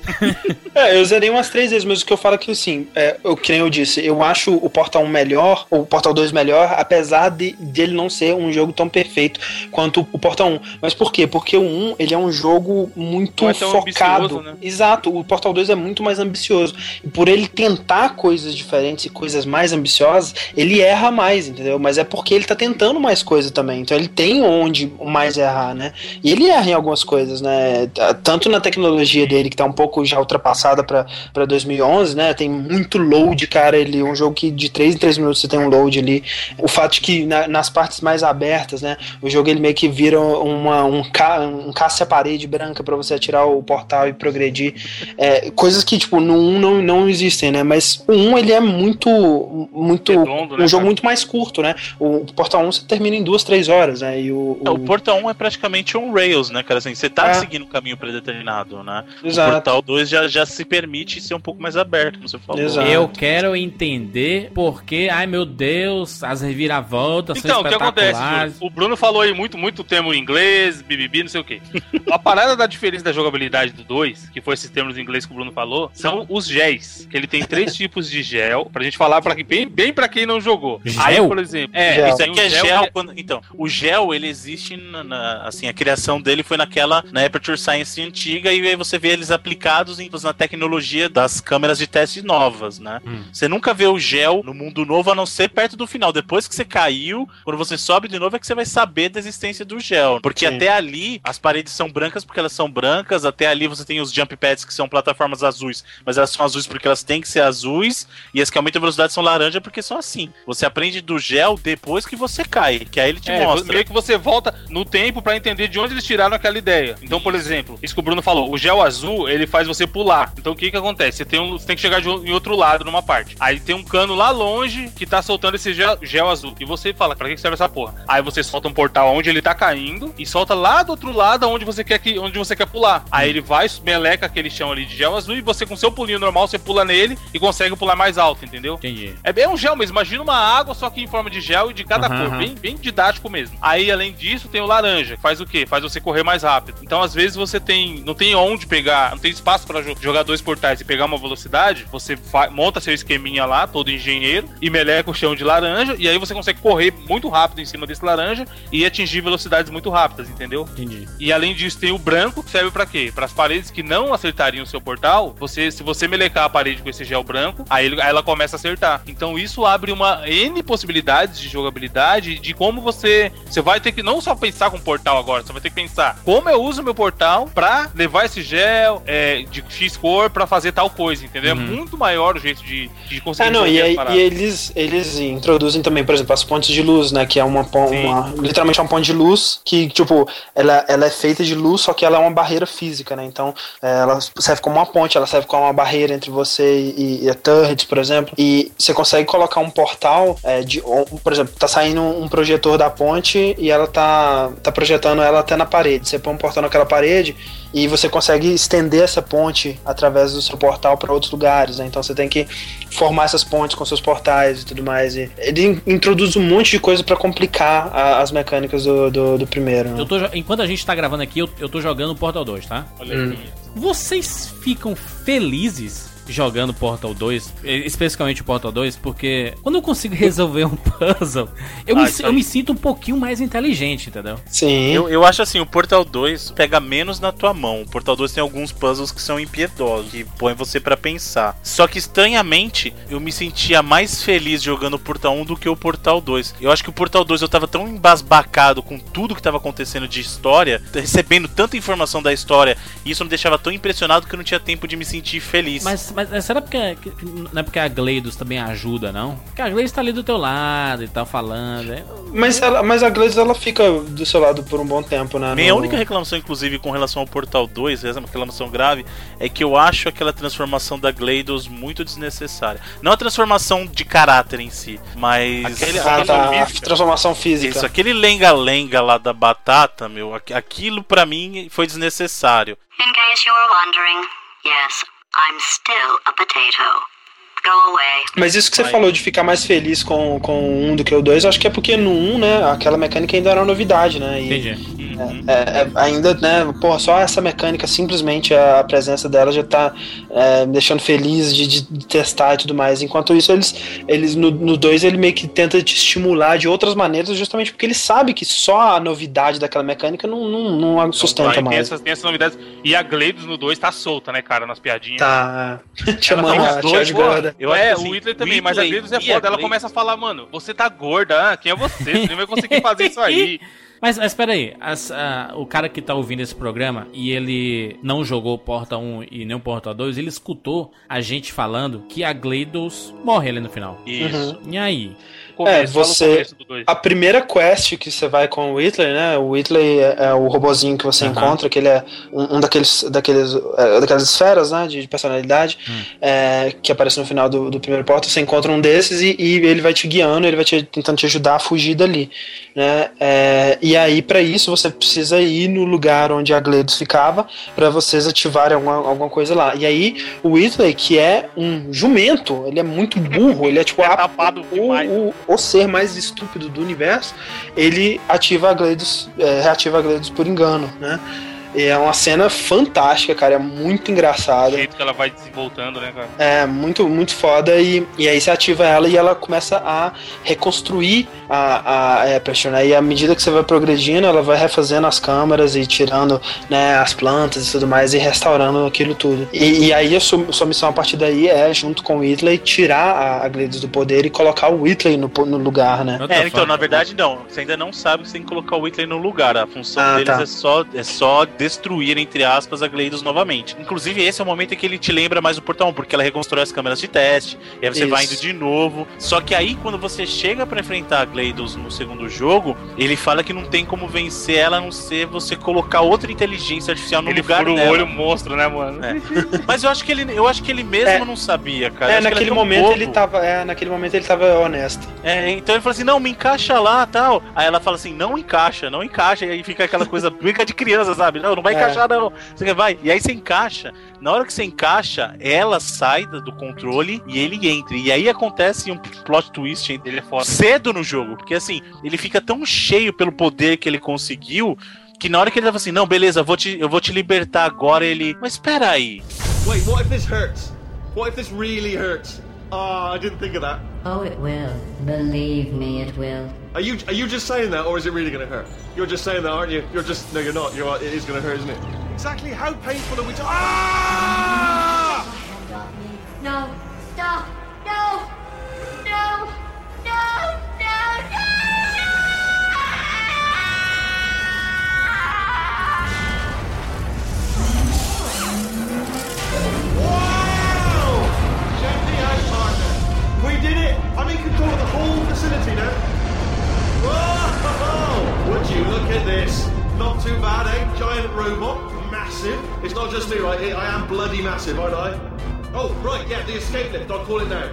Speaker 3: É, eu zerei umas três vezes, mas o que eu falo é que, assim, é, eu, que nem eu disse, eu acho o Portal 1 melhor, ou o Portal 2 melhor, apesar de dele não ser um jogo tão perfeito quanto o Portal 1. Mas por quê? Porque o 1, ele é um jogo muito
Speaker 2: é
Speaker 3: focado.
Speaker 2: né?
Speaker 3: Exato, o Portal 2 é muito mais ambicioso. E por ele tentar coisas diferentes e coisas mais ambiciosas, ele erra mais, entendeu? Mas é porque ele tá tentando mais coisa também. Então ele tem onde mais errar, né? E ele erra em algumas coisas, né? Tanto na tecnologia dele, que tá um pouco já ultrapassada pra 2011, né? Tem muito load, cara. Ele um jogo que de 3 em 3 minutos você tem um load ali. O fato de que na- nas partes mais abertas, né? O jogo ele meio que vira uma, um, ca, um caça-parede branca pra você atirar o portal e progredir. É, coisas que, tipo, no 1 não, não existem, né? Mas o 1 ele é muito. Muito
Speaker 2: Redondo,
Speaker 3: um
Speaker 2: né,
Speaker 3: jogo
Speaker 2: cara?
Speaker 3: muito mais curto, né? O Portal 1 você termina em duas, três horas, né? E o,
Speaker 4: É, O Portal 1 é praticamente um Rails, né, cara? Assim, você tá
Speaker 3: É.
Speaker 4: seguindo um caminho predeterminado, né?
Speaker 3: Exato.
Speaker 4: O Portal 2 já, já se permite ser um pouco mais aberto, como você falou.
Speaker 3: Exato.
Speaker 1: Eu quero entender porque, ai meu Deus, as reviravoltas
Speaker 2: Então,
Speaker 1: são
Speaker 2: o que acontece. Júlio? O Bruno falou aí muito, muito termo em inglês, bibibi, não sei o quê. A parada da diferença da jogabilidade do 2, que foi esses termos em inglês que o Bruno falou, são os géis. Que ele tem três tipos de gel, pra gente falar pra, quem- bem, bem pra quem não jogou. Aí,
Speaker 1: Gel?
Speaker 2: por exemplo, é,
Speaker 3: Gel.
Speaker 4: Isso aqui
Speaker 2: o
Speaker 4: é gel.
Speaker 2: ele-
Speaker 4: quando- então, o gel, ele existe na, na- Assim, a criação dele foi naquela. Na Aperture Science antiga, e aí você vê eles aplicados em- na tecnologia das câmeras de teste novas, né?
Speaker 1: Hum.
Speaker 4: Você nunca vê o gel no mundo novo, a não ser perto do final. Depois que você caiu, quando você sobe de novo, é que você vai saber da existência do gel. Porque
Speaker 3: Sim.
Speaker 4: até ali, as paredes são brancas porque elas são brancas, até ali você tem os jump pads que são plataformas azuis, mas elas são azuis porque elas têm que ser azuis, e as que aumentam a velocidade são laranja porque são assim. Você aprende do gel depois que você cai, que aí ele te
Speaker 2: É,
Speaker 4: mostra.
Speaker 2: meio que você volta no tempo pra entender de onde eles tiraram aquela ideia. Então, por exemplo, isso que o Bruno falou, o gel azul, ele faz você pular. Então, o que que acontece? Você tem, um, você tem que chegar de em outro lado, numa parte. Aí tem um cano lá longe que tá soltando esse gel, gel azul. E você fala, pra que que serve essa porra? Aí você solta um portal onde ele tá caindo e solta lá do outro lado onde você quer, que, onde você quer pular. Aí ele vai, meleca aquele chão ali de gel azul e você com seu pulinho normal, você pula nele e consegue pular mais alto, entendeu?
Speaker 1: Entendi.
Speaker 2: É bem um gel mesmo. Imagina uma água, só que em forma de gel e de cada
Speaker 1: Aham,
Speaker 2: cor. Bem, bem didático mesmo. Aí, além disso, tem o laranja, que faz o quê? Faz você correr mais rápido. Então, às vezes, você tem. Não tem onde pegar, não tem espaço jo- jogar dois portais e pegar uma velocidade. Você monta seu esqueminha lá, todo engenheiro, e meleca o chão de laranja. E aí você consegue correr muito rápido em cima desse laranja e atingir velocidades muito rápidas, entendeu?
Speaker 1: Entendi.
Speaker 2: E além disso, tem o branco, que serve pra quê? Para as paredes que não acertariam o seu portal, você, se você melecar a parede com esse gel branco, aí ela começa a acertar. Então isso abre uma N possibilidades de jogabilidade de como você. Você vai ter que não só pensar com o portal agora, você vai ter que pensar como eu uso meu portal pra levar esse gel é, de X cor pra fazer tal coisa, entendeu?
Speaker 1: Uhum.
Speaker 2: É muito maior o jeito de, de conseguir
Speaker 3: Ah, não, e, aí- e eles, eles introduzem também, por exemplo, as pontes de luz, né? Que é uma, uma literalmente uma ponte de luz que, tipo, ela, ela é feita de luz, só que ela é uma barreira física, né? Então, é, ela serve como uma ponte, ela serve como uma barreira entre você e, e a turret, por exemplo. E Você consegue colocar um portal é, de, por exemplo, tá saindo um projetor da ponte e ela tá, tá projetando ela até na parede. Você põe um portal naquela parede e você consegue estender essa ponte através do seu portal para outros lugares. Né? Então você tem que formar essas pontes com seus portais e tudo mais. E ele in- introduz um monte de coisa para complicar a- as mecânicas do, do, do primeiro. Né?
Speaker 1: Eu tô, enquanto a gente tá gravando aqui, eu, eu tô jogando Portal 2, tá?
Speaker 2: Olha
Speaker 3: Hum.
Speaker 1: Vocês ficam felizes jogando Portal 2, eh, especificamente o Portal 2, porque quando eu consigo resolver um puzzle, eu,
Speaker 4: Ah,
Speaker 1: me, eu me sinto um pouquinho mais inteligente, entendeu?
Speaker 3: Sim.
Speaker 4: Eu, eu acho assim, o Portal 2 pega menos na tua mão. O Portal 2 tem alguns puzzles que são impiedosos, que põem você pra pensar. Só que estranhamente, eu me sentia mais feliz jogando o Portal 1 do que o Portal 2. Eu acho que o Portal 2 eu tava tão embasbacado com tudo que tava acontecendo de história, recebendo tanta informação da história, e isso me deixava tão impressionado que eu não tinha tempo de me sentir feliz.
Speaker 1: Mas, mas eh, será porque, que- que- não é porque a Gleidos também ajuda, não? Porque a Gleidos tá ali do teu lado e tá falando. é-
Speaker 3: Mas, ela, mas a Gleides ela fica do seu lado por um bom tempo, né?
Speaker 4: Minha
Speaker 3: no-
Speaker 4: única reclamação, inclusive, com relação ao Portal 2, essa é uma reclamação grave, é que eu acho aquela transformação da GLaDOS muito desnecessária. Não a transformação de caráter em si, mas.
Speaker 2: Aquele-
Speaker 3: Ah, tá. A transformação física.
Speaker 4: Isso, aquele lenga-lenga lá da batata, meu, aqu- aquilo pra mim foi desnecessário.
Speaker 13: In case you were wondering, yes, I'm still a potato.
Speaker 3: Mas isso que você falou de ficar mais feliz com, com o 1 do que o 2, acho que é porque no 1, né, aquela mecânica ainda era uma novidade, né? E
Speaker 1: Entendi.
Speaker 3: é, é, ainda, né, pô, só essa mecânica, simplesmente a presença dela já tá é, me deixando feliz de, de- testar e tudo mais. Enquanto isso, eles, eles no, no 2 ele meio que tenta te estimular de outras maneiras, justamente porque ele sabe que só a novidade daquela mecânica não, não, não sustenta
Speaker 2: tem
Speaker 3: mais.
Speaker 2: essas, tem essas novidades. E a Gleidos no 2 tá solta, né, cara, nas piadinhas.
Speaker 3: Tá. Chamando a
Speaker 2: os dois, pô.
Speaker 4: Eu acho
Speaker 2: é,
Speaker 4: que, assim,
Speaker 2: o Whitley também, mas a
Speaker 4: Whitley
Speaker 2: Gleidos é foda. Ela começa a falar, mano, você tá gorda, ah, quem é você? Você nem vai conseguir fazer isso aí.
Speaker 1: Mas, mas peraí, as- o cara que tá ouvindo esse programa e ele não jogou Porta 1 e nem o Porta 2, ele escutou a gente falando que a Gleidos morre ali no final.
Speaker 4: Isso.
Speaker 1: E aí?
Speaker 3: É,
Speaker 2: Começo, o
Speaker 3: você. A primeira quest que você vai com o Whitley, né? O Whitley é, é o robozinho que você
Speaker 1: Aham.
Speaker 3: encontra, que ele é um, um daqueles, daqueles, é, daquelas esferas, né? De, de personalidade,
Speaker 1: Hum.
Speaker 3: é, que aparece no final do, do primeiro porta. Você encontra um desses e, e ele vai te guiando, ele vai te, tentando te ajudar a fugir dali, né? É, e aí, pra isso, você precisa ir no lugar onde a Gleidos ficava, pra vocês ativarem alguma, alguma coisa lá. E aí, o Whitley, que é um jumento, ele é muito burro, ele é tipo a
Speaker 2: tapado
Speaker 3: o, o, o ser mais estúpido do universo, ele ativa a é, reativa a por engano, né? E é uma cena fantástica, cara, é muito
Speaker 2: O
Speaker 3: engraçada.
Speaker 2: jeito que ela vai se voltando, né, cara?
Speaker 3: É muito, muito foda. E, e aí você ativa ela e ela começa a reconstruir a, a Aperture, né? E à medida que você vai progredindo, ela vai refazendo as câmaras e tirando né, as plantas e tudo mais e restaurando aquilo tudo. E, e aí a sua, sua missão a partir daí é, junto com o Whitley, tirar a, a Gleidos do poder e colocar o Whitley no, no lugar, né?
Speaker 4: É, então, na verdade, não. Você ainda não sabe que você tem que colocar o Whitley no lugar. A função
Speaker 3: Ah,
Speaker 4: deles
Speaker 3: tá.
Speaker 4: é, só, é só destruir, entre aspas, a Gleidos novamente. Inclusive, esse é o momento em que ele te lembra mais o Portal 1, porque ela reconstrói as câmeras de teste, e aí você
Speaker 3: Isso.
Speaker 4: vai indo de novo. Só que aí, quando você chega pra enfrentar a Gleidos no segundo jogo, ele fala que não tem como vencer ela a não ser você colocar outra inteligência artificial no
Speaker 2: Ele
Speaker 4: lugar
Speaker 2: fura o
Speaker 4: dela.
Speaker 2: olho monstro, né, mano?
Speaker 4: É. Mas eu acho que ele, eu acho que ele mesmo
Speaker 3: É.
Speaker 4: não sabia, cara.
Speaker 3: É,
Speaker 4: ele
Speaker 3: naquele momento
Speaker 4: bobo.
Speaker 3: ele tava. É, naquele momento ele tava honesto.
Speaker 4: É, então ele falou assim, não, me encaixa lá, tal. Aí ela fala assim, não encaixa, não encaixa. E aí fica aquela coisa, brinca de criança, sabe? Não, não vai
Speaker 3: É.
Speaker 4: encaixar não. Você vai. E aí você encaixa. Na hora que você encaixa, ela sai do controle e ele entra. E aí acontece um plot twist
Speaker 2: Ele é foda.
Speaker 4: cedo no jogo. Porque assim, ele fica tão cheio pelo poder que ele conseguiu. Que na hora que ele tava assim, não, beleza, eu vou te, eu vou te libertar agora, ele. Mas espera aí.
Speaker 5: Wait, what if this hurts? What if this really hurts? Oh, I didn't think of that.
Speaker 13: Oh, it will. Believe me, it will.
Speaker 5: Are you are you just saying that, or is it really going to hurt? You're just saying that, aren't you? You're just no, you're not. You're it is going to hurt, isn't it? Exactly how painful are we? To- ah!
Speaker 13: No, stop! No! No! No! No!
Speaker 5: Wow! Did it. I'm in control of the whole facility now. Whoa! Would you look at this? Not too bad, eh? Giant robot, massive. It's not just me, right? I am bloody massive, aren't I? Oh, right, yeah, the escape lift. I'll call it now.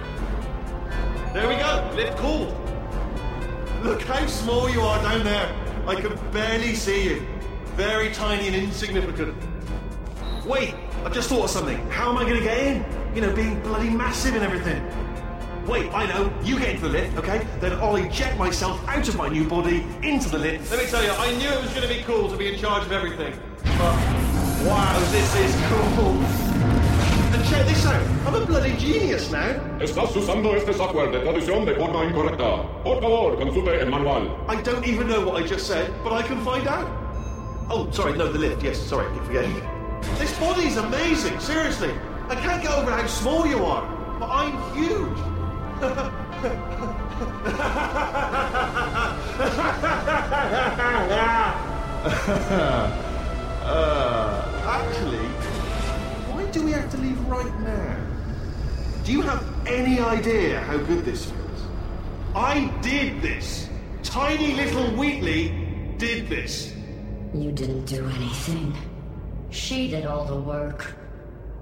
Speaker 5: There we go. Lift cooled. Look how small you are down there. I can barely see you. Very tiny and insignificant. Wait, I just thought of something. How am I going to get in? You know, being bloody massive and everything. Wait, I know. You get into the lift, okay? Then I'll eject myself out of my new body into the lift. Let me tell you, I knew it was going to be cool to be in charge of everything. But, wow, this is cool. And check this out. I'm a bloody genius now.
Speaker 14: Estás usando este software de traducción de forma incorrecta. Por favor, consulte el manual.
Speaker 5: I don't even know what I just said, but I can find out. Oh, sorry, no, the lift. Yes, sorry, keep forgetting. This body's amazing, seriously. I can't get over how small you are, but I'm huge. uh, actually, why do we have to leave right now? Do you have any idea how good this feels? I did this. Tiny little Wheatley did this.
Speaker 10: You didn't do anything. She did all the work.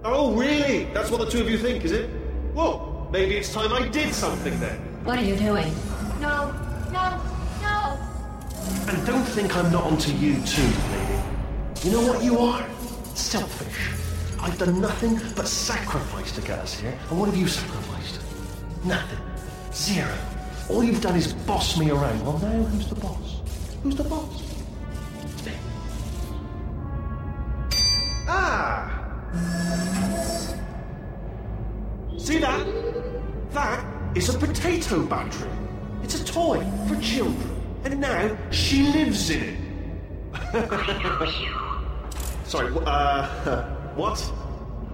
Speaker 5: Oh, really? That's what the two of you think, is it? Well, maybe it's time I did something then.
Speaker 10: What are you doing? No, no, no!
Speaker 5: And don't think I'm not onto you too, lady. You know what you are? Selfish. I've done nothing but sacrifice to get us here. And what have you sacrificed? Nothing. Zero. All you've done is boss me around. Well, now who's the boss? Who's the boss? See that? That is a potato battery. It's a toy for children. And now she lives in it. Sorry, uh, what?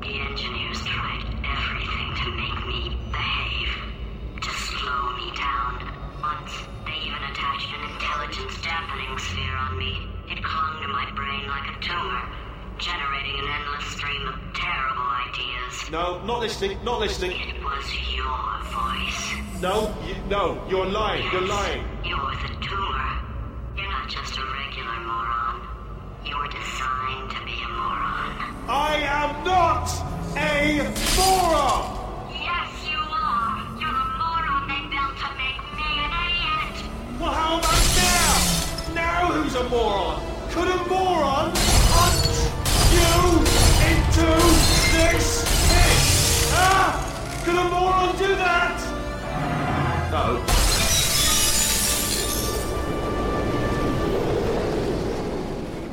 Speaker 13: The engineers tried everything to make me behave, to slow me down. Once, they even attached an intelligence dampening sphere on me. It clung to my brain like a tumor, generating an endless stream of terrible ideas.
Speaker 5: No, not listening, not listening.
Speaker 13: It was your voice.
Speaker 5: No, you, no, you're lying, you're lying.
Speaker 13: You're the tumor. You're not just a regular moron. You're designed to be a moron.
Speaker 5: I am not a moron!
Speaker 13: Yes, you are. You're the moron they built to make me an idiot.
Speaker 5: Well, how about now? Now who's a moron? Could a moron you into this pit? Ah! A moron do that? No.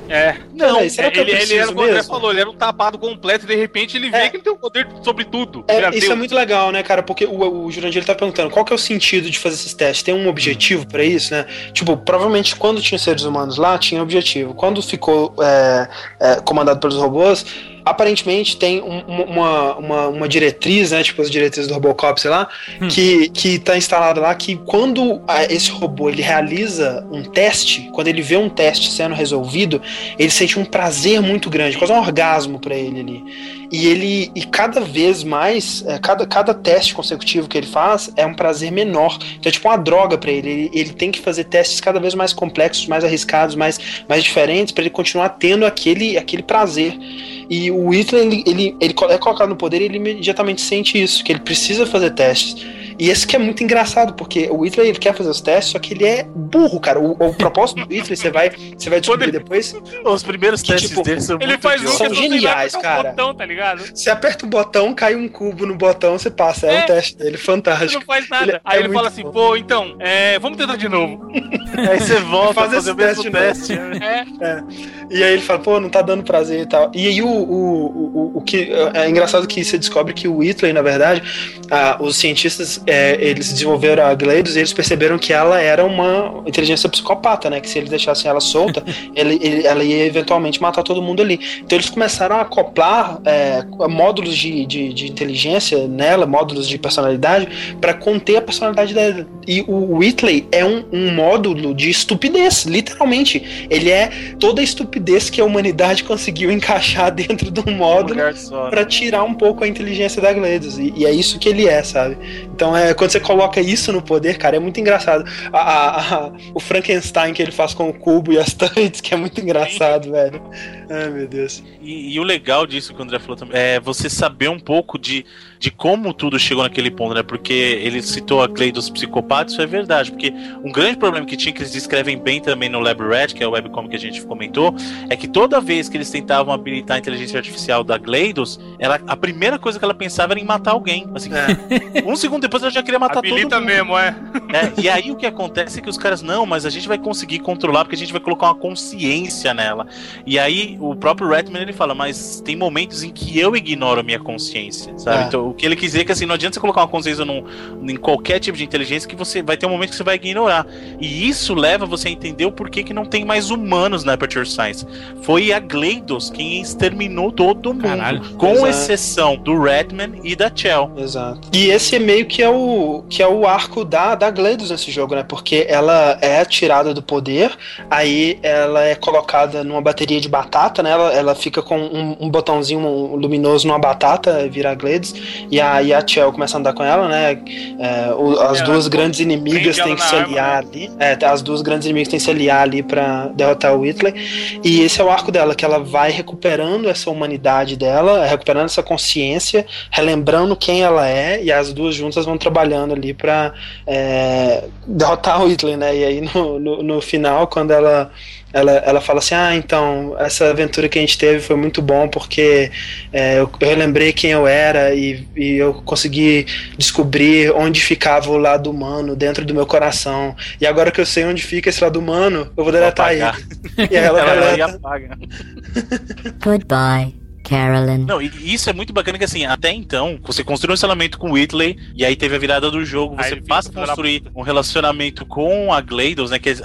Speaker 2: É.
Speaker 3: Não,
Speaker 2: é,
Speaker 3: será que eu
Speaker 2: ele, ele
Speaker 3: preciso
Speaker 2: era, o André falou, ele era um tapado completo e de repente ele vê que ele tem o poder sobre tudo.
Speaker 3: É,
Speaker 2: Ele
Speaker 3: isso
Speaker 2: Deus.
Speaker 3: é muito legal, né, cara? Porque o, o Jurandir ele tá perguntando qual que é o sentido de fazer esses testes. Tem um objetivo pra isso, né? Tipo, provavelmente quando tinha seres humanos lá, tinha objetivo. Quando ficou é, é, comandado pelos robôs, aparentemente tem um- um- uma, uma, uma diretriz, né? Tipo as diretrizes do Robocop, sei lá, que, que tá instalada lá que quando esse robô ele realiza um teste, quando ele vê um teste sendo resolvido, ele sente um prazer muito grande, quase um orgasmo pra ele ali. E ele e cada vez mais, é, cada, cada teste consecutivo que ele faz é um prazer menor. Então é tipo uma droga pra ele. ele. Ele tem que fazer testes cada vez mais complexos, mais arriscados, mais, mais diferentes pra ele continuar tendo aquele, aquele prazer. E o Hitler, ele, ele, ele é colocado no poder ele imediatamente sente isso, que ele precisa fazer testes. E esse que é muito engraçado, porque o Hitler ele quer fazer os testes, só que ele é burro, cara. O, o propósito do Hitler, você vai, você vai descobrir depois.
Speaker 4: Os primeiros
Speaker 3: que,
Speaker 4: testes
Speaker 3: tipo,
Speaker 4: dele são
Speaker 2: Ele
Speaker 4: muito
Speaker 2: faz um
Speaker 3: São geniais,
Speaker 2: apertar um
Speaker 3: cara.
Speaker 2: botão, tá ligado?
Speaker 3: Você aperta um botão, cai um cubo no botão, você passa. É,
Speaker 2: É.
Speaker 3: um teste dele,
Speaker 2: Ele
Speaker 3: fantástico.
Speaker 2: não faz nada.
Speaker 3: Ele é
Speaker 2: Aí ele
Speaker 3: muito
Speaker 2: fala assim, pô, então, é, vamos tentar de novo.
Speaker 4: Aí você volta
Speaker 3: Fazer
Speaker 4: fazer o mesmo
Speaker 3: teste
Speaker 4: teste.
Speaker 2: É.
Speaker 3: É. E aí ele fala, pô, não tá dando prazer e tal. E aí o, o, o, o que. É engraçado que você descobre que o Hitler, na verdade, ah, os cientistas é, eles desenvolveram a Gleidos e eles perceberam que ela era uma inteligência psicopata, né? Que se eles deixassem ela solta, ele, ele- ela ia eventualmente matar todo mundo ali. Então eles começaram a acoplar é, módulos de, de, de inteligência nela, módulos de personalidade, para conter a personalidade dela. E o Whitley é um, um módulo de estupidez, literalmente. Ele é toda a estupidez que a humanidade conseguiu encaixar dentro de um módulo
Speaker 4: só.
Speaker 3: pra tirar um pouco a inteligência da Gleidos. E, e é isso que ele é, sabe? Então é quando você coloca isso no poder, cara, é muito engraçado. A- a- a- o Frankenstein que ele faz com o cubo e as turrets, que é muito engraçado, velho. Ai, meu Deus.
Speaker 4: E, e o legal disso que o André falou também é você saber um pouco de, de como tudo chegou naquele ponto, né? Porque ele citou a Clay dos psicopatas, isso é verdade. Porque um grande problema que tinha, que eles descrevem bem também no Lab Red, que é o webcomic que a gente comentou, é que toda vez que eles tentavam habilitar a inteligência artificial da Gleidos, ela, a primeira coisa que ela pensava era em matar alguém. Assim, um segundo depois ela já queria matar
Speaker 2: Habilita
Speaker 4: todo mundo.
Speaker 2: mesmo, é.
Speaker 4: É, e aí o que acontece é que os caras, não, mas a gente vai conseguir controlar porque a gente vai colocar uma consciência nela. E aí o próprio Redman ele fala, mas tem momentos em que eu ignoro a minha consciência, sabe?
Speaker 3: É.
Speaker 4: Então o que ele quis dizer é que assim, não adianta você colocar uma consciência num, em qualquer tipo de inteligência que você vai ter um momento que você vai ignorar. E isso leva você a entender o porquê que não tem mais humanos na Aperture Science. Foi a Gleidos quem exterminou todo mundo,
Speaker 1: Caralho.
Speaker 4: com
Speaker 3: Exato.
Speaker 4: exceção do Redman e da Chell.
Speaker 3: Exato. E esse é meio que é o que é o arco da, da Gleidos nesse jogo, né? Porque ela é tirada do poder, aí ela é colocada numa bateria de batata, né? Ela, ela fica com um, um botãozinho luminoso numa batata, vira a Gleidos, e a, e a Chell começa a andar com ela, né? É, o- as
Speaker 2: Ela
Speaker 3: duas grandes inimigas têm que se
Speaker 2: arma,
Speaker 3: aliar ali. É, as duas grandes inimigas têm que se aliar ali pra derrotar o Whitley. E esse é o arco dela, que ela vai recuperando essa humanidade dela, recuperando essa consciência, relembrando quem ela é, e as duas juntas vão trabalhando ali pra é, derrotar o Hitler, né? E aí no, no, no final, quando ela, ela, ela fala assim: Ah, então, essa aventura que a gente teve foi muito bom porque é, eu, eu relembrei quem eu era e, e eu consegui descobrir onde ficava o lado humano dentro do meu coração. E agora que eu sei onde fica esse lado humano, eu vou deletar ele. E aí ela,
Speaker 4: Ela vai e
Speaker 3: deleta.
Speaker 4: apaga.
Speaker 7: Goodbye, Carolyn.
Speaker 4: Não, e isso é muito bacana que assim, até então, você construiu um relacionamento com o Whitley, e aí teve a virada do jogo,
Speaker 2: Aí
Speaker 4: você
Speaker 2: fica
Speaker 4: passa a construir um relacionamento com a Gleidos, né? Que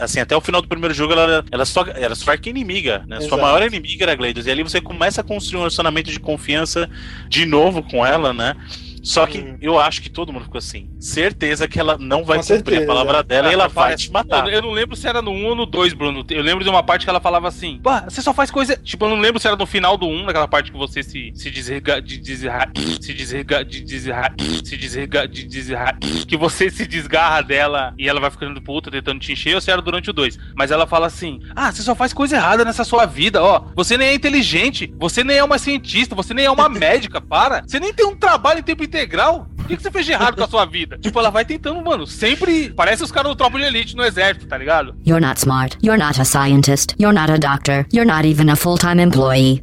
Speaker 4: assim, até o final do primeiro jogo ela, ela só era sua arqui-inimiga, né? Sua
Speaker 3: Exato.
Speaker 4: maior inimiga era a Gleidos. E ali você começa a construir um relacionamento de confiança de novo com ela, né? Só que
Speaker 3: Hum.
Speaker 4: eu acho que todo mundo ficou assim. Certeza que ela não vai
Speaker 3: Com
Speaker 4: cumprir
Speaker 3: certeza.
Speaker 4: a palavra dela e ela vai te matar.
Speaker 2: Eu, eu não lembro se era no 1 ou no 2, Bruno. Eu lembro de uma parte que ela falava assim: Bah, você só faz coisa. Tipo, eu não lembro se era no final do 1, naquela parte que você se, se desrega. De desra, se desrega. De desra, se desrega. De desra, que você se desgarra dela e ela vai ficando puta tentando te encher, ou se era durante o 2. Mas ela fala assim: Ah, você só faz coisa errada nessa sua vida, ó. Você nem é inteligente, você nem é uma cientista, você nem é uma médica, para. Você nem tem um trabalho em tempo integral. O que, que você fez de errado com a sua vida? Tipo, ela vai tentando, mano, sempre. Parece os caras do Tropa de Elite no exército, tá ligado?
Speaker 7: You're not smart. You're not a scientist. You're not a doctor. You're not even a full time employee.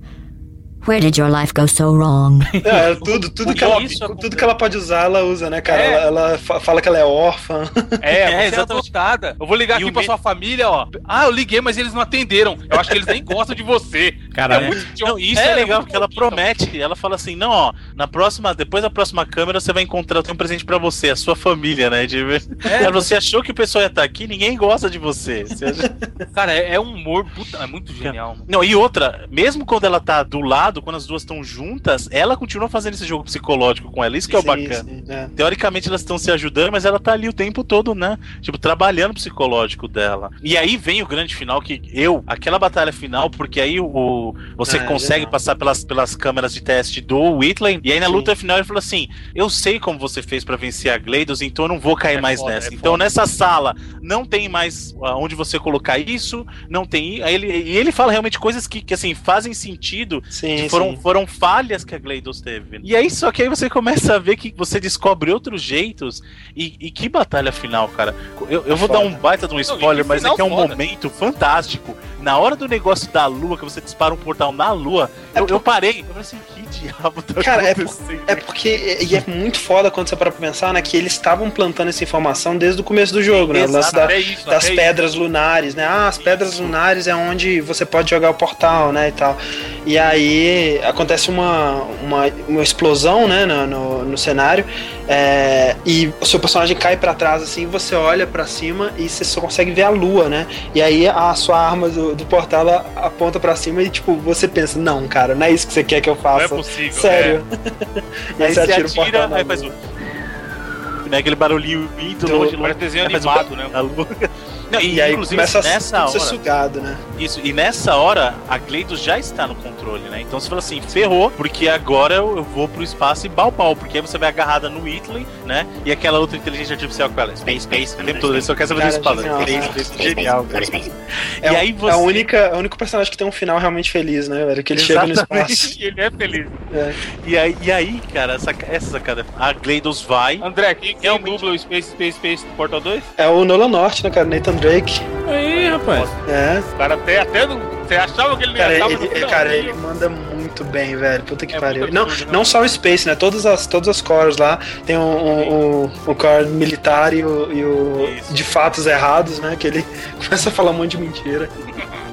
Speaker 7: Where did your life go so wrong?
Speaker 3: É, tudo, tudo, que ela, tudo que ela pode usar, ela usa, né, cara?
Speaker 2: É.
Speaker 3: Ela, ela fa- fala que ela é órfã.
Speaker 2: É,
Speaker 4: É,
Speaker 2: você é
Speaker 4: exatamente.
Speaker 2: adotada. Eu vou ligar
Speaker 4: E
Speaker 2: aqui pra
Speaker 4: me-
Speaker 2: sua família, ó. Ah, eu liguei, mas eles não atenderam. Eu acho que eles nem gostam de você.
Speaker 1: Caralho.
Speaker 2: É muito idiota.
Speaker 4: Não, isso é, legal,
Speaker 2: muito
Speaker 4: porque ela
Speaker 2: bonito.
Speaker 4: promete, ela fala assim, não, ó, na próxima, depois da próxima câmera você vai encontrar, eu tenho um presente pra você, a sua família, né? De... Ela, você achou que o pessoal ia estar aqui, ninguém gosta de você. Você acha-
Speaker 2: Cara, é, é um humor. Puta, é muito genial. mano.
Speaker 4: Não, e outra, mesmo quando ela tá do lado, quando as duas estão juntas, ela continua fazendo esse jogo psicológico com ela, isso que é o
Speaker 3: Sim,
Speaker 4: bacana.
Speaker 3: sim, é.
Speaker 4: Teoricamente elas estão se ajudando, mas ela tá ali o tempo todo, né? Tipo, trabalhando o psicológico dela. E aí vem o grande final que eu, aquela batalha final, porque aí o você
Speaker 3: Ah, é
Speaker 4: consegue
Speaker 3: legal.
Speaker 4: passar pelas, pelas câmeras de teste do Whitley, e aí na
Speaker 3: Sim.
Speaker 4: luta final ele falou assim: "Eu sei como você fez pra vencer a Gleidos, então eu não vou cair
Speaker 2: É
Speaker 4: mais
Speaker 2: foda,
Speaker 4: nessa.
Speaker 2: é
Speaker 4: então
Speaker 2: foda.
Speaker 4: nessa sala não tem mais ah, onde você colocar isso, não tem aí ele e ele fala realmente coisas que, que assim fazem sentido
Speaker 3: Sim,
Speaker 4: que foram,
Speaker 3: sim.
Speaker 4: foram falhas que a Gleidos teve. E aí, só que aí você começa a ver que você descobre outros jeitos. E, e que batalha final, cara. Eu, eu vou
Speaker 3: Foda.
Speaker 4: dar um baita de um spoiler,
Speaker 2: que
Speaker 4: mas é que é um
Speaker 2: foda.
Speaker 4: momento fantástico. Na hora do negócio da lua, que você dispara um portal na lua, eu, eu parei. Eu falei assim, que diabo tá
Speaker 3: Cara, é, por- é porque. E é muito foda quando você para pra pensar, né? Que eles estavam plantando essa informação desde o começo do jogo, né? O lance da-
Speaker 2: até isso,
Speaker 3: das
Speaker 2: até
Speaker 3: pedras lunares, né? Ah, as pedras lunares é onde você pode jogar o portal, né? E tal. E aí acontece uma, uma, uma explosão, né? No, no, no cenário. é, e o seu personagem cai pra trás, assim, você olha pra cima e você só consegue ver a lua, né? E aí a sua arma do, do portal aponta pra cima e, tipo, você pensa, não, cara, não é isso que você quer que eu
Speaker 2: Não
Speaker 3: faça.
Speaker 2: é possível.
Speaker 3: Sério. e
Speaker 4: Aí
Speaker 3: aí você
Speaker 4: você
Speaker 3: atira o portal.
Speaker 4: atira, aí faz
Speaker 3: lua.
Speaker 4: Né, aquele barulhinho muito
Speaker 2: É,
Speaker 4: longe,
Speaker 2: parece desenho animado, né?
Speaker 4: a lua. Não,
Speaker 3: E, aí
Speaker 4: inclusive,
Speaker 3: começa a
Speaker 4: nessa
Speaker 3: ser
Speaker 4: hora-
Speaker 3: sugado, né?
Speaker 4: Isso, e nessa hora a Gleidos já está no controle, né? Então você fala assim, ferrou, porque agora eu, vou pro espaço e bal pau, porque aí você vai agarrada no Whitley, né? E aquela outra inteligência artificial com ela, Space, Space, o tempo todo, ele só quer saber do espaço.
Speaker 3: genial.
Speaker 4: Space, Space, genial, cara.
Speaker 3: É,
Speaker 4: E
Speaker 3: o-
Speaker 4: aí você-
Speaker 3: é a única, é o único personagem que tem um final realmente feliz, né, velho? Que ele chega no
Speaker 4: Exatamente,
Speaker 3: espaço.
Speaker 4: ele é feliz.
Speaker 3: É.
Speaker 4: E aí, e aí cara, essa, essa sacada, a Gleidos vai...
Speaker 2: André, quem, quem dubla o Space Space Space do Portal 2?
Speaker 3: É o Nolan Norte, né, cara? Nathan Drake.
Speaker 1: Aí, rapaz.
Speaker 3: É.
Speaker 2: O cara até, até não, você achava que ele não
Speaker 3: Cara,
Speaker 2: ia
Speaker 3: ele, ele- cara,
Speaker 2: ele-
Speaker 3: manda muito bem, velho. Puta que
Speaker 2: É
Speaker 3: pariu. Não,
Speaker 2: absurdo, né?
Speaker 3: não só o Space, né? Todas as, todas as cores lá. Tem o, o, o, o core militar e o, e o de fatos errados, né? Que ele começa a falar um monte de mentira.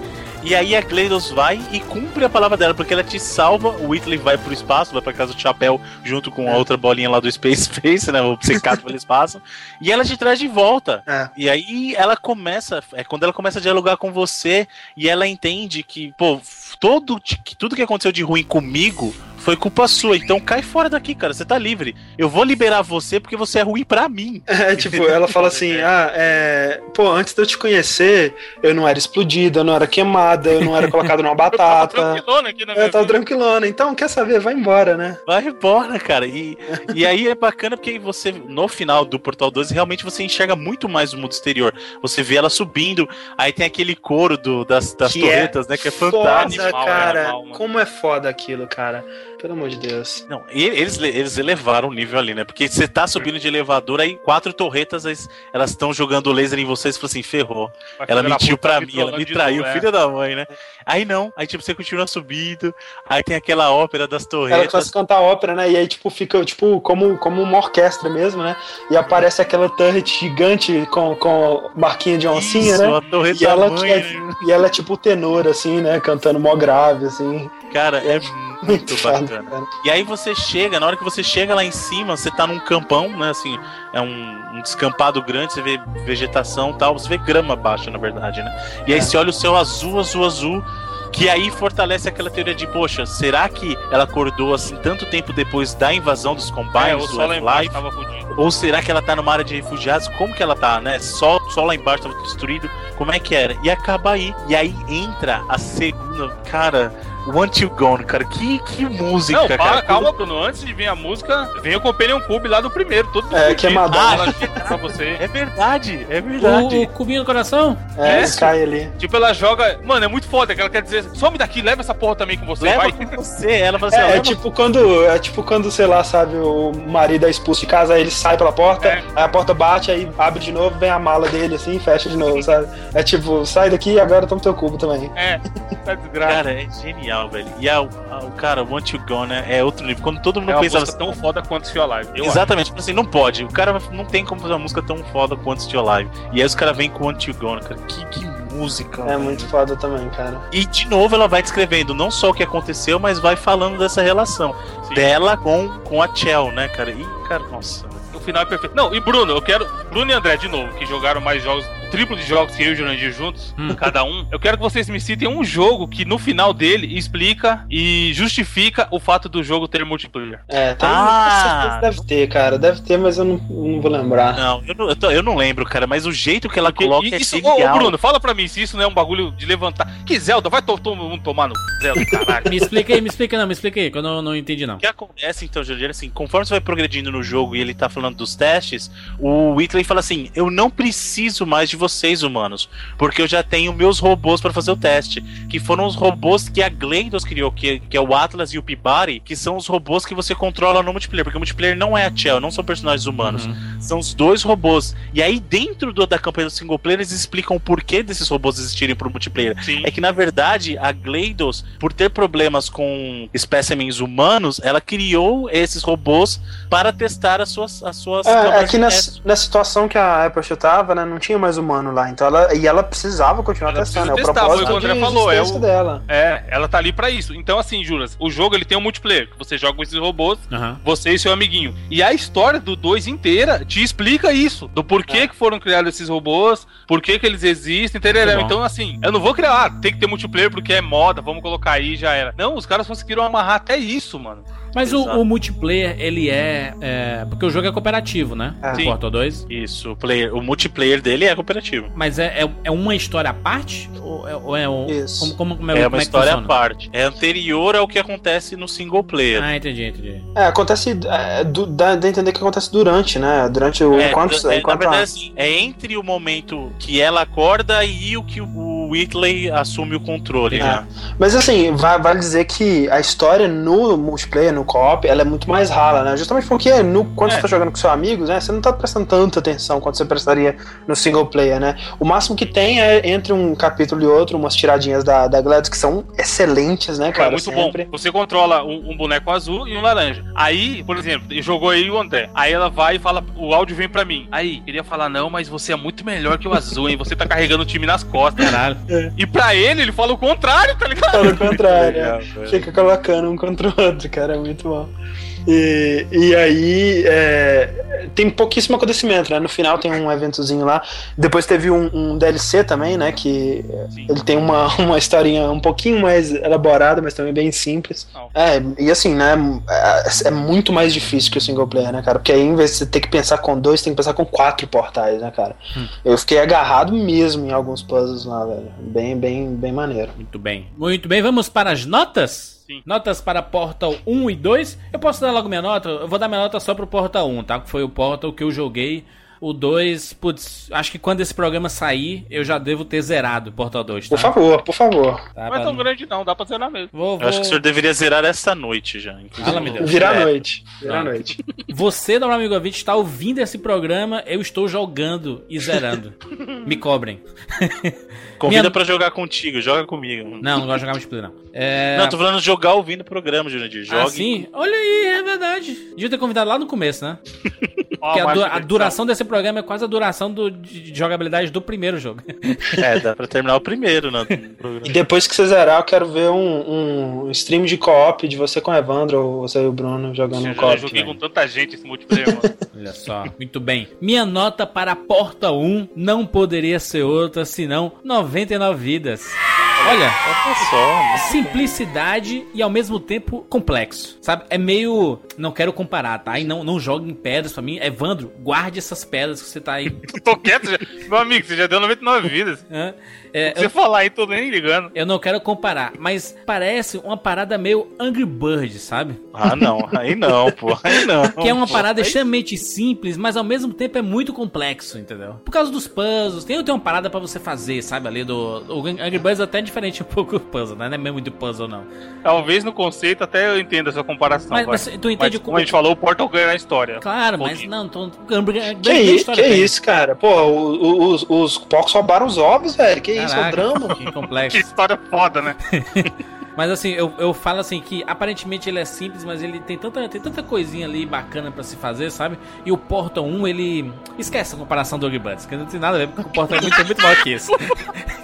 Speaker 4: E aí a Gleidos vai e cumpre a palavra dela, porque ela te salva, o Whitley vai pro espaço, vai pra casa do chapéu junto com a outra bolinha lá do Space Space, né? Obcecado pelo espaço. E ela te traz de volta.
Speaker 3: É.
Speaker 4: E aí ela começa, é quando ela começa a dialogar com você e ela entende que, pô, todo, que tudo que aconteceu de ruim comigo foi culpa sua. Então cai fora daqui, cara. Você tá livre. Eu vou liberar você porque você é ruim pra mim.
Speaker 3: É, tipo, ela fala assim: ah, é. Pô, antes de eu te conhecer, eu não era explodida, eu não era queimada, eu não era colocado numa batata.
Speaker 2: tranquilona aqui na minha
Speaker 3: Eu tava tranquilona. Então, quer saber? Vai embora, né?
Speaker 4: Vai embora, cara. E, e aí é bacana porque você, no final do Portal 12, realmente você enxerga muito mais o mundo exterior. Você vê ela subindo, aí tem aquele coro do, das, das
Speaker 3: Que
Speaker 4: torretas, né? Que é fantástico.
Speaker 3: Foda, cara. Como é foda aquilo, cara. Pelo amor de Deus.
Speaker 4: Não, e eles, eles elevaram o nível ali, né? Porque você tá subindo de elevador, aí quatro torretas, elas- elas estão jogando laser em vocês e fala assim, ferrou. Ela mentiu pra mim, ela me traiu,
Speaker 2: é.
Speaker 4: filha da mãe, né? Aí não, aí tipo, você continua subindo, aí tem aquela ópera das
Speaker 3: Ela
Speaker 4: torretas.
Speaker 3: começa a cantar ópera, né? E aí, tipo, fica, tipo, como, como uma orquestra mesmo, né? E aparece aquela turret gigante com, com barquinha de oncinha,
Speaker 4: Isso,
Speaker 3: né?
Speaker 4: uma torreta
Speaker 3: e, ela,
Speaker 4: mãe,
Speaker 3: é,
Speaker 4: né?
Speaker 3: e ela é tipo tenor, assim, né? Cantando mó grave, assim.
Speaker 4: Cara, é muito
Speaker 3: foda,
Speaker 4: bacana.
Speaker 3: cara.
Speaker 4: E aí você chega, na hora que você chega lá em cima, você tá num campão, né? Assim, é um, um descampado grande, você vê vegetação e tal, você vê grama baixa, na verdade, né? E aí você olha o céu azul, azul, azul. Que aí fortalece aquela teoria de, poxa, será que ela acordou assim tanto tempo depois da invasão dos
Speaker 2: É,
Speaker 4: Combines
Speaker 2: o
Speaker 4: do
Speaker 2: sol lá embaixo
Speaker 4: Life?
Speaker 2: tava fudido.
Speaker 4: Ou será que ela tá numa área de refugiados? Como que ela tá, né? Só, só lá embaixo tava destruído. Como é que era? E acaba aí. E aí entra a segunda. Cara, Want You Gone, cara. Que, que música,
Speaker 2: Não, para,
Speaker 4: cara.
Speaker 2: calma, Bruno. Antes de vir a música, vem o Companion Cube lá do primeiro, todo
Speaker 3: É, que é Madonna.
Speaker 2: Chega pra você.
Speaker 4: É verdade, é verdade.
Speaker 1: O, o cubinho do coração?
Speaker 3: É,
Speaker 2: Isso.
Speaker 3: cai ali.
Speaker 2: Tipo, ela joga. Mano, é muito foda que ela quer dizer: some daqui, leva essa porra também com você,
Speaker 4: Leva
Speaker 2: vai.
Speaker 4: com você. Ela fala assim, ó,
Speaker 3: É, é tipo quando, é tipo quando, sei lá, sabe, o marido é expulso de casa, aí ele sai pela porta,
Speaker 2: É.
Speaker 3: aí a porta bate, aí abre de novo, vem a mala dele assim, e fecha de novo, sabe? É tipo, sai daqui e agora toma teu cubo também.
Speaker 2: É, tá desgraça.
Speaker 4: Cara, é genial, velho. E a, a- o cara, Want You Gone né, é outro nível. Quando todo mundo
Speaker 2: É uma
Speaker 4: pensava
Speaker 2: música tão foda quanto Feel Alive. eu
Speaker 4: Exatamente, tipo assim, não pode. O cara não tem como fazer uma música tão foda quanto Still Alive. E aí os caras vêm com Want You Gone, cara. Que, que música.
Speaker 3: É
Speaker 4: velho.
Speaker 3: muito foda também, cara.
Speaker 4: E de novo ela vai descrevendo não só o que aconteceu, mas vai falando dessa relação dela com, com a Chell, né, cara? E, cara, nossa.
Speaker 2: O final é perfeito. Não, e Bruno, eu quero. Bruno e André, de novo, que jogaram mais jogos, triplo de jogos que eu e o Jurandir juntos, cada um. Eu quero que vocês me citem um jogo que no final dele explica e justifica o fato do jogo ter multiplayer.
Speaker 3: É, tem
Speaker 4: Ah!
Speaker 3: com certeza deve ter, cara. Deve ter, mas eu não, não vou lembrar.
Speaker 4: Não, eu não, eu, tô- eu não lembro, cara, mas o jeito que ela coloca
Speaker 2: E-
Speaker 4: é
Speaker 2: isso, ô, ô,
Speaker 4: genial.
Speaker 2: Bruno, fala pra mim se isso não é um bagulho de levantar. Que Zelda, vai to- todo mundo tomar no Zelda, caralho.
Speaker 1: Me explica aí, me explica não, me explica aí, que eu não, não entendi não.
Speaker 4: O que acontece então, Jorge, assim, conforme você vai progredindo no jogo e ele tá falando dos testes, o Whitley fala assim: Eu não preciso mais de vocês, humanos, porque eu já tenho meus robôs pra fazer o teste. Que foram os robôs que a Gleidos criou, que, que é o Atlas e o Peabody, que são os robôs que você controla no multiplayer, porque o multiplayer não é a Chell, não são personagens humanos, são os dois robôs. E aí, dentro do- da campanha do single player, eles explicam o porquê desses robôs existirem pro multiplayer.
Speaker 2: Sim.
Speaker 4: É que, na verdade, a Gleidos, por ter problemas com espécimens humanos, ela criou esses robôs para testar as suas, as suas
Speaker 3: É, é que
Speaker 4: teste.
Speaker 3: nessa situação que a Apple tava, né, não tinha mais humano lá, então ela, e ela precisava continuar
Speaker 2: Ela
Speaker 3: testando,
Speaker 2: precisa
Speaker 3: é o
Speaker 2: testar, foi o
Speaker 3: propósito
Speaker 2: que o André falou, é o-
Speaker 3: dela.
Speaker 2: É, ela tá ali pra isso. Então, assim, Juras, o jogo ele tem um multiplayer, que você joga com esses robôs,
Speaker 1: Aham.
Speaker 2: você e seu amiguinho. E a história do 2 inteira te explica isso, do porquê que foram criados esses robôs, por que eles existem, entendeu? Então, assim, eu não vou criar, ah, tem que ter multiplayer porque é moda, vamos colocar aí, já era. Não, os caras conseguiram amarrar até isso, mano.
Speaker 1: Mas o, o multiplayer, ele é, é- Porque o jogo é cooperativo, né?
Speaker 3: É.
Speaker 1: O
Speaker 4: Sim.
Speaker 1: Portal 2.
Speaker 4: Isso, o, player, o multiplayer dele é cooperativo.
Speaker 1: Mas é, é, é uma história à parte? Ou é, ou é um-
Speaker 3: Isso.
Speaker 1: Como, como, como é,
Speaker 4: É
Speaker 1: como
Speaker 4: uma
Speaker 1: que
Speaker 4: história à parte. É anterior ao que acontece no single player.
Speaker 1: Ah, entendi, entendi.
Speaker 3: É, acontece. É, du- dá, a entender que acontece durante, né? Durante o.
Speaker 4: É,
Speaker 3: enquanto,
Speaker 4: é, na
Speaker 3: enquanto
Speaker 4: verdade,
Speaker 3: a-
Speaker 4: assim, é entre o momento que ela acorda e o que o Whitley assume o controle,
Speaker 3: É.
Speaker 4: né?
Speaker 3: Mas assim, vale dizer que a história no multiplayer, no co-op, ela é muito mais rala, né? Justamente porque no, quando
Speaker 4: É.
Speaker 3: você tá jogando com seus amigos, né? Você não tá prestando tanta atenção quanto você prestaria no single player, né? O máximo que tem é entre um capítulo e outro, umas tiradinhas da, da Gladys que são excelentes, né,
Speaker 2: Cara,
Speaker 3: cara?
Speaker 2: é muito
Speaker 3: Sempre.
Speaker 2: bom. Você controla um, um boneco azul e um laranja. Aí, por exemplo, jogou aí o André. Aí ela vai e fala, o áudio vem pra mim. Aí, queria falar, não, mas você é muito melhor que o azul, hein? Você tá carregando o time nas costas.
Speaker 1: Caralho.
Speaker 2: E pra ele, ele fala o contrário, tá ligado?
Speaker 3: Pelo contrário,
Speaker 4: Legal,
Speaker 3: é.
Speaker 4: velho.
Speaker 3: fica colocando um contra o outro, cara, é muito bom. E, e aí é, tem pouquíssimo acontecimento, né? No final tem um eventozinho lá. Depois teve um, um DLC também, né? Que
Speaker 2: Sim.
Speaker 3: ele tem uma, uma historinha um pouquinho mais elaborada, mas também bem simples.
Speaker 2: Não.
Speaker 3: É, e assim, né? É, é muito mais difícil que o single player, né, cara? Porque aí, em vez de você ter que pensar com dois, tem que pensar com quatro portais, né, cara? Eu fiquei agarrado mesmo em alguns puzzles lá, velho. Bem, bem, bem maneiro.
Speaker 1: Muito bem. Muito bem, vamos para as notas?
Speaker 2: Sim.
Speaker 1: Notas para Portal 1 e 2. Eu posso dar logo minha nota? Eu vou dar minha nota só pro Portal 1, tá? Que foi o Portal que eu joguei. O 2, putz, acho que quando esse programa sair, eu já devo ter zerado o Portal 2, tá?
Speaker 3: Por favor, por favor.
Speaker 1: Tá,
Speaker 2: Não é tão grande não, dá pra zerar mesmo.
Speaker 1: Vou,
Speaker 4: Eu acho que o
Speaker 1: vou-
Speaker 4: senhor deveria zerar essa noite já. inclusive.
Speaker 1: Fala, meu Deus.
Speaker 3: Virar a
Speaker 4: É.
Speaker 3: noite. Virar a noite.
Speaker 1: Você, meu amigo ouvinte, está ouvindo esse programa, eu estou jogando e zerando. Me cobrem.
Speaker 4: Convida
Speaker 1: Minha-
Speaker 4: pra jogar contigo, joga comigo.
Speaker 1: Não, não gosto de jogar multiplayer, não. É...
Speaker 4: Não, tô falando de jogar ouvindo o programa, Jurandir. Jogue.
Speaker 1: Ah, sim? Olha aí, é verdade. Devia ter convidado lá no começo, né? Porque a,
Speaker 2: mais
Speaker 1: du- a duração desse programa é quase a duração do- de de jogabilidade do primeiro jogo.
Speaker 4: É, dá pra terminar o primeiro né.
Speaker 3: E depois que você zerar, eu quero ver um, um stream de co-op de você com o Evandro ou você e o Bruno jogando
Speaker 2: Eu já
Speaker 3: co-op.
Speaker 2: joguei
Speaker 3: velho.
Speaker 2: com tanta gente esse multiplayer, mano.
Speaker 1: Olha só, muito bem. Minha nota para a Porta 1 não poderia ser outra senão 99 vidas. Olha,
Speaker 4: só,
Speaker 1: simplicidade e ao mesmo tempo complexo, sabe? É meio. Não quero comparar, tá? E não, não jogue em pedras pra mim. Evandro, guarde essas pedras que você tá aí.
Speaker 2: Tô quieto já. Meu amigo, você já deu 99 vidas.
Speaker 1: É,
Speaker 2: Se você
Speaker 1: eu,
Speaker 2: falar aí, tô nem ligando.
Speaker 1: eu não quero comparar, mas parece uma parada meio Angry Birds, sabe?
Speaker 4: Ah, não. Aí não, pô. Aí não.
Speaker 1: Que é uma
Speaker 4: pô.
Speaker 1: parada
Speaker 4: Aí-
Speaker 1: extremamente simples, mas ao mesmo tempo é muito complexo, entendeu? Por causa dos puzzles, tem, tem uma parada pra você fazer, sabe? Ali do. O Angry Birds é até diferente um pouco do puzzle, né? Não é mesmo de puzzle, não.
Speaker 2: Talvez no conceito até eu entenda essa comparação.
Speaker 1: Mas- mas tu entende
Speaker 2: Mas, como a gente falou, o Portal ganha na história.
Speaker 1: Claro, mas
Speaker 2: Pouquinho.
Speaker 1: não, tô. Angry Birds
Speaker 3: Que,
Speaker 1: tem
Speaker 3: i-
Speaker 1: história
Speaker 3: que isso, cara? Pô, o- o- os, os porcos roubaram os ovos, velho. Que isso, é um
Speaker 1: Caraca,
Speaker 3: drama.
Speaker 1: Que complexo.
Speaker 2: Que história foda, né?
Speaker 1: Mas assim, eu, eu falo assim que aparentemente ele é simples, mas ele tem tanta, tem tanta coisinha ali bacana pra se fazer, sabe? E o Portal 1, ele. Esquece a comparação do Birds, que não tem nada a ver, porque o Portal é muito, é muito maior que isso.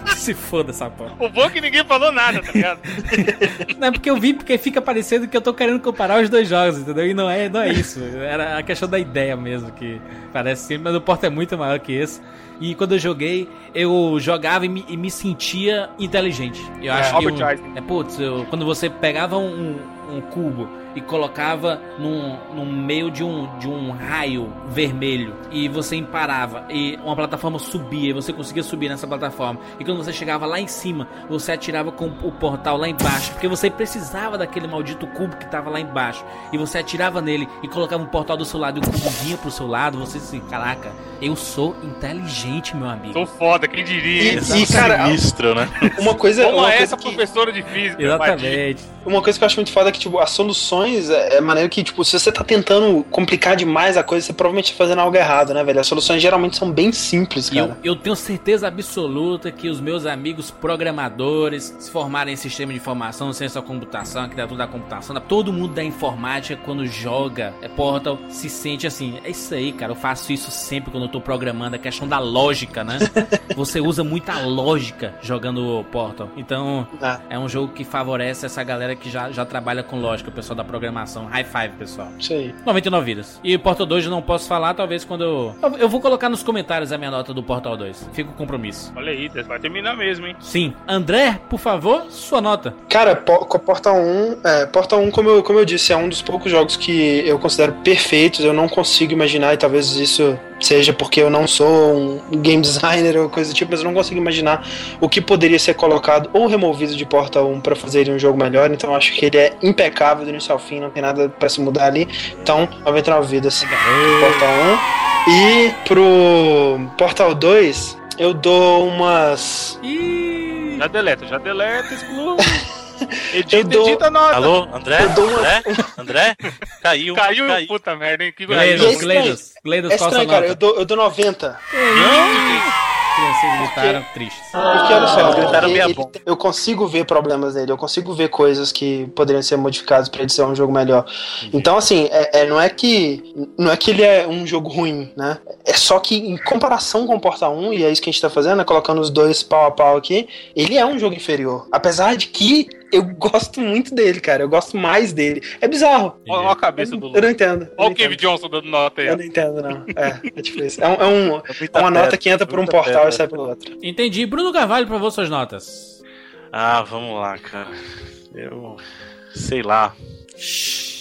Speaker 1: que se foda essa porra.
Speaker 2: O bom é que ninguém falou nada, tá ligado?
Speaker 1: Não é porque eu vi, porque fica parecendo que eu tô querendo comparar os dois jogos, entendeu? E não é, não é isso. Era a questão da ideia mesmo, que parece simples, mas o Portal é muito maior que esse. E quando eu joguei, eu jogava e me, e me sentia inteligente. Eu
Speaker 2: É,
Speaker 1: acho que. Um- é, putz, eu- quando você pegava um, um cubo e colocava num, num meio de um, de um raio vermelho. E você imparava. E uma plataforma subia e você conseguia subir nessa plataforma. E quando você chegava lá em cima você atirava com o portal lá embaixo. Porque você precisava daquele maldito cubo que tava lá embaixo. E você atirava nele e colocava um portal do seu lado e o cubo vinha pro seu lado. Você disse caraca eu sou inteligente meu amigo.
Speaker 2: Tô foda, quem diria?
Speaker 3: E, e, cara,
Speaker 4: Sinistro, né?
Speaker 3: uma coisa,
Speaker 2: Como
Speaker 3: uma
Speaker 2: é
Speaker 3: coisa
Speaker 2: essa
Speaker 3: que,
Speaker 2: professora de física?
Speaker 1: exatamente.
Speaker 3: Uma coisa que eu acho muito foda é que, tipo, as soluções é, é maneiro que, tipo, se você tá tentando complicar demais a coisa, você provavelmente tá fazendo algo errado, né, velho? As soluções geralmente são bem simples,
Speaker 1: E eu,
Speaker 3: cara.
Speaker 1: eu tenho certeza absoluta que os meus amigos programadores se formarem em sistema de informação, ciência da computação, arquitetura da computação, todo mundo da informática quando joga é, Portal se sente assim, é isso aí, cara, eu faço isso sempre quando eu tô programando, a questão da lógica, né? Você usa muita lógica jogando Portal. Então,
Speaker 3: Ah.
Speaker 1: é um jogo que favorece essa galera que já, já trabalha com lógica, o pessoal da programação. High five, pessoal.
Speaker 3: Isso aí.
Speaker 1: 99 vidas. E Portal 2 eu não posso falar, talvez quando eu. Eu- Eu vou colocar nos comentários a minha nota do Portal 2. Fica o compromisso.
Speaker 2: Olha aí, vai terminar mesmo, hein?
Speaker 1: Sim. André, por favor, sua nota.
Speaker 3: Cara, Po- Portal 1, é, Portal 1, como eu, como eu disse, é um dos poucos jogos que eu considero perfeitos. Eu não consigo imaginar, e talvez isso seja porque eu não sou um game designer ou coisa do tipo, mas eu não consigo imaginar o que poderia ser colocado ou removido de Portal 1 para fazer ele um jogo melhor. Então eu acho que ele é impecável do início ao fim, não tem nada para se mudar ali. Então, 99 vidas pro Portal 1. E pro Portal 2, eu dou umas.
Speaker 2: Já deleta, já deleta, exclui.
Speaker 3: Eu
Speaker 2: Edita,
Speaker 3: dou-
Speaker 2: edita a nota.
Speaker 4: Alô, André?
Speaker 3: Dou
Speaker 4: André? André? Caiu.
Speaker 2: Caiu, puta merda, hein? Que
Speaker 1: Gleidos. Gleidos, Gleidos,
Speaker 3: É
Speaker 1: qual a sua
Speaker 3: estranho, cara. Eu dou, eu dou 90.
Speaker 1: Crianças gritaram tristes.
Speaker 3: Porque olha só,
Speaker 4: gritaram
Speaker 3: ele-
Speaker 4: meia
Speaker 3: ele-
Speaker 4: bomba.
Speaker 3: eu consigo ver problemas nele, eu consigo ver coisas que poderiam ser modificadas pra ele ser um jogo melhor. Então, assim, é, é- não é que não é que ele é um jogo ruim, né? É só que em comparação com o Portal 1, e é isso que a gente tá fazendo, né? colocando os dois pau a pau aqui, ele é um jogo inferior. Apesar de que eu gosto muito dele, cara. Eu gosto mais dele. É bizarro.
Speaker 2: Olha a cabeça do
Speaker 3: Eu não entendo. Eu
Speaker 2: Olha o Kevin. Johnson dando nota aí.
Speaker 3: Eu não entendo, não. É, é isso. É, um- é um- é uma nota que entra por um portal e sai pelo outro.
Speaker 1: Entendi. Bruno Carvalho, por favor, suas notas.
Speaker 4: Ah, vamos lá, cara. Eu. Sei lá.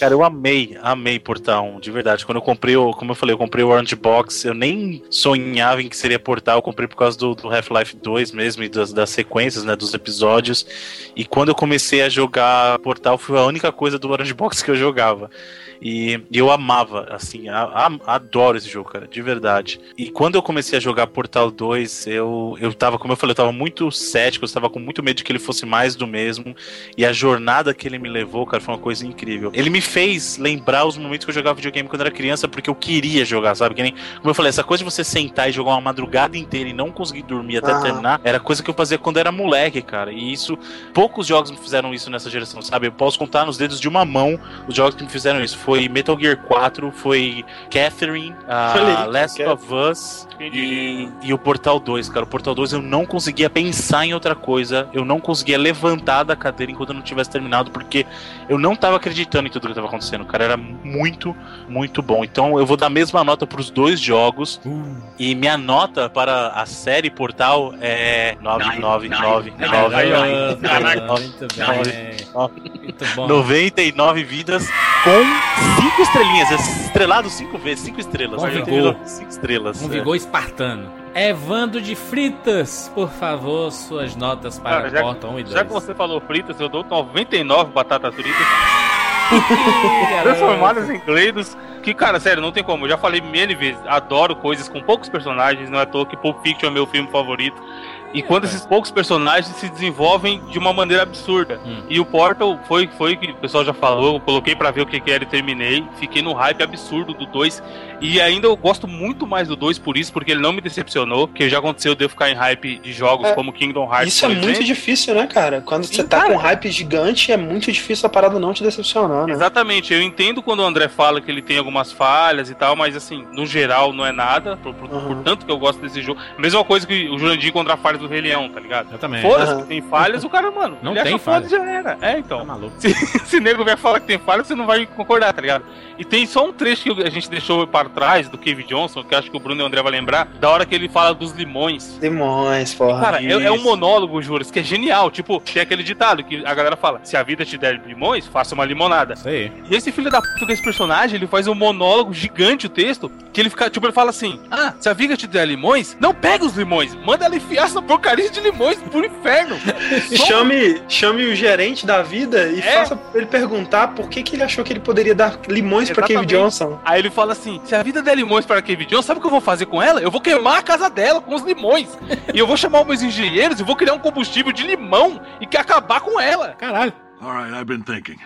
Speaker 4: Cara, eu amei, amei Portal 1, de verdade. Quando eu comprei, o, como eu falei, eu comprei o Orange Box, eu nem sonhava em que seria Portal, eu comprei por causa do, do Half-Life 2 mesmo e das, das sequências, né, dos episódios. E quando eu comecei a jogar Portal, foi a única coisa do Orange Box que eu jogava. E, e eu amava, assim, a- a- adoro esse jogo, cara, de verdade. E quando eu comecei a jogar Portal 2, eu, eu tava, como eu falei, eu tava muito cético, eu tava com muito medo de que ele fosse mais do mesmo. E a jornada que ele me levou, cara, foi uma coisa incrível. Ele me fez lembrar os momentos que eu jogava videogame quando era criança, porque eu queria jogar, sabe? Que nem, como eu falei, essa coisa de você sentar e jogar uma madrugada inteira e não conseguir dormir até
Speaker 3: Ah.
Speaker 4: terminar, era coisa que eu fazia quando era moleque, cara. E isso, poucos jogos me fizeram isso nessa geração, sabe? Eu posso contar nos dedos de uma mão os jogos que me fizeram isso. Foi Metal Gear 4, foi Catherine,
Speaker 3: aí,
Speaker 4: Last of Us e, e o Portal 2, cara. O Portal 2 eu não conseguia pensar em outra coisa, eu não conseguia levantar da cadeira enquanto eu não tivesse terminado, porque eu não tava acreditando em tudo que tava acontecendo, cara. Era muito, muito bom. Então eu vou dar a mesma nota pros dois jogos. E minha nota para a série Portal é 999.
Speaker 2: Aí, ó. Caraca.
Speaker 1: Muito bem. Muito bom.
Speaker 4: 99 vidas com 5 estrelinhas. É estrelado 5 vezes, 5 estrelas.
Speaker 1: Com
Speaker 4: 99,
Speaker 1: vigor.
Speaker 4: cinco estrelas.
Speaker 1: Um
Speaker 4: é.
Speaker 1: vigor espartano. Evandro de Fritas, por favor, suas notas para
Speaker 2: Cara, já,
Speaker 1: Portal 1 e 2.
Speaker 2: já que você falou fritas, eu dou 99 batatas fritas.
Speaker 1: Ih,
Speaker 2: Transformadas em Gleidos. Que, cara, sério, não tem como. Eu já falei mil vezes. Adoro coisas com poucos personagens. Não é à toa que Pulp Fiction é meu filme favorito. E quando esses poucos personagens se desenvolvem de uma maneira absurda.
Speaker 1: Hum.
Speaker 2: E o Portal foi, foi que o pessoal já falou. Eu coloquei pra ver o que, que era e terminei. Fiquei no hype absurdo do 2. E ainda eu gosto muito mais do 2 por isso, porque ele não me decepcionou. Que já aconteceu de eu ficar em hype de jogos
Speaker 3: É,
Speaker 2: como Kingdom Hearts.
Speaker 3: Isso é
Speaker 2: por
Speaker 3: muito
Speaker 2: exemplo.
Speaker 3: difícil, né, cara? Quando você tá
Speaker 2: cara.
Speaker 3: com um hype gigante, é muito difícil a parada não te decepcionar, né?
Speaker 2: Exatamente, eu entendo quando o André fala que ele tem algumas falhas e tal, mas assim, no geral não é nada, por, por-
Speaker 3: Uhum.
Speaker 2: por tanto que eu gosto desse jogo. Mesma coisa que o Jurandir contra a falha do Rei Leão, tá ligado?
Speaker 1: Eu também.
Speaker 2: Foda-se que tem falhas, o cara, mano,
Speaker 1: Não
Speaker 2: ele
Speaker 1: tem
Speaker 2: acha foda
Speaker 1: falha.
Speaker 2: e já era. É,
Speaker 1: Tá
Speaker 2: então.
Speaker 1: maluco.
Speaker 2: Se, se nego vier falar que tem falha, você não vai concordar, tá ligado? E tem só um trecho que a gente deixou para trás do Kevin Johnson, que eu acho que o Bruno e o André vão lembrar, da hora que ele fala dos limões.
Speaker 3: Demônios, porra.
Speaker 2: Cara, é, é um monólogo, Juras, que é genial. Tipo, tem aquele ditado que a galera fala: se a vida te der limões, faça uma limonada.
Speaker 1: Aí.
Speaker 2: E esse filho da puta desse personagem, ele faz um monólogo gigante, o texto, que ele fica, tipo, ele fala assim: Ah, se a viga te der limões, não pega os limões, manda ela enfiar essa porcaria de limões pro inferno.
Speaker 3: Chame, chame o gerente da vida e
Speaker 2: É.
Speaker 3: faça ele perguntar por que, que ele achou que ele poderia dar limões pra Cave
Speaker 2: Exatamente.
Speaker 3: Johnson.
Speaker 2: Aí ele fala assim: se a vida der limões para Kevin Jones, sabe o que eu vou fazer com ela? Eu vou queimar a casa dela com os limões. e eu vou chamar os meus engenheiros e vou criar um combustível de limão e que acabar com ela.
Speaker 1: Caralho.
Speaker 14: All right, I've been thinking.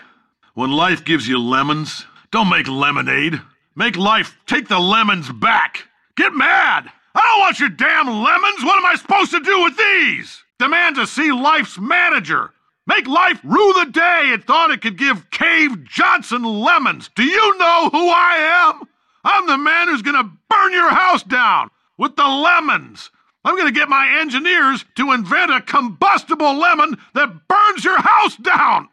Speaker 14: When life gives you lemons, don't make lemonade. Make life take the lemons back. Get mad! I don't want your damn lemons! What am I supposed to do with these? Demand to see life's manager. Make life rue the day it thought it could give Cave Johnson lemons. Do you know who I am? I'm the man who's gonna burn your house down with the lemons. I'm gonna get my engineers to invent a combustible lemon that burns your house down.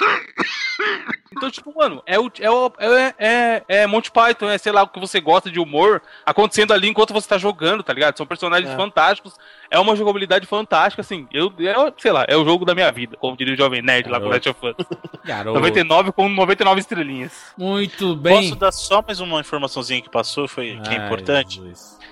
Speaker 2: Então, tipo, mano, é, o, é, o, é, é, é Monty Python, é sei lá o que você gosta de humor acontecendo ali enquanto você tá jogando, tá ligado? São personagens
Speaker 3: É.
Speaker 2: fantásticos, é uma jogabilidade fantástica, assim. Eu, eu, sei lá, é o jogo da minha vida, como diria o Jovem Nerd lá com Last of Us.
Speaker 1: Garoto.
Speaker 2: 99 com 99 estrelinhas.
Speaker 1: Muito bem.
Speaker 4: Posso dar só mais uma informaçãozinha que passou, foi, que é
Speaker 1: Ai,
Speaker 4: importante?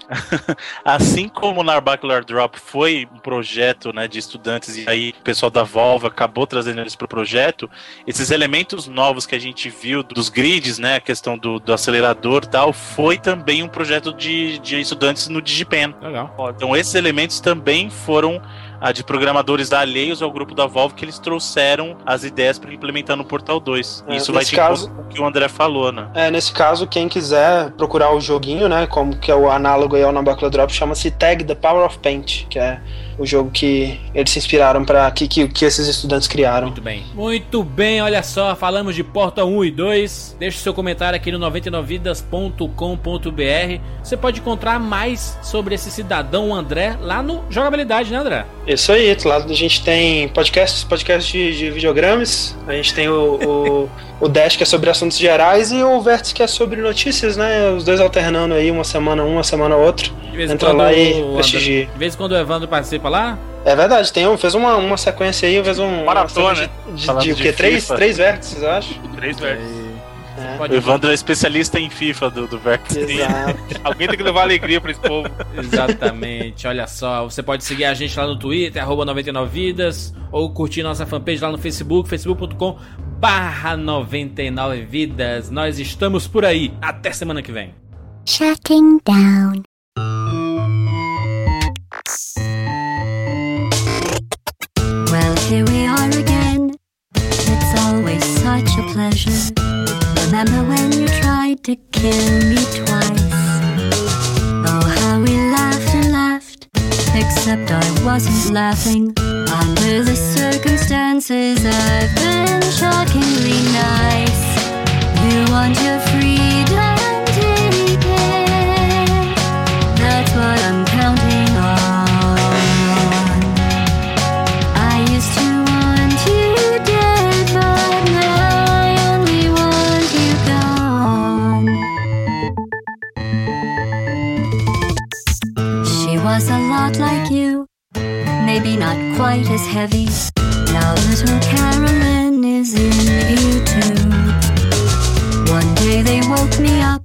Speaker 4: assim como o Narbacular Drop foi um projeto né, de estudantes e aí o pessoal da Volvo acabou trazendo eles para o projeto, esses elementos novos que a gente viu dos grids, né, a questão do, do acelerador e tal, foi também um projeto de, de estudantes no Digipen.
Speaker 1: Legal.
Speaker 4: Então esses elementos também foram a de programadores da alheios ao grupo da Volvo que eles trouxeram as ideias para implementar no Portal 2.
Speaker 3: É,
Speaker 4: Isso vai de
Speaker 3: caso-
Speaker 4: o que o André falou, né?
Speaker 3: É, nesse caso, quem quiser procurar o joguinho, né, como que é o análogo aí ao Nabacula Drop, chama-se Tag The Power of Paint, que é o jogo que eles se inspiraram para que, que, que esses estudantes criaram.
Speaker 1: Muito bem. Muito bem, olha só, falamos de Portal 1 e 2. Deixe seu comentário aqui no 99vidas.com.br. Você pode encontrar mais sobre esse cidadão André lá no Jogabilidade, né, André?
Speaker 3: Isso aí, lá a gente tem podcasts, podcasts de, de videogames, a gente tem o, o, o Dash que é sobre assuntos gerais e o Vértice que é sobre notícias, né? Os dois alternando aí, uma semana um, uma semana outra.
Speaker 1: De vez em
Speaker 3: Entra
Speaker 1: quando
Speaker 3: lá
Speaker 1: o
Speaker 3: e prestigia.
Speaker 1: De vez em quando o Evandro participa lá.
Speaker 3: É verdade, tem um, fez uma, uma sequência aí, fez um.
Speaker 2: Maratona, né?
Speaker 3: De, de, de o
Speaker 4: de
Speaker 3: quê? Três, três vértices, eu acho.
Speaker 2: Três versos.
Speaker 3: É.
Speaker 4: O Evandro é especialista em FIFA do, do.
Speaker 3: Exato.
Speaker 2: Alguém tem que levar alegria pra esse povo.
Speaker 1: Exatamente, olha só. Você pode seguir a gente lá no Twitter, arroba 99vidas, ou curtir nossa fanpage lá no Facebook, facebook.com barra 99vidas. Nós estamos por aí. Até semana que vem.
Speaker 7: Shutting down. Such a pleasure. Remember when you tried to kill me twice? Oh, how we laughed and laughed. Except I wasn't laughing. Under the circumstances, I've been shockingly nice. You want your freedom, lot like you, maybe not quite as heavy. Now little Carolyn is in you too. One day they woke me up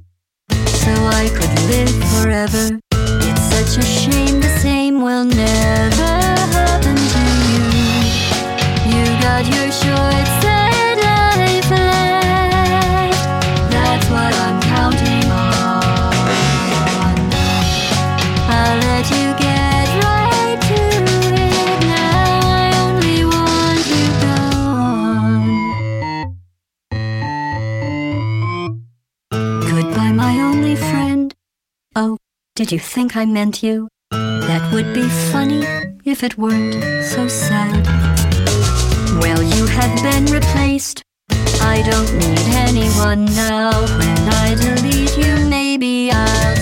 Speaker 7: so I could live forever. It's such a shame the same will never happen to you. You got your short did you think I meant you? That would be funny if it weren't so sad. Well, you have been replaced. I don't need anyone now. When I delete you, maybe I'll